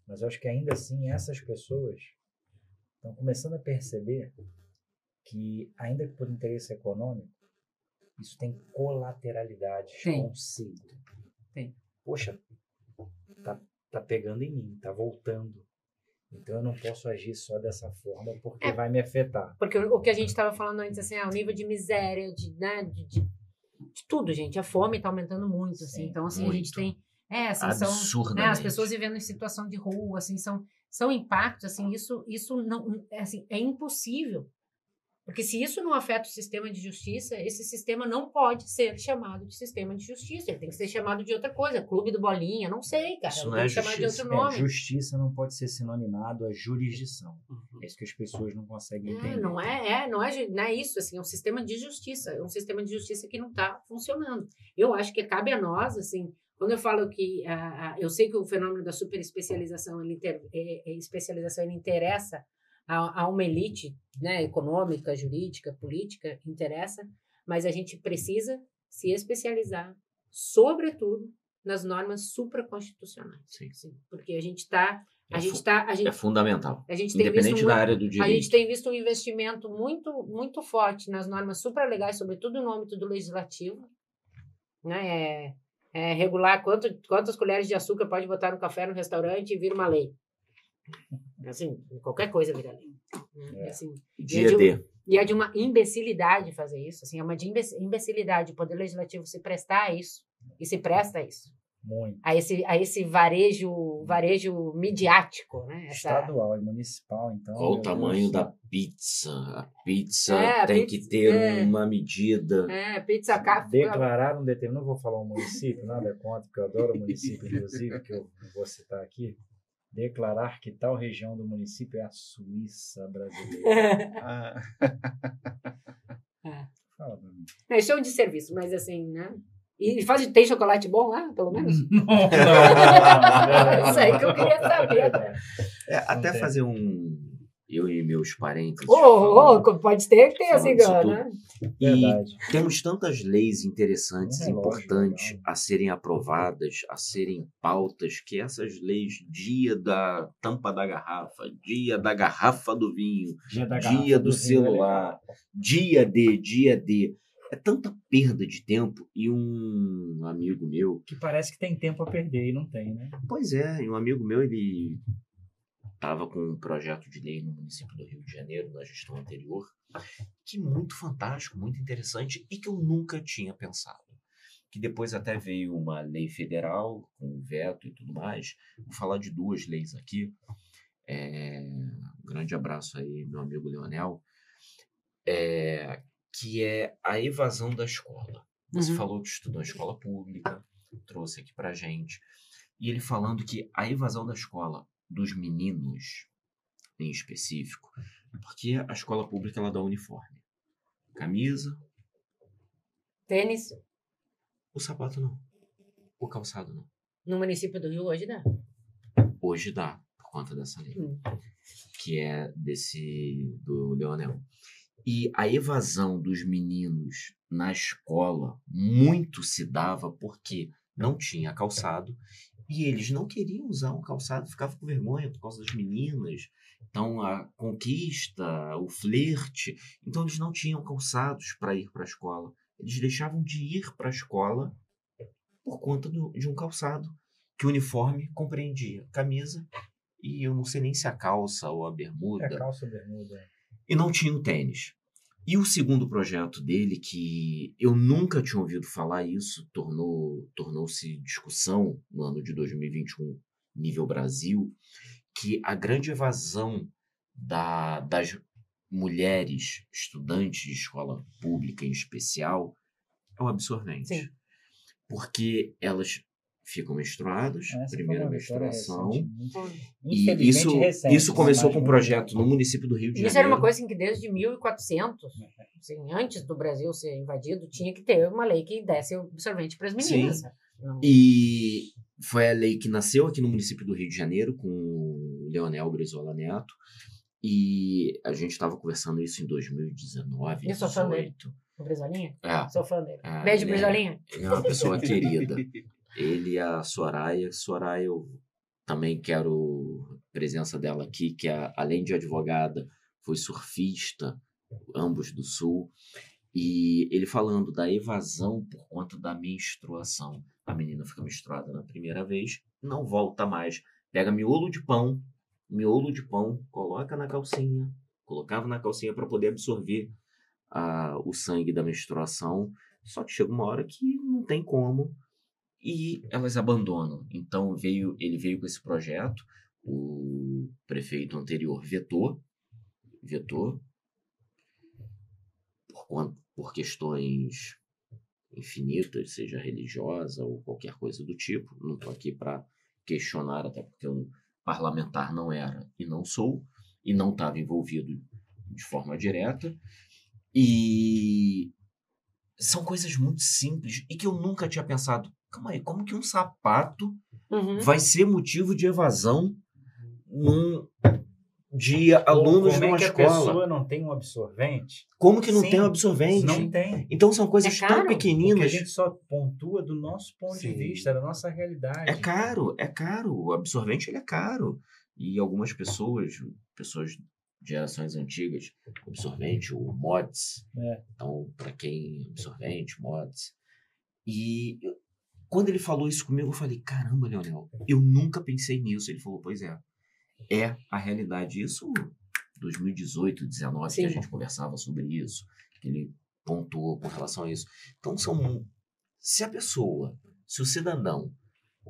mas acho que ainda assim essas pessoas estão começando a perceber que, ainda que por interesse econômico, isso tem colateralidades Tem. consigo. Tem. Poxa, tá, tá pegando em mim, tá voltando. Então eu não posso agir só dessa forma porque É. vai me afetar. Porque o que a gente estava falando antes, assim, ah, o nível de miséria, de, né, de, de, de tudo, gente. A fome está aumentando muito, assim. Sim, então, assim, a gente muito. tem... É, assim, são... né, as pessoas vivendo em situação de rua, assim, são, são impactos, assim, isso, isso não, é, assim, é impossível. Porque se isso não afeta o sistema de justiça, esse sistema não pode ser chamado de sistema de justiça. Ele tem que ser chamado de outra coisa, clube do bolinha, não sei, cara. Isso Tem não é que chamar de justiça. outro É, nome. justiça não pode ser sinonimado a jurisdição. É isso que as pessoas não conseguem É, entender. não é, é, não é, não é isso, assim, é um sistema de justiça, é um sistema de justiça que não está funcionando. Eu acho que cabe a nós, assim, quando eu falo que, ah, ah, eu sei que o fenômeno da superespecialização, ele inter, é, é, especialização, ele interessa a, a uma elite, né, econômica, jurídica, política, interessa, mas a gente precisa se especializar, sobretudo, nas normas supraconstitucionais, Sim. assim, porque a gente está, a É gente tá, a gente, É fundamental. a gente tem visto Independente muito, da área do a gente direito. tem visto um investimento muito, muito forte nas normas supralegais, sobretudo no âmbito do legislativo. Né? É, é regular quanto, quantas colheres de açúcar pode botar no café no restaurante e vira uma lei. Assim, qualquer coisa vira lei. né? É. Assim, Dia de- D. e é de uma imbecilidade fazer isso. Assim, é uma de imbe- imbecilidade o Poder Legislativo se prestar a isso. E se presta a isso. Muito. A esse, a esse varejo, varejo midiático. Né? Essa- Estadual e municipal, então. Qual o tamanho Deus. da pizza? A pizza É, a tem pizza- que ter é. uma medida. É, pizza café. Declarar um determinado. Não vou falar um município, nada contra, porque eu adoro o município, inclusive, que eu vou citar aqui. Declarar que tal região do município é a Suíça brasileira. Ah, Fala pra mim. Não, isso é um desserviço, mas assim, né? E faz, tem chocolate bom lá, pelo menos? Não, não, não, Isso aí que eu queria saber. É, até fazer um. Eu e meus parentes. Ô, ô, falando. pode ter que ter, assim, disso né? E Verdade. temos tantas leis interessantes relógio importantes legal. a serem aprovadas, a serem pautas, que essas leis, dia da tampa da garrafa, dia da garrafa do vinho, Dia da dia do vinho é celular, dia D, dia D. É tanta perda de tempo. E um amigo meu, Que parece que tem tempo a perder e não tem, né? pois é, e um amigo meu, ele estava com um projeto de lei no município do Rio de Janeiro, na gestão anterior, que muito fantástico, muito interessante e que eu nunca tinha pensado. Que depois até veio uma lei federal com veto e tudo mais. Vou falar de duas leis aqui. É, um grande abraço aí, meu amigo Leonel. É, que é a evasão da escola. Você Uhum. falou que estudou em escola pública, trouxe aqui pra gente. E ele falando que a evasão da escola dos meninos, em específico, porque a escola pública ela dá uniforme. Camisa, Tênis, o sapato não. O calçado não. no município do Rio hoje dá. Hoje dá, por conta dessa lei. Hum. que é desse do Leonel. E a evasão dos meninos na escola muito se dava porque não tinha calçado e eles não queriam usar um calçado, ficavam com vergonha por causa das meninas. Então a conquista, o flerte, então eles não tinham calçados para ir para a escola. Eles deixavam de ir para a escola por conta do- de um calçado que o uniforme compreendia camisa e eu não sei nem se a calça ou a bermuda, É calça bermuda. e não tinha o tênis. E o segundo projeto dele, que eu nunca tinha ouvido falar isso, tornou tornou-se discussão no ano de 2021, nível Brasil, que a grande evasão da, das mulheres estudantes de escola pública em especial é o absorvente. Sim. Porque elas ficam menstruados, Essa primeira menstruação. E isso, recente, isso começou com um projeto no município do Rio de Isso Janeiro. era uma coisa assim, que desde 1400, assim, antes do Brasil ser invadido, tinha que ter uma lei que desse absorvente para as meninas. Não- E foi a lei que nasceu aqui no município do Rio de Janeiro com o Leonel Brizola Neto. E a gente estava conversando isso em 2019, Eu sou fã dele. 2018. O Brizolinha? É, Sou fã dele. Ah, Beijo, né? Brizolinha. ele é uma pessoa querida. Ele e a Soraya. Soraya, eu também quero presença dela aqui, que é, além de advogada, foi surfista, ambos do Sul. E ele falando da evasão por conta da menstruação. A menina fica menstruada na primeira vez, não volta mais. Pega miolo de pão, miolo de pão, coloca na calcinha, colocava na calcinha para poder absorver a- o sangue da menstruação. Só que chega uma hora que não tem como e elas abandonam. Então veio, ele veio com esse projeto, o prefeito anterior vetou, vetou por, por questões infinitas, seja religiosa ou qualquer coisa do tipo. Não estou aqui para questionar, até porque eu parlamentar não era e não sou, e não estava envolvido de forma direta. E são coisas muito simples e que eu nunca tinha pensado. Calma aí, como que um sapato Uhum. vai ser motivo de evasão num, de alunos Como de uma é que escola? a pessoa não tem um absorvente? Como que não Sim, tem um absorvente? Não tem. Então são coisas É tão caro, Porque a pequeninas. gente só pontua do nosso ponto Sim. de vista, da nossa realidade. É caro, é caro. O absorvente ele é caro. E algumas pessoas, pessoas de gerações antigas, absorvente, o mods. É. Então, para quem absorvente, mods. E quando ele falou isso comigo, eu falei: caramba, Leonel, eu nunca pensei nisso. Ele falou: pois é, é a realidade. Isso 2018, 19, que a Sim. gente conversava sobre isso, que ele pontuou com relação a isso. Então, são. Se a pessoa, se o cidadão,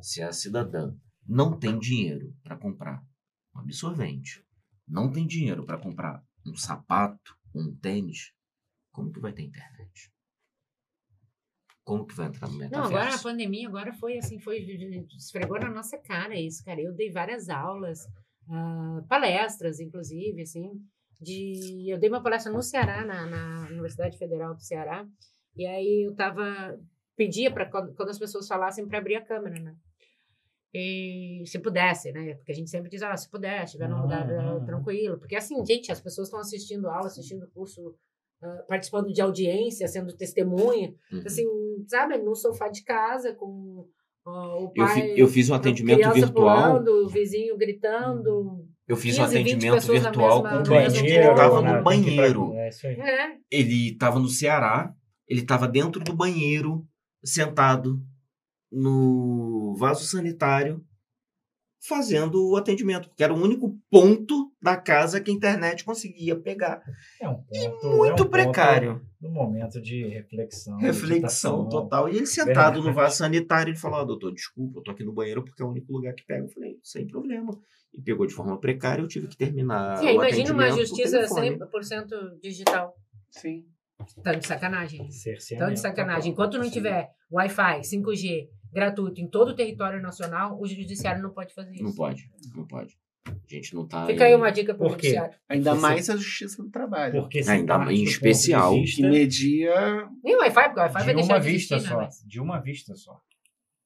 se a cidadã não tem dinheiro para comprar um absorvente, não tem dinheiro para comprar um sapato, um tênis, como que vai ter internet? Como que vai entrar no Não, metaverso? agora a pandemia agora foi assim, foi esfregou na nossa cara isso, cara. Eu dei várias aulas, ah, palestras, inclusive, assim, de eu dei uma palestra no Ceará, na, na Universidade Federal do Ceará, e aí eu tava pedia para quando, as pessoas falassem para abrir a câmera, né? E se pudesse, né? Porque a gente sempre diz, ah, se puder, estiver num lugar ah, Uhum. tranquilo. Porque assim, gente, as pessoas estão assistindo aula, assistindo curso, ah, participando de audiência, sendo testemunha Uhum. assim, sabe, no sofá de casa com ó, o eu, pai, fi- eu fiz um atendimento virtual. pulando, o vizinho gritando. Eu fiz um 15, 20 atendimento virtual mesma- com um cliente que ele estava né? no banheiro. É isso aí. É, Ele estava no Ceará, ele estava dentro do banheiro, sentado no vaso sanitário, fazendo o atendimento, porque era o único ponto da casa que a internet conseguia pegar. É um ponto, é um Muito ponto precário. No momento de reflexão. Reflexão meditação. total. E ele sentado no vaso sanitário, ele falou: Ó, doutor, desculpa, eu tô aqui no banheiro porque é o único lugar que pega. Eu falei: sem problema. E pegou de forma precária, eu tive que terminar. Sim, o imagina uma justiça telefone. 100% digital. Sim. Tá de sacanagem. Tão Cerceamento de sacanagem. total. Enquanto não tiver Wi-Fi, 5G gratuito em todo o território nacional, o judiciário não pode fazer isso. Não pode, não pode. A gente não tá. Fica em- aí uma dica Por quê? judiciário. Ainda Você- mais a justiça do trabalho. Porque se Ainda parte em especial, vista Que media. Nem Wi-Fi, porque o Wi-Fi vai deixar uma de vista existir, né? só. Mas, De uma vista só.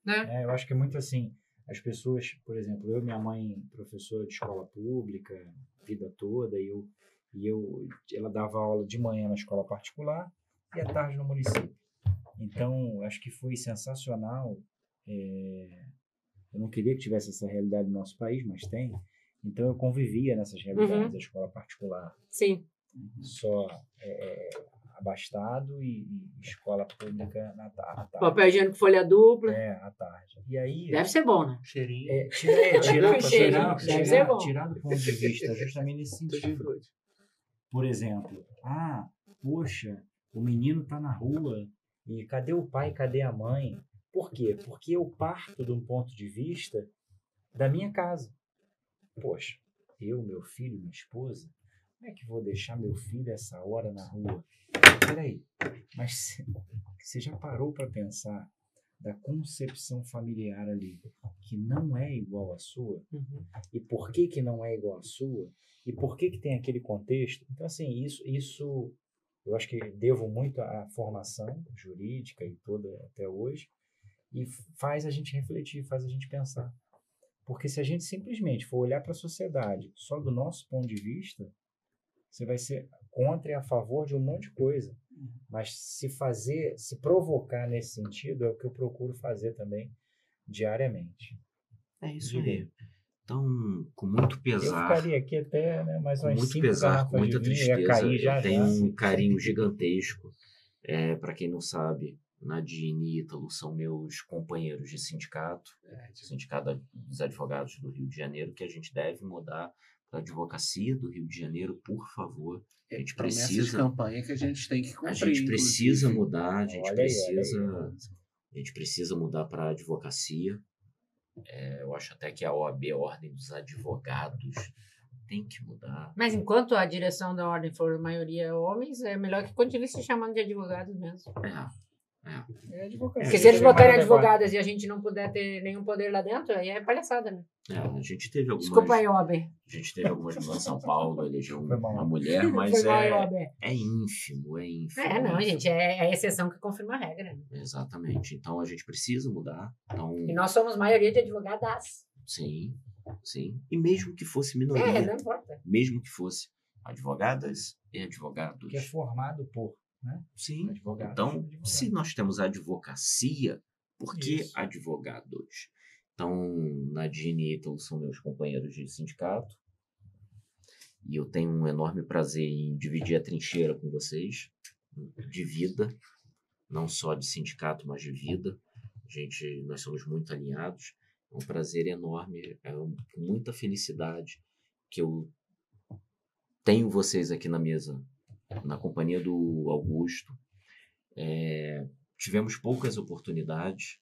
né? É, eu acho que é muito assim. As pessoas, por exemplo, eu e minha mãe, professora de escola pública, a vida toda, e eu, e eu, ela dava aula de manhã na escola particular e à tarde no município. Então, acho que foi sensacional. é, eu não queria que tivesse essa realidade no nosso país, mas tem. Então, eu convivia nessas realidades Uhum. da escola particular Sim. só é, abastado e, e escola pública na tarde. Papel higiênico folha dupla. É, à tarde. E aí, Deve ser bom, né? Cheirinho. é, tira, é, tirar, Cheiro, tirar, deve ser tirar, bom. tirar do ponto de vista justamente nesse sentido. Por exemplo, ah, poxa, o menino tá na rua e cadê o pai, cadê a mãe? Por quê? Porque eu parto de um ponto de vista da minha casa. Poxa, eu, meu filho, minha esposa, como é que vou deixar meu filho essa hora na rua? Peraí, mas você já parou para pensar da concepção familiar ali, que não é igual à sua, Uhum. e por que que não é igual à sua, e por que que tem aquele contexto. Então, assim, isso, isso eu acho que devo muito à formação jurídica e toda até hoje, e faz a gente refletir, faz a gente pensar. Porque se a gente simplesmente for olhar para a sociedade só do nosso ponto de vista, você vai ser contra e a favor de um monte de coisa. Mas se fazer, se provocar nesse sentido, é o que eu procuro fazer também diariamente. É isso aí. Então, com muito Eu pesar, ficaria aqui até né, mais com muito pesar, com muita tristeza, cair já eu tenho já. um carinho gigantesco. É, para quem não sabe, Nadine e Ítalo são meus companheiros de sindicato, Sindicato dos Advogados do Rio de Janeiro, que a gente deve mudar para a advocacia do Rio de Janeiro, por favor. A gente Promessa de precisa, campanha que a gente tem que a cumprir. gente precisa inclusive. mudar, a gente Olha aí, olha aí. precisa, a gente precisa mudar para a advocacia. É, eu acho até que a OAB, a Ordem dos Advogados, tem que mudar. Mas enquanto a direção da ordem for maioria homens, é melhor que continue se chamando de advogados mesmo. É, é. É advocacia. Porque se eles Seria botarem adequado. advogadas e a gente não puder ter nenhum poder lá dentro, aí é palhaçada, né? É, a gente teve algumas, Desculpa aí, OAB. a gente teve algumas em São Paulo, elegeu uma mulher, mas é, é ínfimo, é ínfimo. É, não, gente, é é a exceção que confirma a regra. né? Exatamente. Então a gente precisa mudar. Então, E nós somos maioria de advogadas. sim, sim. E mesmo que fosse minoria, É, não importa. mesmo que fosse advogadas e advogados. Que é formado por né? Sim. advogados. Então, advogados. se nós temos advocacia, por que Isso. advogados? Então, Nadine e Ítalo são meus companheiros de sindicato. E eu tenho um enorme prazer em dividir a trincheira com vocês, de vida, não só de sindicato, mas de vida. A gente, nós somos muito alinhados. É um prazer enorme, é muita felicidade que eu tenho vocês aqui na mesa, na companhia do Augusto. É, tivemos poucas oportunidades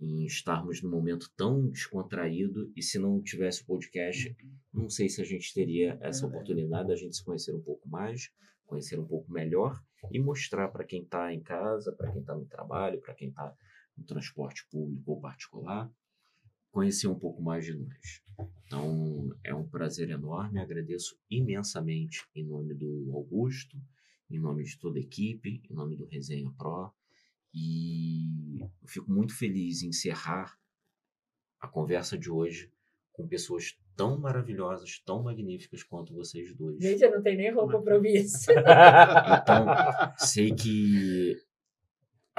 em estarmos num momento tão descontraído e se não tivesse o podcast, não sei se a gente teria essa oportunidade da gente se conhecer um pouco mais, conhecer um pouco melhor e mostrar para quem está em casa, para quem está no trabalho, para quem está no transporte público ou particular, conhecer um pouco mais de nós. Então, é um prazer enorme, agradeço imensamente em nome do Augusto, em nome de toda a equipe, em nome do Resenha Pro, e eu fico muito feliz em encerrar a conversa de hoje com pessoas tão maravilhosas, tão magníficas quanto vocês dois. Gente, eu não tenho nem roupa ouvir isso. Então, sei que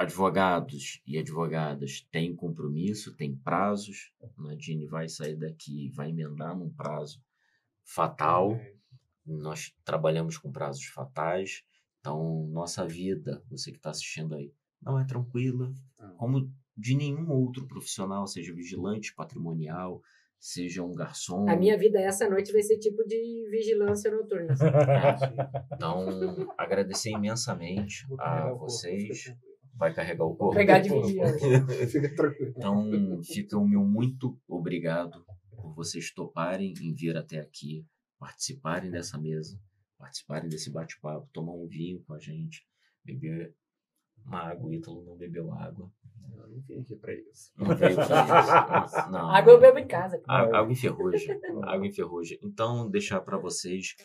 advogados e advogadas têm compromisso, têm prazos. Nadine vai sair daqui, vai emendar num prazo fatal. Nós trabalhamos com prazos fatais. Então, nossa vida, você que está assistindo aí, não é tranquila, como de nenhum outro profissional, seja vigilante patrimonial, seja um garçom. A minha vida essa noite vai ser tipo de vigilância noturna. assim. Então, agradecer imensamente a vocês. Vai carregar o corpo. Pegar de vigia. Fica tranquilo. Então, fica o meu muito obrigado por vocês toparem em vir até aqui, participarem dessa mesa, participarem desse bate-papo, tomar um vinho com a gente, beber uma água. O Ítalo não bebeu água. Eu não vim aqui pra isso. Não veio pra isso. Não. Água eu bebo em casa. Água em ferrugem. Água em ferrugem. Então, deixar para vocês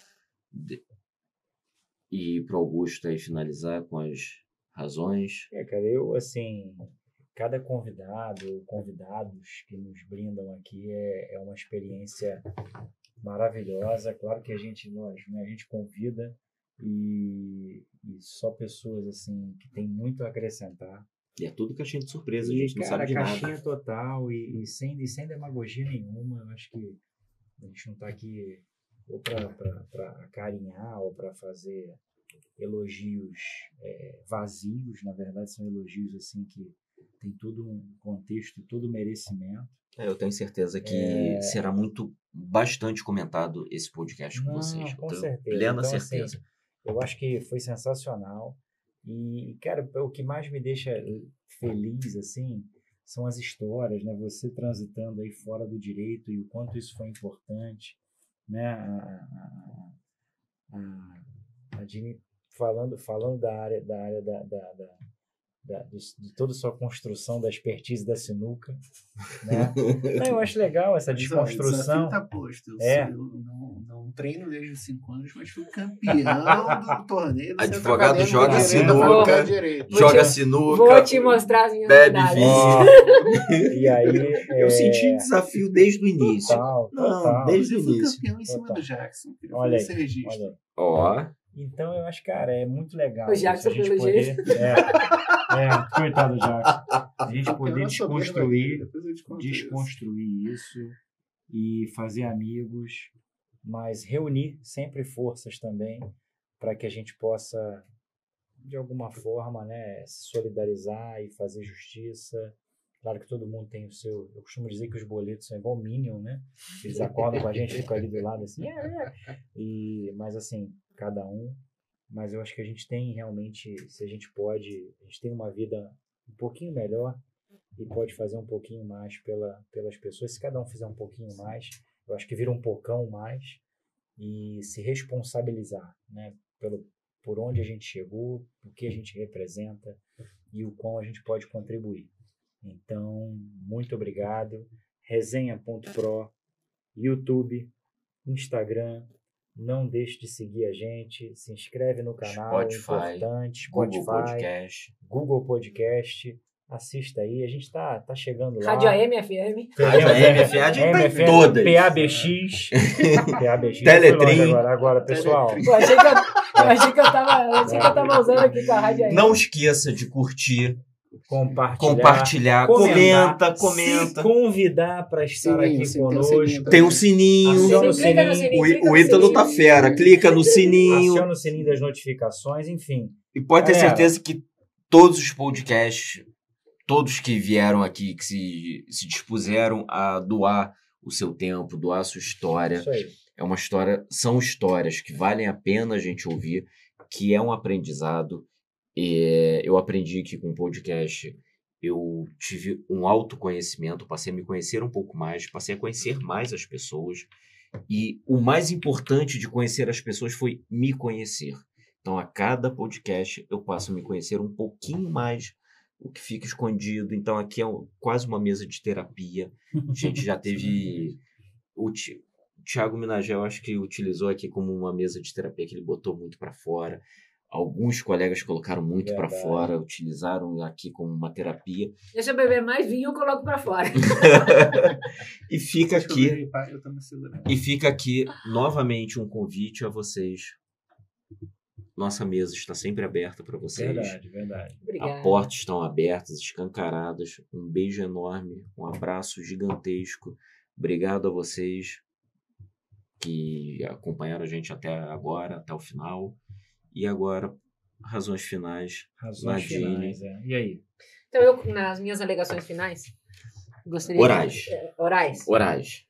de- e para Augusto aí finalizar com as razões. É, cara, eu, assim, cada convidado, convidados que nos brindam aqui é, é uma experiência maravilhosa. Claro que a gente, nós, né, a gente convida e, e só pessoas, assim, que tem muito a acrescentar. E é tudo caixinha de surpresa, a E, gente não cara, sabe de caixinha nada. total e, e sem, e sem demagogia nenhuma. Eu acho que a gente não está aqui ou para acarinhar ou para fazer elogios é, vazios. Na verdade, são elogios assim que tem todo um contexto e todo merecimento. É, eu tenho certeza que É. será muito, bastante comentado esse podcast com Não, vocês. Com certeza. plena Então, assim, certeza. Eu acho que foi sensacional. E, cara, o que mais me deixa feliz, assim, são as histórias, né? Você transitando aí fora do direito e o quanto isso foi importante, né? A, a, a, a falando, falando da área, da, área da, da, da, da, de, de toda a sua construção da expertise da sinuca. Né? Então, eu acho legal essa desconstrução. tá posto. Eu, É. sei, eu não, não treino desde os 5 anos, mas fui campeão do torneio. do Advogado joga sinuca, Joga sinuca. Vou te mostrar as minhas Bebe vinho. E aí. Eu é, senti o desafio desde o início. Total, Não, total. desde o Eu fui início. campeão em cima Total. do Jackson. Olha aí, olha aí. Ó, Então eu acho, cara, é muito legal. O Jackson, isso, a gente pelo poder, É, é, coitado do Jackson. A gente poder desconstruir, conto isso. desconstruir isso e fazer amigos, mas reunir sempre forças também para que a gente possa, de alguma forma, né, se solidarizar e fazer justiça. Claro que todo mundo tem o seu. Eu costumo dizer que os boletos são igual Minion, né? Eles acordam com a gente, ficam ali do lado assim. "É, é". E, mas assim, cada um. Mas eu acho que a gente tem realmente, se a gente pode, a gente tem uma vida um pouquinho melhor e pode fazer um pouquinho mais pela, pelas pessoas. Se cada um fizer um pouquinho mais, eu acho que vira um pocão mais e se responsabilizar, né? Pelo, por onde a gente chegou, o que a gente representa e o quão a gente pode contribuir. Então, muito obrigado. Resenha.pro, YouTube, Instagram. Não deixe de seguir a gente. Se inscreve no canal. é Spotify, importante. Google Spotify, Podcast. Google Podcast. Assista aí. A gente tá, tá chegando lá. Rádio AM, FM. Rádio AM, FM, a gente tá em MFM, todas. PABX. PABX. Teletrim. Agora, agora, pessoal. Pô, achei que eu, eu achei que eu tava, eu achei que eu tava usando aqui com a Rádio AM. Não esqueça de curtir, Compartilhar. compartilhar, comentar, comenta, comenta. Se convidar para estar Sininho, aqui sim, tem o conosco. sininho Tem um sininho. Sininho. sininho, O, clica o no Ítalo tá sininho. fera. Clica no sininho. Aciona o sininho das notificações, enfim. E pode ter Galera. certeza que todos os podcasts, todos que vieram aqui, que se, se dispuseram a doar o seu tempo, doar a sua história, Isso aí. é uma história, são histórias que valem a pena a gente ouvir, que é um aprendizado. É, eu aprendi que com o podcast eu tive um autoconhecimento, passei a me conhecer um pouco mais, passei a conhecer mais as pessoas. E o mais importante de conhecer as pessoas foi me conhecer. Então, a cada podcast eu passo a me conhecer um pouquinho mais o que fica escondido. Então, aqui é quase uma mesa de terapia. A gente já teve. O Ti- o Thiago Minagel, acho que utilizou aqui como uma mesa de terapia, que ele botou muito para fora. Alguns colegas colocaram muito para fora, utilizaram aqui como uma terapia. Deixa eu beber mais vinho, eu coloco pra fora. E fica Deixa eu ver aqui, me segurando. e fica aqui novamente um convite a vocês. Nossa mesa está sempre aberta para vocês. Verdade, verdade. As Obrigada. portas estão abertas, escancaradas. Um beijo enorme, um abraço gigantesco. Obrigado a vocês que acompanharam a gente até agora, até o final. E agora, razões finais. Razões Nadine. finais, é. E aí? Então, eu, nas minhas alegações finais, gostaria. Orais. De, é, orais. Orais.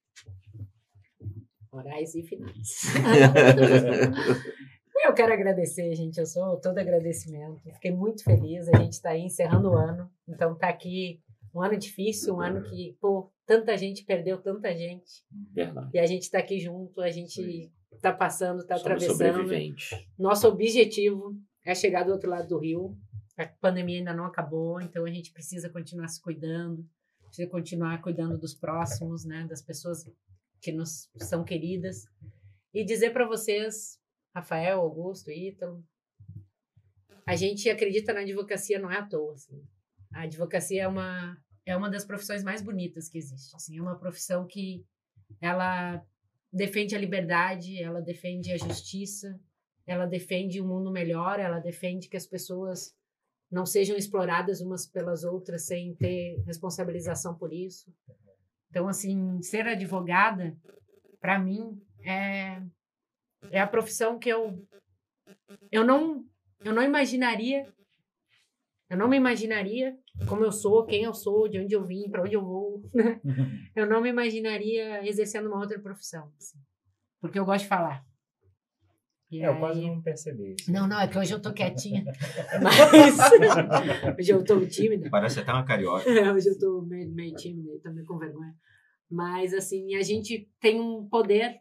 Orais e finais. Eu quero agradecer, gente. Eu sou todo agradecimento. Fiquei muito feliz. A gente está aí encerrando o ano. Então, tá aqui um ano difícil, um ano que, pô, tanta gente perdeu tanta gente. Verdade. E a gente está aqui junto, a gente está passando, está atravessando. Nosso objetivo é chegar do outro lado do rio. A pandemia ainda não acabou, então a gente precisa continuar se cuidando, precisa continuar cuidando dos próximos, né, das pessoas que nos são queridas. E dizer para vocês, Rafael, Augusto, Ítalo, a gente acredita na advocacia não é à toa, assim. A advocacia é uma é uma das profissões mais bonitas que existe, assim, é uma profissão que ela defende a liberdade, ela defende a justiça, ela defende um mundo melhor, ela defende que as pessoas não sejam exploradas umas pelas outras sem ter responsabilização por isso. Então, assim, ser advogada, para mim, é, é a profissão que eu eu não eu não imaginaria eu não me imaginaria como eu sou, quem eu sou, de onde eu vim, para onde eu vou. né? Eu não me imaginaria exercendo uma outra profissão, assim, porque eu gosto de falar. E É, eu quase aí- não percebi isso. não, não, é que hoje eu tô quietinha. Mas hoje eu tô tímida. Parece até uma carioca. Hoje eu tô meio, meio tímida e também com vergonha. Mas assim, a gente tem um poder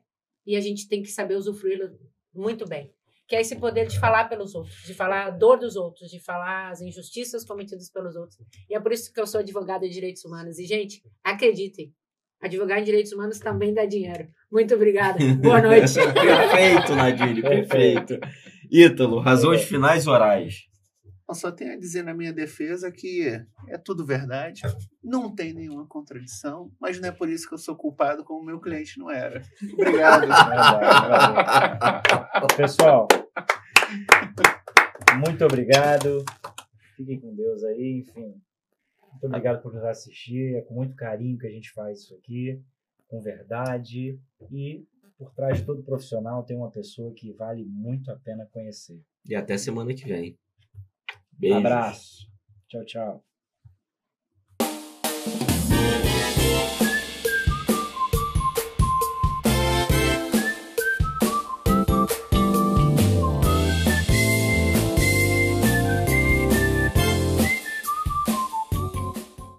e a gente tem que saber usufruí-lo muito bem. Que é esse poder de falar pelos outros, de falar a dor dos outros, de falar as injustiças cometidas pelos outros. E é por isso que eu sou advogada de direitos humanos. E, gente, acreditem, advogar em direitos humanos também dá dinheiro. Muito obrigada. Boa noite. perfeito, Nadine, perfeito. Ítalo, razões finais orais. Eu só tenho a dizer na minha defesa que é tudo verdade, não tem nenhuma contradição, mas não é por isso que eu sou culpado como meu cliente não era. Obrigado. Pessoal, muito obrigado. Fiquem com Deus aí, enfim. Muito obrigado por nos assistir. É com muito carinho que a gente faz isso aqui, com verdade. E por trás de todo profissional tem uma pessoa que vale muito a pena conhecer. E até semana que vem. Beijos. Abraço. Tchau, tchau.